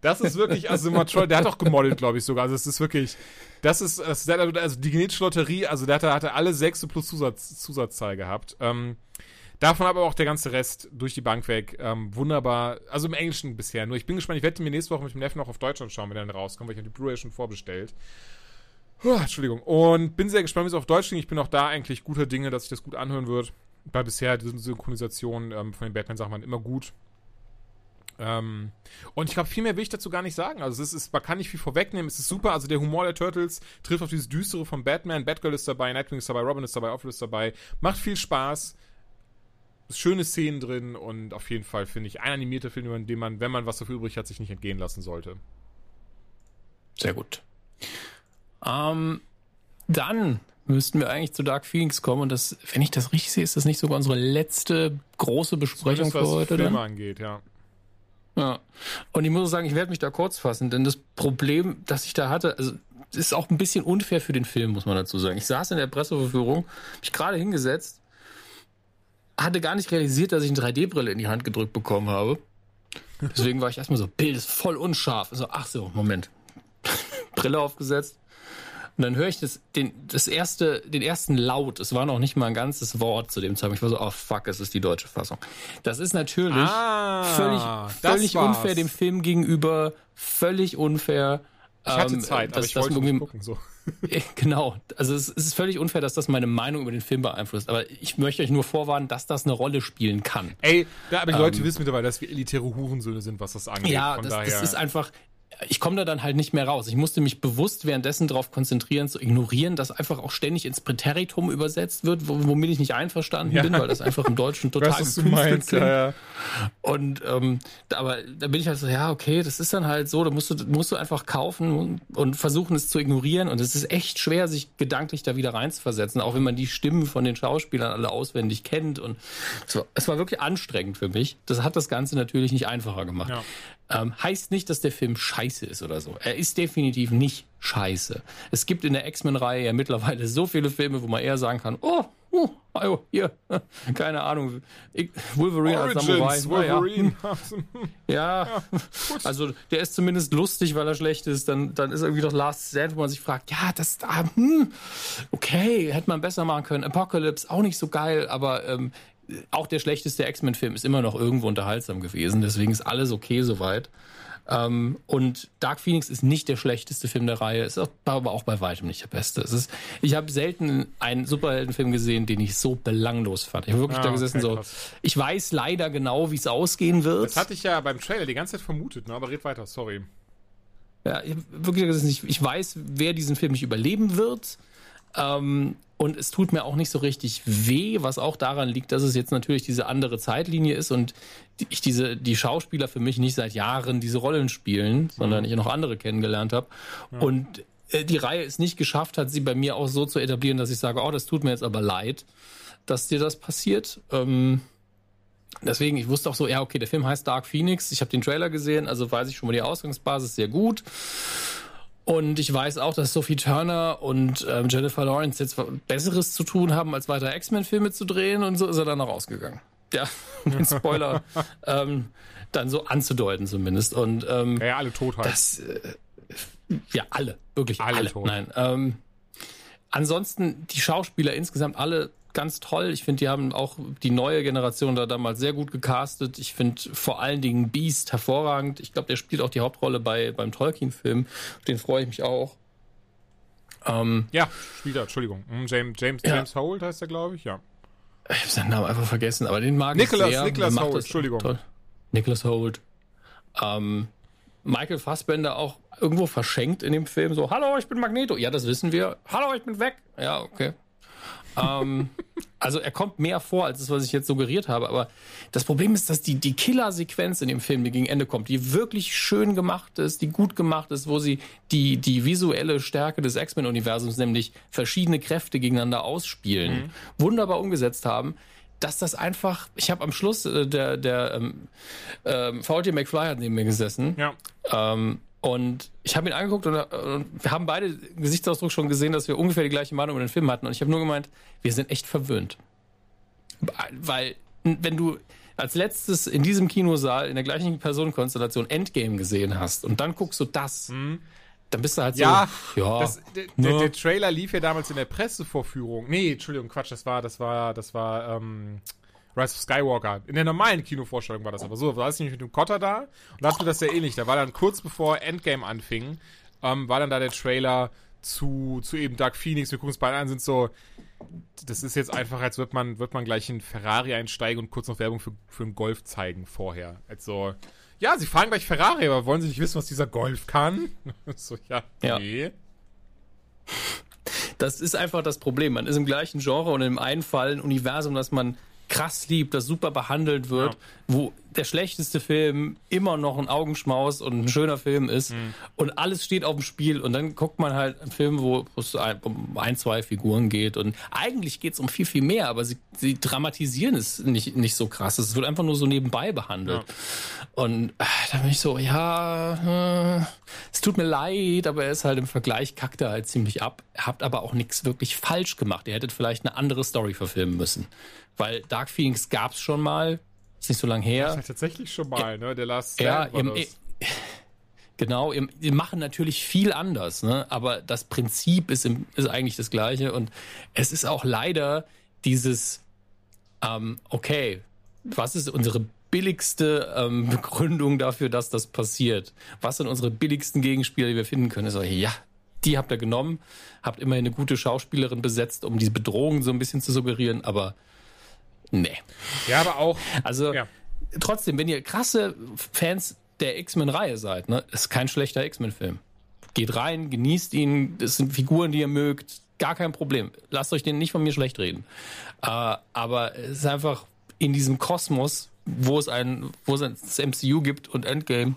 Das ist wirklich, also immer der hat auch gemodelt, glaube ich sogar. Also es ist wirklich, das ist, das, also die genetische Lotterie, also der hatte, hatte alle sechs plus Zusatz, Zusatzzahl gehabt. Ähm, davon aber auch der ganze Rest durch die Bank weg. Ähm, wunderbar. Also im Englischen bisher. Nur ich bin gespannt, ich werde mir nächste Woche mit dem Neffen noch auf Deutschland schauen, wenn er dann rauskommt, weil ich habe die Blu-ray schon vorbestellt. Puh, Entschuldigung. Und bin sehr gespannt, wie es auf Deutsch ging. Ich bin auch da eigentlich guter Dinge, dass sich das gut anhören wird. Weil bisher die Synchronisation ähm, von den Batman-Sachen waren immer gut. Ähm, und ich glaube, viel mehr will ich dazu gar nicht sagen. Also es ist, man kann nicht viel vorwegnehmen. Es ist super. Also der Humor der Turtles trifft auf dieses Düstere von Batman. Batgirl ist dabei, Nightwing ist dabei, Robin ist dabei, Alfred ist dabei. Macht viel Spaß. Schöne Szenen drin und auf jeden Fall finde ich ein animierter Film, in dem man, wenn man was dafür übrig hat, sich nicht entgehen lassen sollte. Sehr gut. Ähm, dann müssten wir eigentlich zu Dark Phoenix kommen und das, wenn ich das richtig sehe, ist das nicht sogar unsere letzte große Besprechung für heute. Was Filme angeht, ja. Ja. Und ich muss sagen, ich werde mich da kurz fassen, denn das Problem, das ich da hatte, also ist auch ein bisschen unfair für den Film, muss man dazu sagen. Ich saß in der Presseverführung, mich gerade hingesetzt, hatte gar nicht realisiert, dass ich eine 3D-Brille in die Hand gedrückt bekommen habe. Deswegen war ich erstmal so, Bild ist voll unscharf. So, ach so, Moment. Brille aufgesetzt, und dann höre ich das, den, das erste, den ersten Laut. Es war noch nicht mal ein ganzes Wort zu dem Zeitpunkt. Ich war so, oh fuck, es ist die deutsche Fassung. Das ist natürlich ah, völlig, völlig unfair dem Film gegenüber, völlig unfair. Ich hatte ähm, Zeit, dass, aber ich wollte nicht gucken, so. Genau. Also es, ist völlig unfair, dass das meine Meinung über den Film beeinflusst. Aber ich möchte euch nur vorwarnen, dass das eine Rolle spielen kann. Ey, da, aber die Leute ähm, wissen mittlerweile, dass wir elitäre Hurensöhne sind, was das angeht. Ja, das, das, ist einfach, ich komme da dann halt nicht mehr raus. Ich musste mich bewusst währenddessen darauf konzentrieren, zu ignorieren, dass einfach auch ständig ins Präteritum übersetzt wird, womit ich nicht einverstanden ja. bin, weil das einfach im Deutschen total du meinst, ja, ja. Und ähm, aber da bin ich halt so, ja, okay, das ist dann halt so, da musst du, musst du einfach kaufen und, und versuchen, es zu ignorieren. Und es ist echt schwer, sich gedanklich da wieder reinzuversetzen, auch wenn man die Stimmen von den Schauspielern alle auswendig kennt. Und es war, es war wirklich anstrengend für mich. Das hat das Ganze natürlich nicht einfacher gemacht. Ja. Ähm, heißt nicht, dass der Film scheiße ist oder so. Er ist definitiv nicht scheiße. Es gibt in der X-Men-Reihe ja mittlerweile so viele Filme, wo man eher sagen kann, oh, uh, oh, hier, keine Ahnung, Wolverine Origins, als Samurai. Wolverine. Ja, ja. also der ist zumindest lustig, weil er schlecht ist. Dann, dann ist irgendwie doch Last Stand, wo man sich fragt, ja, das da, hm, okay, hätte man besser machen können. Apocalypse, auch nicht so geil, aber ähm, auch der schlechteste X-Men-Film ist immer noch irgendwo unterhaltsam gewesen. Deswegen ist alles okay soweit. Ähm, und Dark Phoenix ist nicht der schlechteste Film der Reihe, ist aber auch bei weitem nicht der beste. Es ist, ich habe selten einen Superheldenfilm gesehen, den ich so belanglos fand. Ich habe wirklich Ah, da gesessen okay, so. krass. Ich weiß leider genau, wie es ausgehen wird. Das hatte ich ja beim Trailer die ganze Zeit vermutet, ne? aber red weiter, sorry. Ja, ich wirklich da gesessen, ich, ich weiß, wer diesen Film nicht überleben wird. Ähm, und es tut mir auch nicht so richtig weh, was auch daran liegt, dass es jetzt natürlich diese andere Zeitlinie ist und ich diese, die Schauspieler für mich nicht seit Jahren diese Rollen spielen, sondern ich noch andere kennengelernt habe. Und äh, die Reihe es nicht geschafft hat, sie bei mir auch so zu etablieren, dass ich sage, oh, das tut mir jetzt aber leid, dass dir das passiert. Ähm, deswegen, ich wusste auch so, ja, okay, der Film heißt Dark Phoenix. Ich habe den Trailer gesehen, also weiß ich schon mal die Ausgangsbasis sehr gut. Und ich weiß auch, dass Sophie Turner und ähm, Jennifer Lawrence jetzt Besseres zu tun haben, als weiter X-Men-Filme zu drehen. Und so ist er dann noch rausgegangen. Ja, um den Spoiler ähm, dann so anzudeuten zumindest. Und ähm, Ja, ja, alle tot halt. das, äh, ja, alle, wirklich Alle alle. tot. Nein. Ähm, ansonsten die Schauspieler insgesamt alle ganz toll. Ich finde, die haben auch die neue Generation da damals sehr gut gecastet. Ich finde vor allen Dingen Beast hervorragend. Ich glaube, der spielt auch die Hauptrolle bei beim Tolkien-Film. Auf Den freue ich mich auch. Ähm, Ja, spielt er, Entschuldigung. Hm, James, James, Ja. James Holt heißt er, glaube ich, ja. ich habe seinen Namen einfach vergessen, aber den mag Nicholas- ich sehr. Nicholas das Entschuldigung. Toll. Nicholas Holt. Ähm, Michael Fassbender auch irgendwo verschenkt in dem Film so, hallo, ich bin Magneto. Ja, das wissen wir. Hallo, ich bin weg. Ja, okay. Ähm, also er kommt mehr vor, als das, was ich jetzt suggeriert habe. Aber das Problem ist, dass die, die Killer-Sequenz in dem Film, die gegen Ende kommt, die wirklich schön gemacht ist, die gut gemacht ist, wo sie die, die visuelle Stärke des X-Men-Universums, nämlich verschiedene Kräfte gegeneinander ausspielen, wunderbar umgesetzt haben. Dass das einfach, ich habe am Schluss, äh, der, der ähm, ähm, VT McFly hat neben mir gesessen Ja. ähm, und ich habe ihn angeguckt und, und wir haben beide Gesichtsausdruck schon gesehen, dass wir ungefähr die gleiche Meinung über den Film hatten. Und ich habe nur gemeint, wir sind echt verwöhnt. Weil, wenn du als letztes in diesem Kinosaal in der gleichen Personenkonstellation Endgame gesehen hast und dann guckst du das, dann bist du halt Mhm. Ja, so, ja, Das, der, ne? der, der Trailer lief ja damals in der Pressevorführung. Nee, Entschuldigung, Quatsch, das war, das war, das war, ähm, Rise of Skywalker. In der normalen Kinovorstellung war das aber so. Da saß ich nämlich mit dem Kotter da und da hast du das sehr ähnlich. Da war dann kurz bevor Endgame anfing, ähm, war dann da der Trailer zu, zu eben Dark Phoenix. Wir gucken es beide an, sind so, das ist jetzt einfach, als wird man, wird man gleich in Ferrari einsteigen und kurz noch Werbung für, für einen Golf zeigen vorher. Also, ja, sie fahren gleich Ferrari, aber wollen sie nicht wissen, was dieser Golf kann? so, ja, Ja. nee. Das ist einfach das Problem. Man ist im gleichen Genre und im einen Fall ein Universum, das man krass liebt, das super behandelt wird, Ja. wo der schlechteste Film immer noch ein Augenschmaus und ein schöner Film ist Mhm. und alles steht auf dem Spiel und dann guckt man halt einen Film, wo es ein- um ein, zwei Figuren geht und eigentlich geht es um viel, viel mehr, aber sie, sie dramatisieren es nicht, nicht so krass. Es wird einfach nur so nebenbei behandelt. Und äh, da bin ich so, ja, äh, es tut mir leid, aber er ist halt im Vergleich kackt er halt ziemlich ab. Habt aber auch nichts wirklich falsch gemacht. Ihr hättet vielleicht eine andere Story verfilmen müssen. Weil Dark Phoenix gab's schon mal, ist nicht so lang Das ist her. halt tatsächlich schon mal, ne? Der Last Ja, Stand war im, genau, die machen natürlich viel anders, ne? aber das Prinzip ist, im, ist eigentlich das gleiche und es ist auch leider dieses, ähm, okay, was ist unsere billigste ähm, Begründung dafür, dass das passiert? Was sind unsere billigsten Gegenspieler, die wir finden können? So, ja, die habt ihr genommen, habt immerhin eine gute Schauspielerin besetzt, um diese Bedrohung so ein bisschen zu suggerieren, aber nee. Ja, aber auch, Also Ja. trotzdem, wenn ihr krasse Fans der X-Men-Reihe seid, ne, ist kein schlechter X-Men-Film. Geht rein, genießt ihn, das sind Figuren, die ihr mögt, gar kein Problem. Lasst euch den nicht von mir schlecht reden. Äh, aber es ist einfach in diesem Kosmos, wo es ein, wo es ein MCU gibt und Endgame,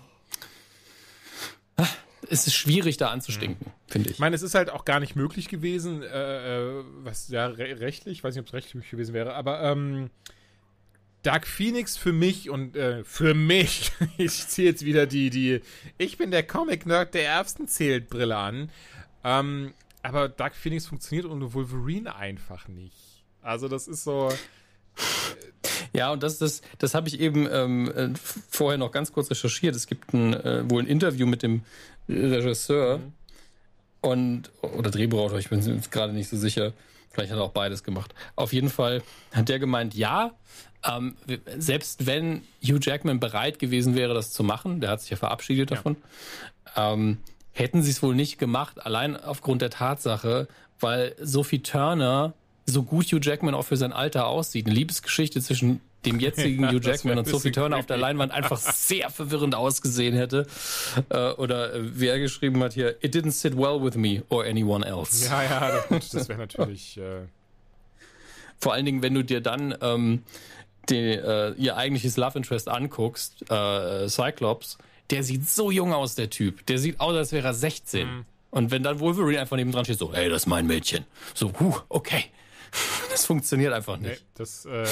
ah, ist es schwierig, da anzustinken, finde ich. ich meine, es ist halt auch gar nicht möglich gewesen, äh, äh, was ja re rechtlich, ich weiß nicht, ob es rechtlich möglich gewesen wäre, aber ähm, Dark Phoenix für mich und äh, für mich, ich ziehe jetzt wieder die, die, ich bin der Comic-Nerd, der Erbsen zählt Brille an. Ähm, aber Dark Phoenix funktioniert ohne Wolverine einfach nicht. Also das ist so. Ja, und das, das, das habe ich eben ähm, äh, vorher noch ganz kurz recherchiert. Es gibt ein, äh, wohl ein Interview mit dem Regisseur mhm. und oder Drehbuchautor, ich bin mir gerade nicht so sicher. Vielleicht hat er auch beides gemacht. Auf jeden Fall hat der gemeint, ja, ähm, selbst wenn Hugh Jackman bereit gewesen wäre, das zu machen, der hat sich ja verabschiedet davon, ja. ähm, hätten sie es wohl nicht gemacht, allein aufgrund der Tatsache, weil Sophie Turner so gut Hugh Jackman auch für sein Alter aussieht. Eine Liebesgeschichte zwischen dem jetzigen ja, Hugh Jackman und Sophie Turner auf der Leinwand einfach sehr verwirrend ausgesehen hätte. Äh, oder äh, wie er geschrieben hat hier, it didn't sit well with me or anyone else. Ja, ja, das, das wäre natürlich. Äh Vor allen Dingen, wenn du dir dann ähm, die, äh, ihr eigentliches Love Interest anguckst, äh, Cyclops, der sieht so jung aus, der Typ. Der sieht aus, als wäre er 16. Mhm. Und wenn dann Wolverine einfach neben dran steht, so, hey, das ist mein Mädchen. So, huh, okay. Das funktioniert einfach nicht. Nee, das, äh,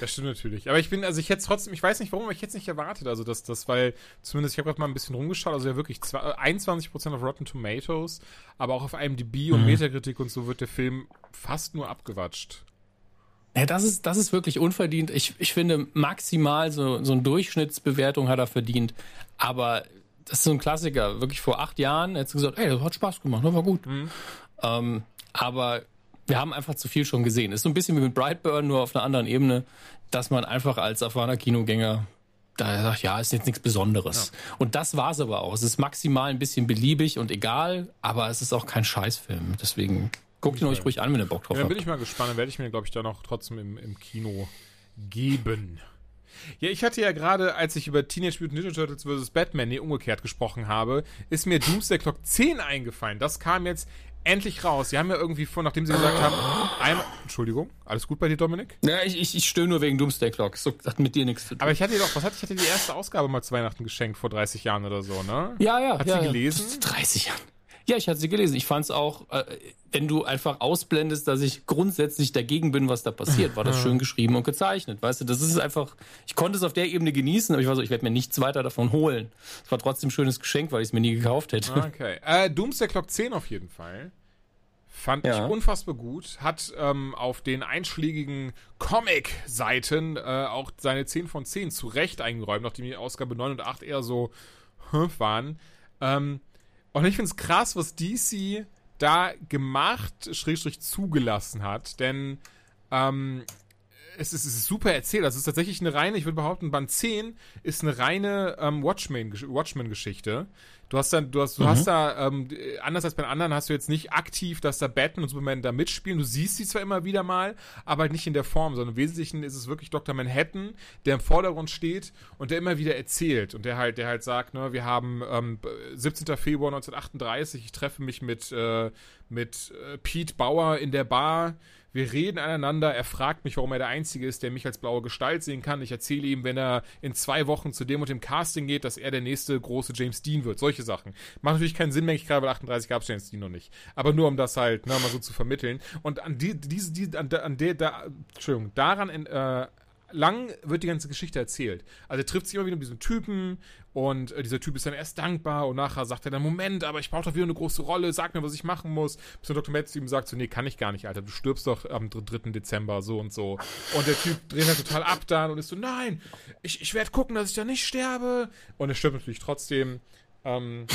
das stimmt natürlich. Aber ich bin, also ich hätte trotzdem, ich weiß nicht warum, aber ich hätte es nicht erwartet. Also das, das, weil zumindest, ich habe gerade mal ein bisschen rumgeschaut, also ja wirklich 21% auf Rotten Tomatoes, aber auch auf IMDb und mhm. Metakritik und so wird der Film fast nur abgewatscht. Ja, das ist, das ist wirklich unverdient. Ich, ich finde, maximal so, so eine Durchschnittsbewertung hat er verdient. Aber das ist so ein Klassiker. Wirklich vor acht Jahren hättest du gesagt, ey, das hat Spaß gemacht, das war gut. Mhm. Ähm, aber wir haben einfach zu viel schon gesehen. Ist so ein bisschen wie mit Brightburn, nur auf einer anderen Ebene, dass man einfach als erfahrener Kinogänger da sagt, ja, ist jetzt nichts Besonderes. Ja. Und das war es aber auch. Es ist maximal ein bisschen beliebig und egal, aber es ist auch kein Scheißfilm. Deswegen Guckt ihn euch ruhig an, wenn ihr Bock drauf ja, habt. Dann bin ich mal gespannt. Dann werde ich mir, glaube ich, da noch trotzdem im, im Kino geben. Ja, ich hatte ja gerade, als ich über Teenage Mutant Ninja Turtles vs. Batman, nee, umgekehrt gesprochen habe, ist mir Doomsday Clock 10 eingefallen. Das kam jetzt endlich raus. Sie haben ja irgendwie vor, nachdem sie gesagt haben, einmal, Entschuldigung, alles gut bei dir, Dominik? Ja, ich, ich, ich stöhne nur wegen Doomsday Clock. So hat mit dir nichts zu tun. Aber ich hatte dir doch, was hatte ich hatte die erste Ausgabe mal zu Weihnachten geschenkt vor 30 Jahren oder so, ne? Ja, ja. Hat ja, sie gelesen? Ja. 30 Jahren. Ja, ich hatte sie gelesen. Ich fand es auch, äh, wenn du einfach ausblendest, dass ich grundsätzlich dagegen bin, was da passiert, war das schön geschrieben und gezeichnet. Weißt du, das ist einfach, ich konnte es auf der Ebene genießen, aber ich war so, ich werde mir nichts weiter davon holen. Es war trotzdem ein schönes Geschenk, weil ich es mir nie gekauft hätte. Okay. Äh, Doomsday Clock 10 auf jeden Fall. Fand ja. ich unfassbar gut. Hat ähm, auf den einschlägigen Comic-Seiten äh, auch seine 10 von 10 zu Recht eingeräumt, nachdem die Ausgabe 9 und 8 eher so waren. Ähm, und ich finde es krass, was DC da gemacht, schrägstrich zugelassen hat, denn ähm, es ist, es ist super erzählt. Also es ist tatsächlich eine reine, ich würde behaupten, Band 10 ist eine reine ähm, Watchmen-Geschichte. Du hast dann, du hast, du mhm. hast da, ähm, anders als bei anderen, hast du jetzt nicht aktiv, dass da Batman und Superman da mitspielen. Du siehst sie zwar immer wieder mal, aber halt nicht in der Form, sondern im Wesentlichen ist es wirklich Dr. Manhattan, der im Vordergrund steht und der immer wieder erzählt und der halt, der halt sagt, ne, wir haben ähm, 17. Februar 1938, ich treffe mich mit, äh, mit äh, Pete Bauer in der Bar wir reden aneinander. Er fragt mich, warum er der Einzige ist, der mich als blaue Gestalt sehen kann. Ich erzähle ihm, wenn er in zwei Wochen zu dem und dem Casting geht, dass er der nächste große James Dean wird. Solche Sachen. Macht natürlich keinen Sinn, denke ich gerade, weil 38 gab es James Dean noch nicht. Aber nur um das halt ne, mal so zu vermitteln. Und an die, diese, die, an, an der, da, Entschuldigung, daran äh, lang wird die ganze Geschichte erzählt. Also er trifft sich immer wieder mit diesem Typen und äh, dieser Typ ist dann erst dankbar und nachher sagt er dann, Moment, aber ich brauche doch wieder eine große Rolle, sag mir, was ich machen muss. Bis der Dr. Metz ihm sagt so, nee, kann ich gar nicht, Alter, du stirbst doch am 3. Dezember so und so. Und der Typ dreht halt total ab dann und ist so, nein, ich, ich werde gucken, dass ich da nicht sterbe. Und er stirbt natürlich trotzdem. Ähm,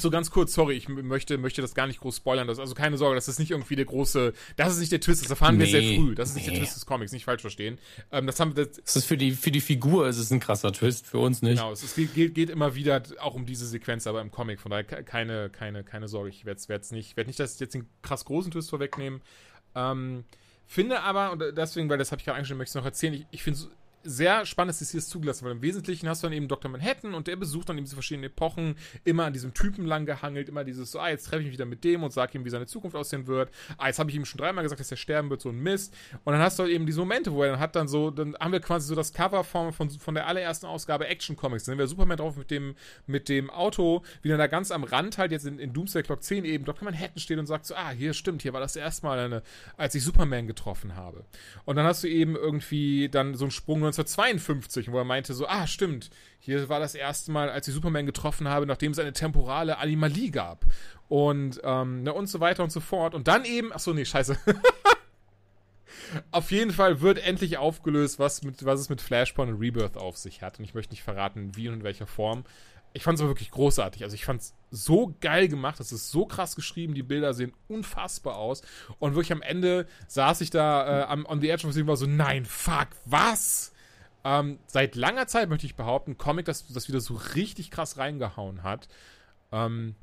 so ganz kurz, sorry, ich möchte, möchte das gar nicht groß spoilern. Das, also keine Sorge, das ist nicht irgendwie der große, das ist nicht der Twist, das erfahren nee, wir sehr früh. Das ist nee. nicht der Twist des Comics, nicht falsch verstehen. Ähm, das haben das, das ist für die, für die Figur ist es ein krasser Twist, für uns nicht. Genau, es geht, geht immer wieder auch um diese Sequenz, aber im Comic, von daher keine, keine, keine Sorge, ich werde es nicht, werde nicht das jetzt den krass großen Twist vorwegnehmen. Ähm, finde aber, und deswegen, weil das habe ich gerade angeschrieben, möchte ich noch erzählen, ich, ich finde sehr spannend ist, dass sie es zugelassen, weil im Wesentlichen hast du dann eben Dr. Manhattan und der besucht dann eben diese verschiedenen Epochen, immer an diesem Typen lang gehangelt, immer dieses so, ah, jetzt treffe ich mich wieder mit dem und sage ihm, wie seine Zukunft aussehen wird. Ah, jetzt habe ich ihm schon dreimal gesagt, dass er sterben wird, so ein Mist. Und dann hast du halt eben diese Momente, wo er dann hat dann so, dann haben wir quasi so das Cover von, von, der allerersten Ausgabe Action Comics. Dann sind wir Superman drauf mit dem, mit dem Auto, wie dann da ganz am Rand halt jetzt in, in Doomsday Clock 10 eben Dr. Manhattan steht und sagt so, ah, hier stimmt, hier war das erste Mal, eine, als ich Superman getroffen habe. Und dann hast du eben irgendwie dann so einen Sprung 1952, wo er meinte so, ah, stimmt, hier war das erste Mal, als ich Superman getroffen habe, nachdem es eine temporale Animalie gab. Und, ähm, ne, und so weiter und so fort. Und dann eben, ach so, nee, scheiße. auf jeden Fall wird endlich aufgelöst, was, mit, was es mit Flashpoint und Rebirth auf sich hat. Und ich möchte nicht verraten, wie und in welcher Form. Ich fand es wirklich großartig. Also ich fand es so geil gemacht. Es ist so krass geschrieben. Die Bilder sehen unfassbar aus. Und wirklich am Ende saß ich da äh, am, on the edge the war so, nein, fuck, was? Ähm, seit langer Zeit möchte ich behaupten, Comic, das, das wieder so richtig krass reingehauen hat. Ähm,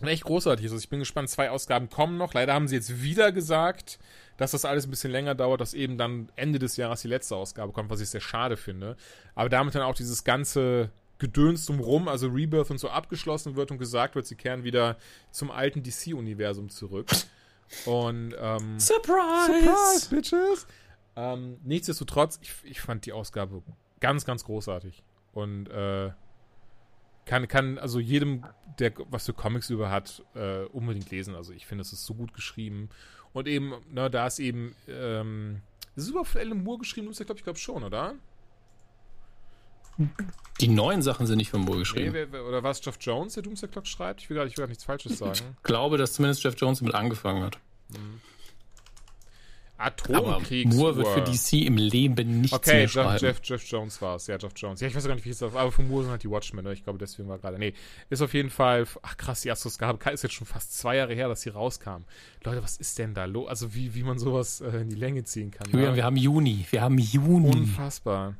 echt großartig ist. Also ich bin gespannt, zwei Ausgaben kommen noch. Leider haben sie jetzt wieder gesagt, dass das alles ein bisschen länger dauert, dass eben dann Ende des Jahres die letzte Ausgabe kommt, was ich sehr schade finde. Aber damit dann auch dieses ganze Gedöns drumrum, also Rebirth und so abgeschlossen wird und gesagt wird, sie kehren wieder zum alten DC-Universum zurück. Und ähm, Surprise! Surprise, Bitches! Ähm, nichtsdestotrotz, ich, ich fand die Ausgabe ganz, ganz großartig. Und äh, kann, kann also jedem, der was für Comics über hat, äh, unbedingt lesen. Also ich finde, es ist so gut geschrieben. Und eben, ne, da ist eben, ähm, ist es überhaupt für Alan Moore geschrieben? Du ja, glaube ich, glaube schon, oder? Die neuen Sachen sind nicht von Moore geschrieben. Nee, oder war es Jeff Jones, der Doomsday Clock schreibt? Ich will gar nicht, ich will gar nichts Falsches sagen. Ich glaube, dass zumindest Jeff Jones damit angefangen hat. Mhm. Atomkriegs. Aber Moore wird für DC im Leben nichts okay, mehr Jeff, schreiben. Jeff, Jeff Jones war es. Ja, Jeff Jones. Ja, ich weiß gar nicht, wie es ist, aber von Moore sind halt die Watchmen. Ne? Ich glaube, deswegen war gerade. Nee, ist auf jeden Fall. Ach krass, die Astroskabe ist jetzt schon fast zwei Jahre her, dass sie rauskam. Leute, was ist denn da los? Also, wie, wie man sowas äh, in die Länge ziehen kann. Julian, ne? wir haben Juni. Wir haben Juni. Unfassbar.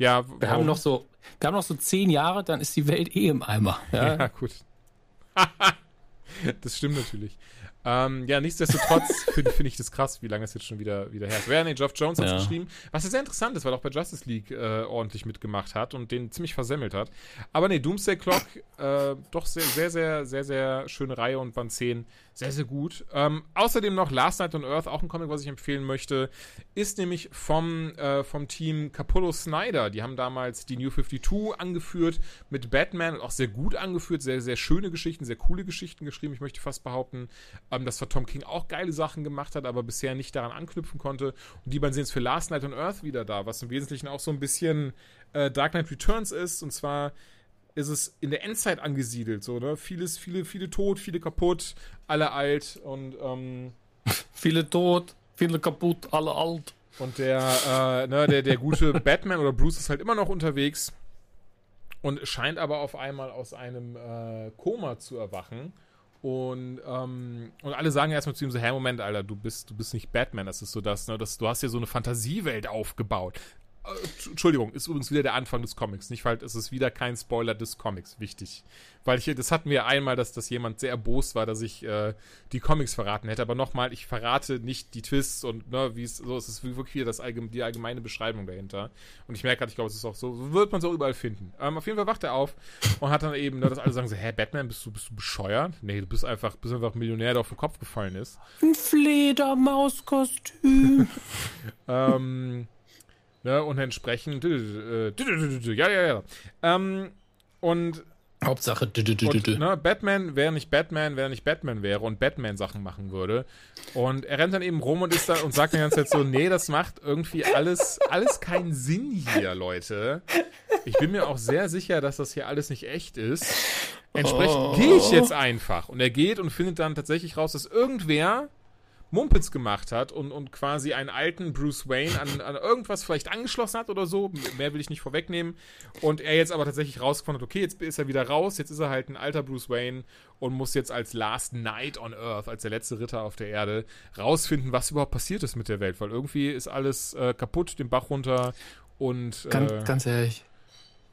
Ja, wir haben noch so, wir haben noch so zehn Jahre, dann ist die Welt eh im Eimer. Ja, ja gut. das stimmt natürlich. Ähm, ja, nichtsdestotrotz finde find ich das krass, wie lange es jetzt schon wieder, wieder her ist. Ja, nee, Geoff Jones hat es Ja. geschrieben, was ja sehr interessant ist, weil er auch bei Justice League äh, ordentlich mitgemacht hat und den ziemlich versemmelt hat. Aber nee, Doomsday Clock, äh, doch sehr, sehr, sehr, sehr, sehr schöne Reihe und Band 10, sehr, sehr gut. Ähm, außerdem noch Last Night on Earth, auch ein Comic, was ich empfehlen möchte, ist nämlich vom, äh, vom Team Capullo Snyder. Die haben damals die New 52 angeführt mit Batman und auch sehr gut angeführt, sehr, sehr schöne Geschichten, sehr coole Geschichten geschrieben. Ich möchte fast behaupten, ähm, dass zwar Tom King auch geile Sachen gemacht hat, aber bisher nicht daran anknüpfen konnte. Und die beiden sind jetzt für Last Night on Earth wieder da, was im Wesentlichen auch so ein bisschen äh, Dark Knight Returns ist. Und zwar ist es in der Endzeit angesiedelt, so, ne? Vieles, viele, viele tot, viele kaputt, alle alt und, ähm, Viele tot, viele kaputt, alle alt. und der, äh, ne, der, der gute Batman oder Bruce ist halt immer noch unterwegs und scheint aber auf einmal aus einem äh, Koma zu erwachen. Und, ähm, und alle sagen erstmal zu ihm so, hey, Moment, Alter, du bist, du bist nicht Batman. Das ist so das, ne, das, du hast ja so eine Fantasiewelt aufgebaut. Äh, Entschuldigung, ist übrigens wieder der Anfang des Comics. Nicht falsch, es ist wieder kein Spoiler des Comics. Wichtig. Weil ich, das hatten wir einmal, dass, dass jemand sehr erbost war, dass ich äh, die Comics verraten hätte. Aber nochmal, ich verrate nicht die Twists und ne, wie es so ist. Es ist wirklich wieder das allgeme, die allgemeine Beschreibung dahinter. Und ich merke halt, ich glaube, es ist auch so, wird man es auch überall finden. Ähm, auf jeden Fall wacht er auf und hat dann eben, ne, dass alle sagen so, hä, Batman, bist du, bist du bescheuert? Nee, du bist einfach, bist einfach ein Millionär, der auf den Kopf gefallen ist. Ein Fledermauskostüm. ähm, ne, und entsprechend, äh, ja, ja, ja. Ähm, und Hauptsache. Und, ne, Batman wäre nicht Batman, wäre nicht Batman wäre und Batman Sachen machen würde. Und er rennt dann eben rum und ist da und sagt die ganze Zeit so, nee, das macht irgendwie alles, alles keinen Sinn hier, Leute. Ich bin mir auch sehr sicher, dass das hier alles nicht echt ist. Entsprechend Oh. gehe ich jetzt einfach. Und er geht und findet dann tatsächlich raus, dass irgendwer Mumpitz gemacht hat und, und quasi einen alten Bruce Wayne an, an irgendwas vielleicht angeschlossen hat oder so. Mehr will ich nicht vorwegnehmen. Und er jetzt aber tatsächlich rausgefunden hat, okay, jetzt ist er wieder raus, jetzt ist er halt ein alter Bruce Wayne und muss jetzt als Last Knight on Earth, als der letzte Ritter auf der Erde, rausfinden, was überhaupt passiert ist mit der Welt. Weil irgendwie ist alles äh, kaputt, den Bach runter und Ganz, äh, ganz ehrlich.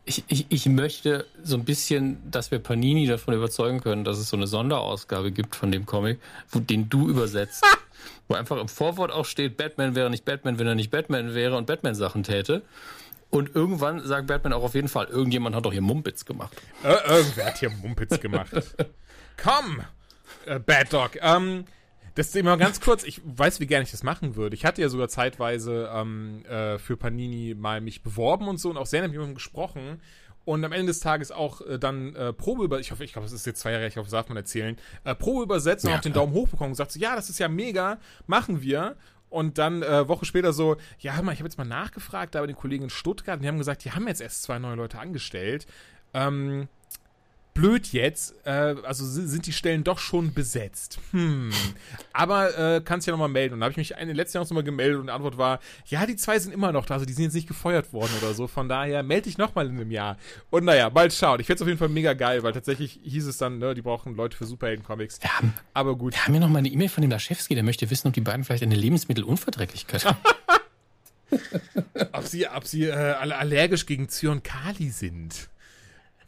Ich, ich, ich möchte so ein bisschen, dass wir Panini davon überzeugen können, dass es so eine Sonderausgabe gibt von dem Comic, wo, den du übersetzt. wo einfach im Vorwort auch steht, Batman wäre nicht Batman, wenn er nicht Batman wäre und Batman-Sachen täte. Und irgendwann sagt Batman auch auf jeden Fall, irgendjemand hat doch hier Mumpitz gemacht. Äh, irgendwer hat hier Mumpitz gemacht. Komm, äh, Bad Dog. Ähm, das ist immer ganz kurz, ich weiß, wie gerne ich das machen würde. Ich hatte ja sogar zeitweise ähm, äh, für Panini mal mich beworben und so und auch sehr nett mit jemandem gesprochen. Und am Ende des Tages auch äh, dann äh, Probe über, ich hoffe, ich glaube, das ist jetzt zwei Jahre, ich hoffe, das darf man erzählen, äh, Probe übersetzt und Ja, auch den. Daumen hoch bekommen und gesagt so, ja, das ist ja mega, machen wir. Und dann äh, Woche später so, ja, hör mal, ich habe jetzt mal nachgefragt, da bei den Kollegen in Stuttgart, und die haben gesagt, die haben jetzt erst zwei neue Leute angestellt. Ähm, blöd jetzt, äh, also sind die Stellen doch schon besetzt. Hm. Aber äh, kannst ja nochmal melden. Und da habe ich mich in den letzten Jahren nochmal gemeldet und die Antwort war, ja, die zwei sind immer noch da, also die sind jetzt nicht gefeuert worden oder so. Von daher melde dich nochmal in einem Jahr. Und naja, bald schauen. Ich fände es auf jeden Fall mega geil, weil tatsächlich hieß es dann, ne, die brauchen Leute für Superhelden-Comics. Wir haben, Aber gut. wir haben hier nochmal eine E-Mail von dem Laschewski, der möchte wissen, ob die beiden vielleicht eine Lebensmittelunverträglichkeit haben. ob sie, ob sie äh, alle allergisch gegen Zyankali sind.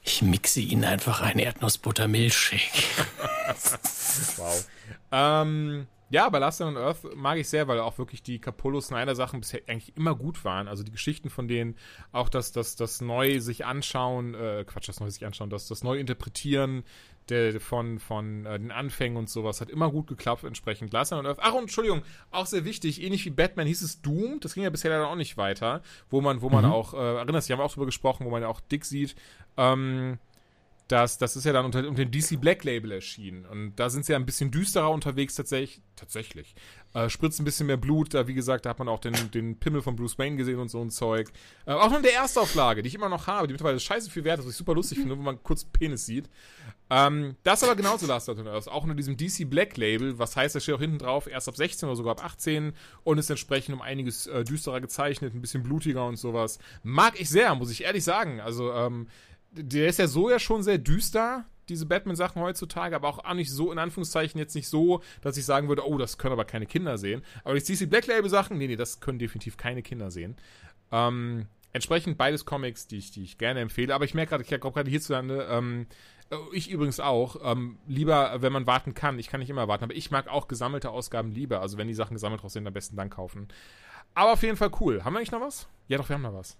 Ich mixe ihnen einfach einen Erdnussbutter-Milchshake. Wow. Ähm, ja, aber Last on Earth mag ich sehr, weil auch wirklich die Capullo Snyder Sachen bisher eigentlich immer gut waren. Also die Geschichten von denen, auch das, das, das neu sich anschauen, äh, Quatsch, das neu sich anschauen, das, das neu interpretieren der, von, von äh, den Anfängen und sowas hat immer gut geklappt entsprechend. Last on Earth. Ach, und Entschuldigung, auch sehr wichtig, ähnlich wie Batman hieß es Doom, das ging ja bisher leider auch nicht weiter, wo man, wo man Mhm. auch, äh, erinnerst dich, haben wir auch drüber gesprochen, wo man ja auch Dick sieht, ähm, das, das ist ja dann unter, unter dem DC Black Label erschienen. Und da sind sie ja ein bisschen düsterer unterwegs tatsächlich. Tatsächlich. Äh, spritzt ein bisschen mehr Blut. Da, wie gesagt, da hat man auch den, den Pimmel von Bruce Wayne gesehen und so ein Zeug. Äh, auch noch in der Erstauflage, die ich immer noch habe, die mittlerweile scheiße viel wert ist, was ich super lustig finde, wo man kurz Penis sieht. Ähm, das aber genauso Last of Us. Auch unter diesem DC Black Label, was heißt, da steht auch hinten drauf, erst ab 16 oder sogar ab 18 und ist entsprechend um einiges äh, düsterer gezeichnet, ein bisschen blutiger und sowas. Mag ich sehr, muss ich ehrlich sagen. Also, ähm, der ist ja so ja schon sehr düster, diese Batman-Sachen heutzutage, aber auch, auch nicht so, in Anführungszeichen, jetzt nicht so, dass ich sagen würde, oh, das können aber keine Kinder sehen. Aber die DC Black Label-Sachen, nee, nee, das können definitiv keine Kinder sehen. Ähm, entsprechend beides Comics, die ich, die ich gerne empfehle. Aber ich merke gerade, ich komme gerade hierzulande, ähm, äh, ich übrigens auch, ähm, lieber, wenn man warten kann. Ich kann nicht immer warten, aber ich mag auch gesammelte Ausgaben lieber. Also wenn die Sachen gesammelt draus sind, am besten dann kaufen. Aber auf jeden Fall cool. Haben wir eigentlich noch was? Ja, doch, wir haben noch was.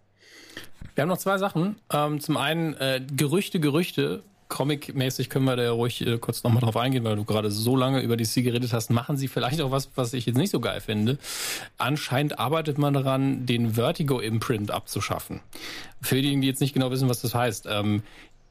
Wir haben noch zwei Sachen. Ähm, zum einen äh, Gerüchte, Gerüchte. Comic-mäßig können wir da ja ruhig äh, kurz nochmal drauf eingehen, weil du gerade so lange über DC geredet hast. Machen sie vielleicht auch was, was ich jetzt nicht so geil finde. Anscheinend arbeitet man daran, den Vertigo-Imprint abzuschaffen. Für diejenigen, die jetzt nicht genau wissen, was das heißt. Ähm,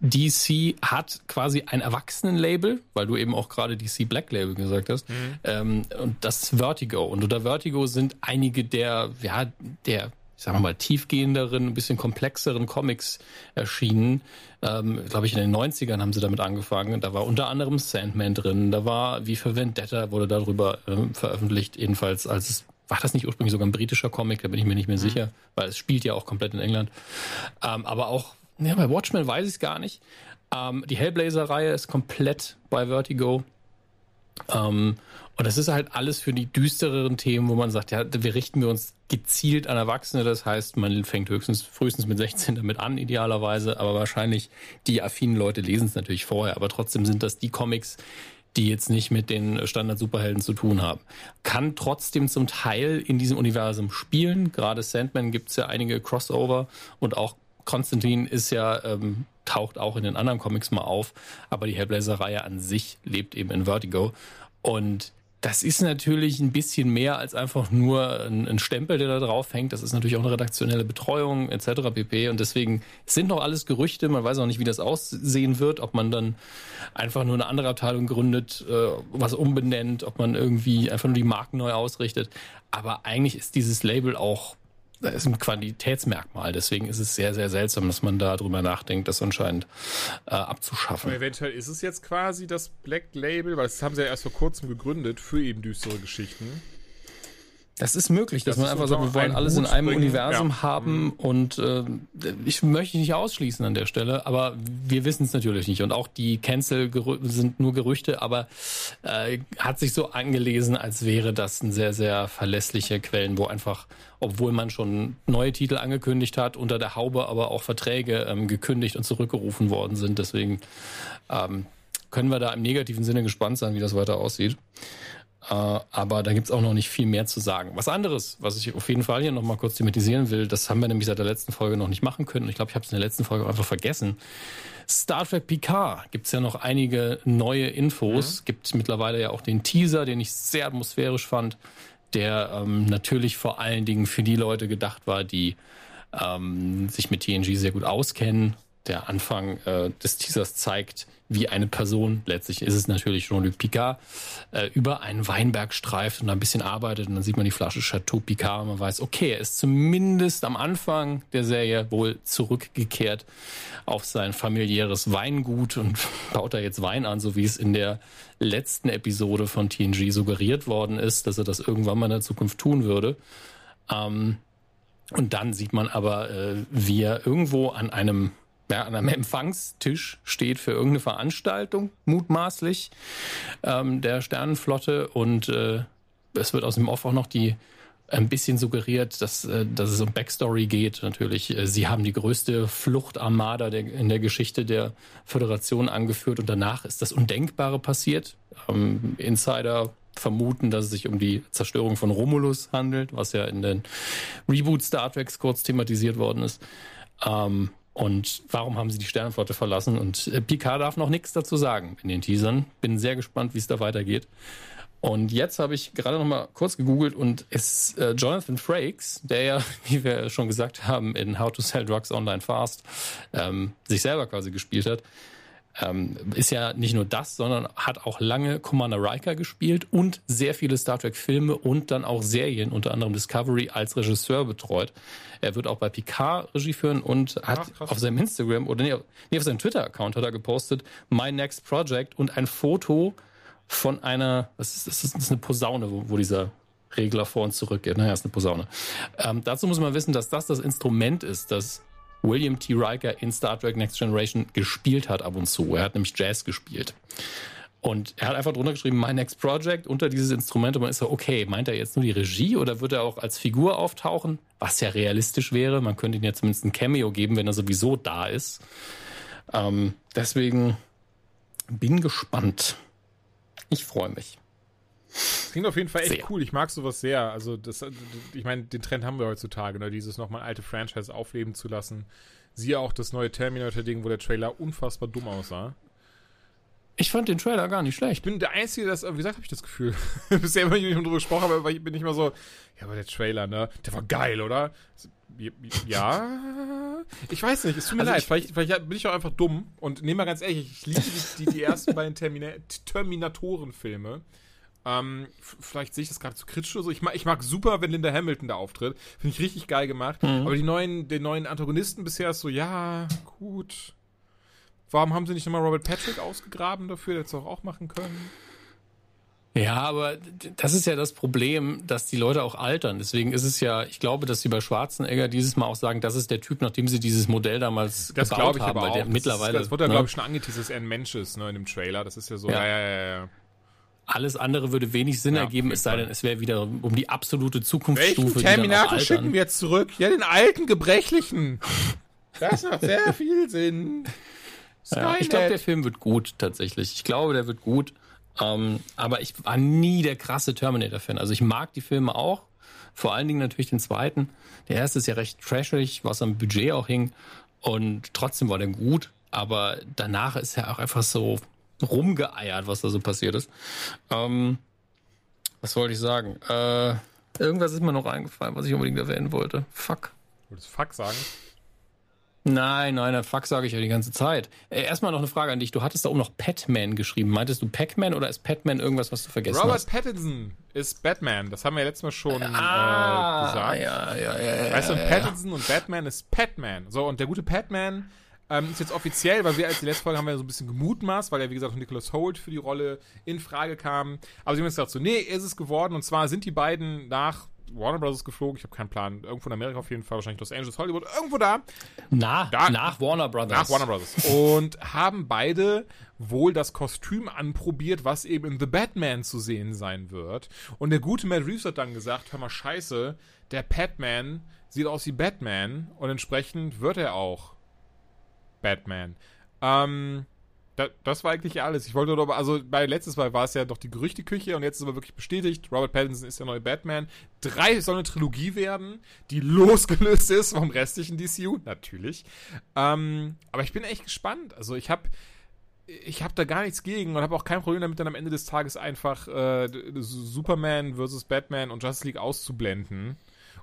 DC hat quasi ein Erwachsenenlabel, weil du eben auch gerade DC Black Label gesagt hast, ähm, und das ist Vertigo. Und unter Vertigo sind einige der, ja, der, ich sag mal, tiefgehenderen, ein bisschen komplexeren Comics erschienen. Ähm, Glaube ich, in den 90ern haben sie damit angefangen. Da war unter anderem Sandman drin, da war wie für Vendetta wurde darüber ähm, veröffentlicht, jedenfalls als es war das nicht ursprünglich sogar ein britischer Comic, da bin ich mir nicht mehr sicher, weil es spielt ja auch komplett in England. Ähm, aber auch, ja, bei Watchmen weiß ich es gar nicht. Ähm, die Hellblazer-Reihe ist komplett bei Vertigo. Ähm, und das ist halt alles für die düstereren Themen, wo man sagt, ja, wir richten wir uns gezielt an Erwachsene. Das heißt, man fängt höchstens frühestens mit 16 damit an, idealerweise. Aber wahrscheinlich die affinen Leute lesen es natürlich vorher. Aber trotzdem sind das die Comics, die jetzt nicht mit den Standard-Superhelden zu tun haben. Kann trotzdem zum Teil in diesem Universum spielen. Gerade Sandman gibt es ja einige Crossover und auch Konstantin ist ja, ähm, taucht auch in den anderen Comics mal auf, aber die Hellblazer-Reihe an sich lebt eben in Vertigo. Und das ist natürlich ein bisschen mehr als einfach nur ein, ein Stempel, der da drauf hängt. Das ist natürlich auch eine redaktionelle Betreuung etc. pp. Und deswegen es sind noch alles Gerüchte. Man weiß auch nicht, wie das aussehen wird, ob man dann einfach nur eine andere Abteilung gründet, äh, was umbenennt, ob man irgendwie einfach nur die Marken neu ausrichtet. Aber eigentlich ist dieses Label auch das ist ein Qualitätsmerkmal. Deswegen ist es sehr, sehr seltsam, dass man da drüber nachdenkt, das anscheinend äh, abzuschaffen. Aber eventuell ist es jetzt quasi das Black Label, weil das haben sie ja erst vor kurzem gegründet für eben düstere Geschichten. Das ist möglich, dass Das man einfach sagt, wir wollen alles in Hut einem bringen, Universum ja. haben und äh, ich möchte nicht ausschließen an der Stelle, aber wir wissen es natürlich nicht und auch die Cancel sind nur Gerüchte, aber äh, hat sich so angelesen, als wäre das ein sehr, sehr verlässliche Quellen, wo einfach, obwohl man schon neue Titel angekündigt hat, unter der Haube aber auch Verträge ähm, gekündigt und zurückgerufen worden sind. Deswegen ähm, können wir da im negativen Sinne gespannt sein, wie das weiter aussieht. Äh, aber da gibt's auch noch nicht viel mehr zu sagen. Was anderes, was ich auf jeden Fall hier nochmal kurz thematisieren will, das haben wir nämlich seit der letzten Folge noch nicht machen können. Ich glaube, ich habe es in der letzten Folge auch einfach vergessen. Star Trek Picard gibt's ja noch einige neue Infos. Gibt mittlerweile ja auch den Teaser, den ich sehr atmosphärisch fand, der ähm, natürlich vor allen Dingen für die Leute gedacht war, die ähm, sich mit TNG sehr gut auskennen. der Anfang äh, des Teasers zeigt, wie eine Person, letztlich ist es natürlich Jean-Luc Picard, äh, über einen Weinberg streift und ein bisschen arbeitet und dann sieht man die Flasche Chateau Picard und man weiß, okay, er ist zumindest am Anfang der Serie wohl zurückgekehrt auf sein familiäres Weingut und baut da jetzt Wein an, so wie es in der letzten Episode von TNG suggeriert worden ist, dass er das irgendwann mal in der Zukunft tun würde. Ähm, und dann sieht man aber, äh, wie er irgendwo an einem ja, an einem Empfangstisch steht für irgendeine Veranstaltung, mutmaßlich, ähm, der Sternenflotte. Und äh, es wird aus dem Off auch noch die ein bisschen suggeriert, dass, äh, dass es um Backstory geht. Natürlich, äh, sie haben die größte Fluchtarmada der, in der Geschichte der Föderation angeführt und danach ist das Undenkbare passiert. Ähm, Insider vermuten, dass es sich um die Zerstörung von Romulus handelt, was ja in den Reboot Star Treks kurz thematisiert worden ist. Ähm, und warum haben sie die Sternenflotte verlassen? Und äh, Picard darf noch nichts dazu sagen in den Teasern. Bin sehr gespannt, wie es da weitergeht. Und jetzt habe ich gerade noch mal kurz gegoogelt und es äh, Jonathan Frakes, der ja, wie wir schon gesagt haben, in How to Sell Drugs Online Fast ähm, sich selber quasi gespielt hat, ähm, ist ja nicht nur das, sondern hat auch lange Commander Riker gespielt und sehr viele Star Trek Filme und dann auch Serien, unter anderem Discovery, als Regisseur betreut. Er wird auch bei Picard Regie führen und hat Ach, auf seinem Instagram oder nee, nee auf seinem Twitter-Account hat er gepostet, My Next Project und ein Foto von einer, das ist, das ist eine Posaune, wo, wo dieser Regler vor und zurück geht. Naja, ist eine Posaune. Ähm, dazu muss man wissen, dass das das Instrument ist, das William T. Riker in Star Trek Next Generation gespielt hat ab und zu. Er hat nämlich Jazz gespielt. Und er hat einfach drunter geschrieben, My Next Project unter dieses Instrument. Und man ist so, okay, meint er jetzt nur die Regie oder wird er auch als Figur auftauchen? Was ja realistisch wäre. Man könnte ihm ja zumindest ein Cameo geben, wenn er sowieso da ist. Ähm, deswegen bin gespannt. Ich freue mich. Klingt auf jeden Fall echt sehr. cool. Ich mag sowas sehr. Also, das, ich meine, den Trend haben wir heutzutage, ne? dieses nochmal alte Franchise aufleben zu lassen. Siehe auch das neue Terminator-Ding, wo der Trailer unfassbar dumm aussah. Ich fand den Trailer gar nicht schlecht. Ich bin der Einzige, das, wie gesagt, habe ich das Gefühl. Bisher immer nicht drüber gesprochen, aber ich bin nicht mal so, ja, aber der Trailer, ne, der war geil, oder? Ja, ich weiß nicht, es tut mir also leid. Vielleicht, vielleicht, bin ich auch einfach dumm und nehme mal ganz ehrlich, ich liebe die, die, die ersten beiden Termina Terminatoren-Filme. Ähm, vielleicht sehe ich das gerade zu kritisch oder so. Ich mag, ich mag super, wenn Linda Hamilton da auftritt. Finde ich richtig geil gemacht. Mhm. Aber die neuen, den neuen Antagonisten bisher ist so, ja, gut. Warum haben sie nicht nochmal Robert Patrick ausgegraben dafür? Der hätte es auch machen können. Ja, aber das ist ja das Problem, dass die Leute auch altern. Deswegen ist es ja, ich glaube, dass sie bei Schwarzenegger dieses Mal auch sagen, das ist der Typ, nachdem sie dieses Modell damals das gebaut ich haben. Aber auch. Der das mittlerweile, ist, das wird ja, ne? glaube ich, schon angeteasert, dass er ein Mensch ist, ne, in dem Trailer. Das ist ja so, ja, ja, ja, ja. Alles andere würde wenig Sinn ja, ergeben, es sei denn, es wäre wieder um die absolute Zukunftsstufe. Welchen Terminator schicken wir jetzt zurück? Ja, den alten, gebrechlichen. Das macht sehr viel Sinn. Ja, ich glaube, der Film wird gut, tatsächlich. Ich glaube, der wird gut. Ähm, aber ich war nie der krasse Terminator-Fan. Also ich mag die Filme auch. Vor allen Dingen natürlich den zweiten. Der erste ist ja recht trashig, was am Budget auch hing. Und trotzdem war der gut. Aber danach ist er auch einfach so rumgeeiert, was da so passiert ist. Ähm, was wollte ich sagen? Äh, irgendwas ist mir noch eingefallen, was ich unbedingt erwähnen wollte. Fuck. Wolltest du Fuck sagen? Nein, nein, Fuck sage ich ja die ganze Zeit. Äh, erstmal noch eine Frage an dich. Du hattest da oben noch Patman geschrieben. Meintest du Pac-Man oder ist Patman irgendwas, was du vergessen Robert hast? Robert Pattinson ist Batman. Das haben wir ja letztes Mal schon ah, äh, gesagt. Ja, ja, ja, ja. Weißt du, ja, Pattinson und Batman ist Patman. So, und der gute Patman ähm, ist jetzt offiziell, weil wir als die letzte Folge haben wir so ein bisschen gemutmaßt, weil ja, wie gesagt, Nicholas Holt für die Rolle in Frage kam. Aber sie haben jetzt gesagt, so, nee, ist es geworden. Und zwar sind die beiden nach Warner Bros. geflogen. Ich habe keinen Plan. Irgendwo in Amerika auf jeden Fall, wahrscheinlich Los Angeles, Hollywood, irgendwo da. Na, da, nach Warner Bros. Nach Warner Bros. Und haben beide wohl das Kostüm anprobiert, was eben in The Batman zu sehen sein wird. Und der gute Matt Reeves hat dann gesagt, hör mal, scheiße, der Batman sieht aus wie Batman und entsprechend wird er auch Batman. Ähm, da, das war eigentlich alles. Ich wollte nur, also bei letztes Mal war es ja doch die Gerüchteküche und jetzt ist aber wirklich bestätigt. Robert Pattinson ist der neue Batman. Drei soll eine Trilogie werden, die losgelöst ist vom restlichen DCU, natürlich. Ähm, aber ich bin echt gespannt. Also ich habe ich habe da gar nichts gegen und habe auch kein Problem damit, dann am Ende des Tages einfach äh, Superman versus Batman und Justice League auszublenden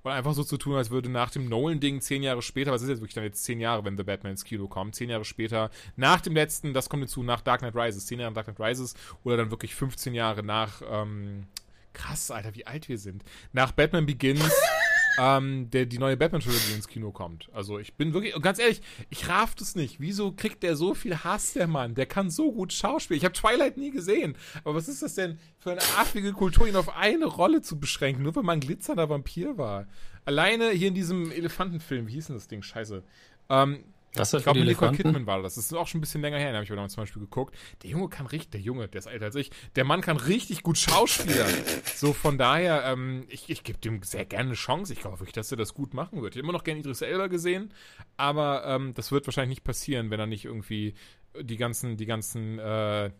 und einfach so zu tun, als würde nach dem Nolan-Ding zehn Jahre später, was ist jetzt wirklich dann jetzt zehn Jahre, wenn The Batman ins Kino kommt, zehn Jahre später, nach dem letzten, das kommt hinzu, nach Dark Knight Rises, zehn Jahre nach Dark Knight Rises oder dann wirklich 15 Jahre nach, ähm, krass, Alter, wie alt wir sind, nach Batman Begins ähm, der die neue Batman-Trilogie ins Kino kommt. Also ich bin wirklich, ganz ehrlich, ich raff das nicht. Wieso kriegt der so viel Hass, der Mann? Der kann so gut schauspielen. Ich habe Twilight nie gesehen. Aber was ist das denn für eine affige Kultur, ihn auf eine Rolle zu beschränken, nur weil man ein glitzernder Vampir war? Alleine hier in diesem Elefantenfilm, wie hieß denn das Ding? Scheiße. Ähm, Was ich glaube, Nicole Kidman war das. Das ist auch schon ein bisschen länger her, da habe ich aber zum Beispiel geguckt. Der Junge kann richtig, der Junge, der ist älter als ich, der Mann kann richtig gut schauspielern. so, von daher, ähm, ich, ich gebe dem sehr gerne eine Chance. Ich glaube wirklich, dass er das gut machen wird. Ich habe immer noch gerne Idris Elba gesehen, aber ähm, das wird wahrscheinlich nicht passieren, wenn er nicht irgendwie die ganzen, die ganzen, äh,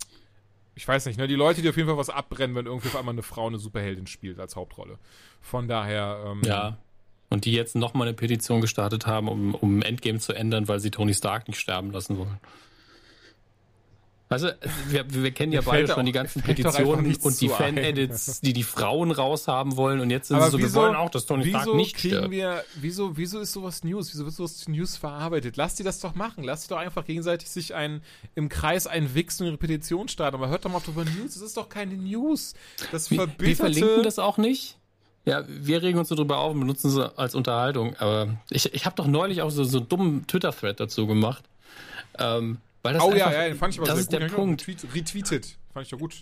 ich weiß nicht, ne, die Leute, die auf jeden Fall was abbrennen, wenn irgendwie auf einmal eine Frau eine Superheldin spielt als Hauptrolle. Von daher, ähm, Ja. Und die jetzt nochmal eine Petition gestartet haben, um, um Endgame zu ändern, weil sie Tony Stark nicht sterben lassen wollen. Also, wir, wir kennen ja beide schon auch- die ganzen Petitionen und die. Fan-Edits, die die Frauen raushaben wollen und jetzt sind Aber sie so, wieso, wir wollen auch, dass Tony Stark nicht kriegen stirbt. wir, wieso, wieso ist sowas News? Wieso wird sowas News verarbeitet? Lass die das doch machen. Lass die doch einfach gegenseitig sich ein, im Kreis einwichsen und ihre Petition starten. Aber hört doch mal auf über News. Das ist doch keine News. Das Wir, wir verlinken das auch nicht. Ja, wir regen uns so drüber auf und benutzen sie als Unterhaltung. Aber ich, ich habe doch neulich auch so, so einen dummen Twitter-Thread dazu gemacht. Ähm, weil das Oh einfach, ja, ja, den fand ich aber das sehr ist gut. der auch Punkt. retweet- Retweetet. Fand ich doch gut.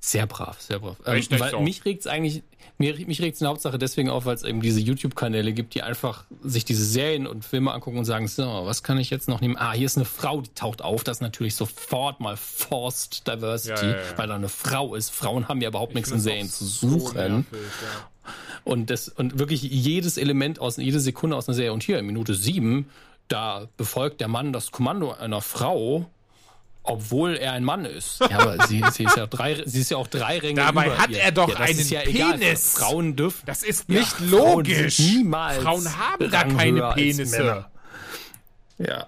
Sehr brav, sehr brav. Ähm, Echt, weil mich regt's eigentlich, mir, mich regt's in der Hauptsache deswegen auf, weil es eben diese YouTube-Kanäle gibt, die einfach sich diese Serien und Filme angucken und sagen, so, was kann ich jetzt noch nehmen? Ah, hier ist eine Frau, die taucht auf. Das ist natürlich sofort mal Forced Diversity, Ja, ja, ja. weil da eine Frau ist. Frauen haben ja überhaupt Ich nichts in Serien zu so suchen. nervig, ja. Und das, und wirklich jedes Element aus, jede Sekunde aus einer Serie. Und hier in Minute sieben, da befolgt der Mann das Kommando einer Frau, obwohl er ein Mann ist. Ja, aber sie, sie ist ja drei, sie ist ja auch drei Ränge Dabei über hat ihr. er doch ja, das einen ist ja Egal. Penis. Frauen dürfen. Das ist Ja, nicht Frauen logisch. sind niemals Frauen haben da keine Penisse. Ja.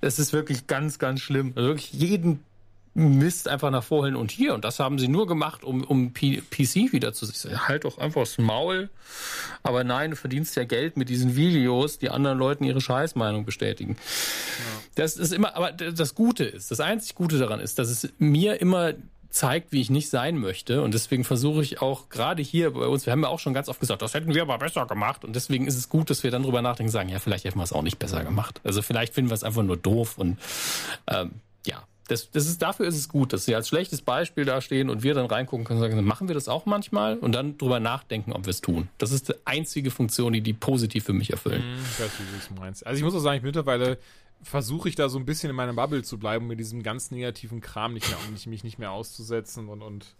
Das ist wirklich ganz, ganz schlimm. Also wirklich jeden Mist einfach nach vorhin und hier. Und das haben sie nur gemacht, um, um P PC wieder zu sich. Halt doch einfach das Maul. Aber nein, du verdienst ja Geld mit diesen Videos, die anderen Leuten ihre Scheißmeinung bestätigen. Das ist immer, aber das Gute ist, das einzig Gute daran ist, dass es mir immer zeigt, wie ich nicht sein möchte. Und deswegen versuche ich auch gerade hier bei uns, wir haben ja auch schon ganz oft gesagt, das hätten wir aber besser gemacht. Und deswegen ist es gut, dass wir dann drüber nachdenken, sagen, ja, vielleicht hätten wir es auch nicht besser gemacht. Also vielleicht finden wir es einfach nur doof und ähm, ja. Das, das ist, dafür ist es gut, dass sie als schlechtes Beispiel dastehen und wir dann reingucken können und sagen, machen wir das auch manchmal und dann drüber nachdenken, ob wir es tun. Das ist die einzige Funktion, die die positiv für mich erfüllen. Ich weiß, wie du meinst. Also ich muss auch sagen, ich mittlerweile versuche ich da so ein bisschen in meiner Bubble zu bleiben, mit diesem ganz negativen Kram nicht mehr, um mich- nicht mehr auszusetzen und, und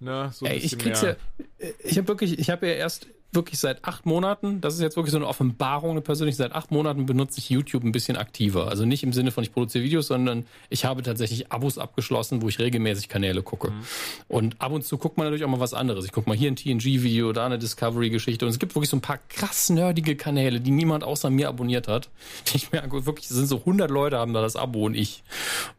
ne, so ein Ey, ich krieg's ja, mehr. ich habe wirklich, ich habe ja erst wirklich seit acht Monaten, das ist jetzt wirklich so eine Offenbarung, eine persönlich, seit acht Monaten benutze ich YouTube ein bisschen aktiver. Also nicht im Sinne von ich produziere Videos, sondern ich habe tatsächlich Abos abgeschlossen, wo ich regelmäßig Kanäle gucke. Mhm. Und ab und zu guckt man natürlich auch mal was anderes. Ich gucke mal hier ein TNG-Video, da eine Discovery-Geschichte. Und es gibt wirklich so ein paar krass nerdige Kanäle, die niemand außer mir abonniert hat. Die ich mir angucke, wirklich, es sind so 100 Leute haben da das Abo und ich.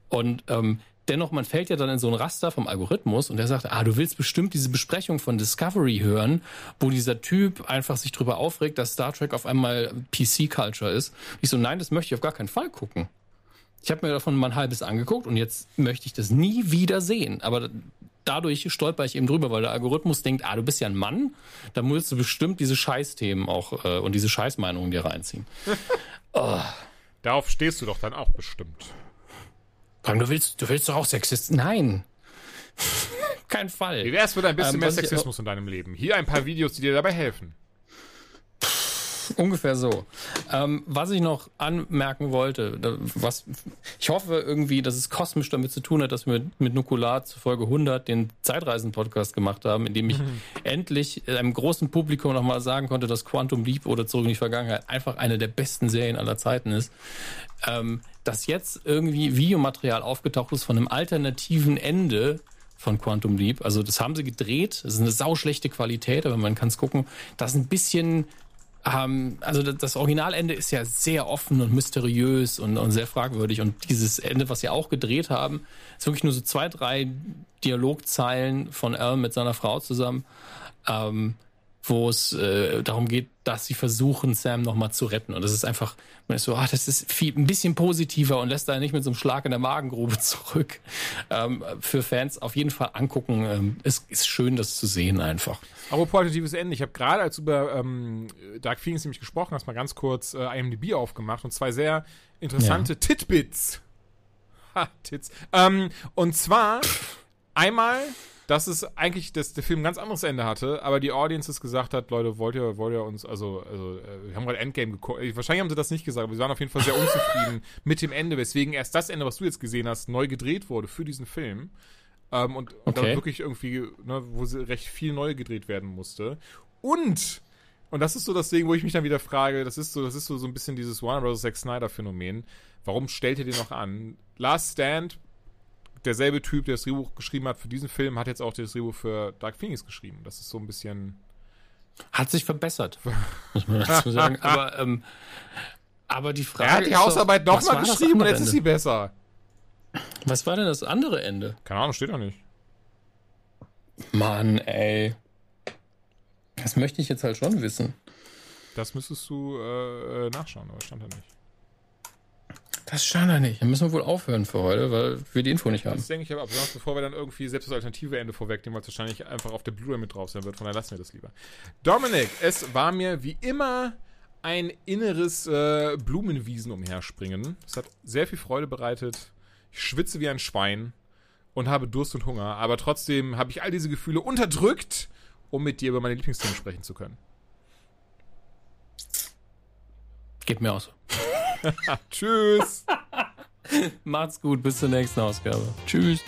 Und ähm, dennoch, man fällt ja dann in so ein Raster vom Algorithmus und der sagt, ah, du willst bestimmt diese Besprechung von Discovery hören, wo dieser Typ einfach sich drüber aufregt, dass Star Trek auf einmal PC-Culture ist. Ich so, nein, das möchte ich auf gar keinen Fall gucken. Ich habe mir davon mal ein halbes angeguckt und jetzt möchte ich das nie wieder sehen. Aber dadurch stolper ich eben drüber, weil der Algorithmus denkt, ah, du bist ja ein Mann, da musst du bestimmt diese Scheißthemen auch äh, und diese Scheißmeinungen dir reinziehen. Darauf stehst du doch dann auch bestimmt. Allem, du willst, du willst doch auch Sexist. Nein. Kein Fall. Wie wär's mit ein bisschen Ähm, mehr Sexismus in deinem Leben? Hier ein paar Videos, die dir dabei helfen. Ungefähr so. Ähm, was ich noch anmerken wollte, was ich hoffe irgendwie, dass es kosmisch damit zu tun hat, dass wir mit, mit Nukular zu Folge 100 den Zeitreisen-Podcast gemacht haben, in dem ich endlich einem großen Publikum nochmal sagen konnte, dass Quantum Leap oder Zurück in die Vergangenheit einfach eine der besten Serien aller Zeiten ist. Ähm, dass jetzt irgendwie Videomaterial aufgetaucht ist von einem alternativen Ende von Quantum Leap. Also das haben sie gedreht. Das ist eine sauschlechte Qualität, aber man kann es gucken. Das ist ein bisschen ähm, also das- Originalende ist ja sehr offen und mysteriös und, und sehr fragwürdig. Und dieses Ende, was sie auch gedreht haben, ist wirklich nur so zwei, drei Dialogzeilen von Al mit seiner Frau zusammen. Ähm, wo es äh, darum geht, dass sie versuchen, Sam nochmal zu retten. Und das ist einfach, man ist so, ah, das ist viel, ein bisschen positiver und lässt da nicht mit so einem Schlag in der Magengrube zurück. Ähm, für Fans auf jeden Fall angucken. Ähm, es ist schön, das zu sehen einfach. Aber positives Ende. Ich habe gerade, als über ähm, Dark Phoenix nämlich gesprochen hast, mal ganz kurz äh, IMDb aufgemacht und zwei sehr interessante ja. Titbits. Ha, Tits. Ähm, und zwar einmal dass es eigentlich dass der Film ein ganz anderes Ende hatte, aber die Audiences gesagt hat, Leute, wollt ihr, wollt ihr uns, also, also äh, wir haben gerade Endgame geguckt. Äh, wahrscheinlich haben sie das nicht gesagt, aber sie waren auf jeden Fall sehr unzufrieden mit dem Ende, weswegen erst das Ende, was du jetzt gesehen hast, neu gedreht wurde für diesen Film. Ähm, und, und okay. dann wirklich irgendwie, ne, wo sie recht viel neu gedreht werden musste. Und und das ist so das Ding, wo ich mich dann wieder frage, das ist so, das ist so, so ein bisschen dieses Warner Bros. Zack Snyder Phänomen. Warum stellt ihr den noch an? Last Stand derselbe Typ, der das Drehbuch geschrieben hat für diesen Film, hat jetzt auch das Drehbuch für Dark Phoenix geschrieben. Das ist so ein bisschen. Hat sich verbessert, muss man dazu sagen. aber, ähm, aber die Frage. Er hat die Hausarbeit nochmal geschrieben und jetzt Ende? ist sie besser. Was war denn das andere Ende? Keine Ahnung, steht doch nicht. Mann, ey. Das möchte ich jetzt halt schon wissen. Das müsstest du äh, nachschauen, aber stand da nicht. Das stand da nicht. Dann müssen wir wohl aufhören für heute, weil wir die Info nicht haben. Das denke ich aber ab. Sonst bevor wir dann irgendwie selbst das alternative Ende vorwegnehmen, weil es wahrscheinlich einfach auf der Blu-ray mit drauf sein wird. Von daher lassen wir das lieber. Dominik, es war mir wie immer ein inneres äh, Blumenwiesen umherspringen. Es hat sehr viel Freude bereitet. Ich schwitze wie ein Schwein und habe Durst und Hunger. Aber trotzdem habe ich all diese Gefühle unterdrückt, um mit dir über meine Lieblingsthemen sprechen zu können. Geht mir aus. Tschüss. Macht's gut, bis zur nächsten Ausgabe. Tschüss.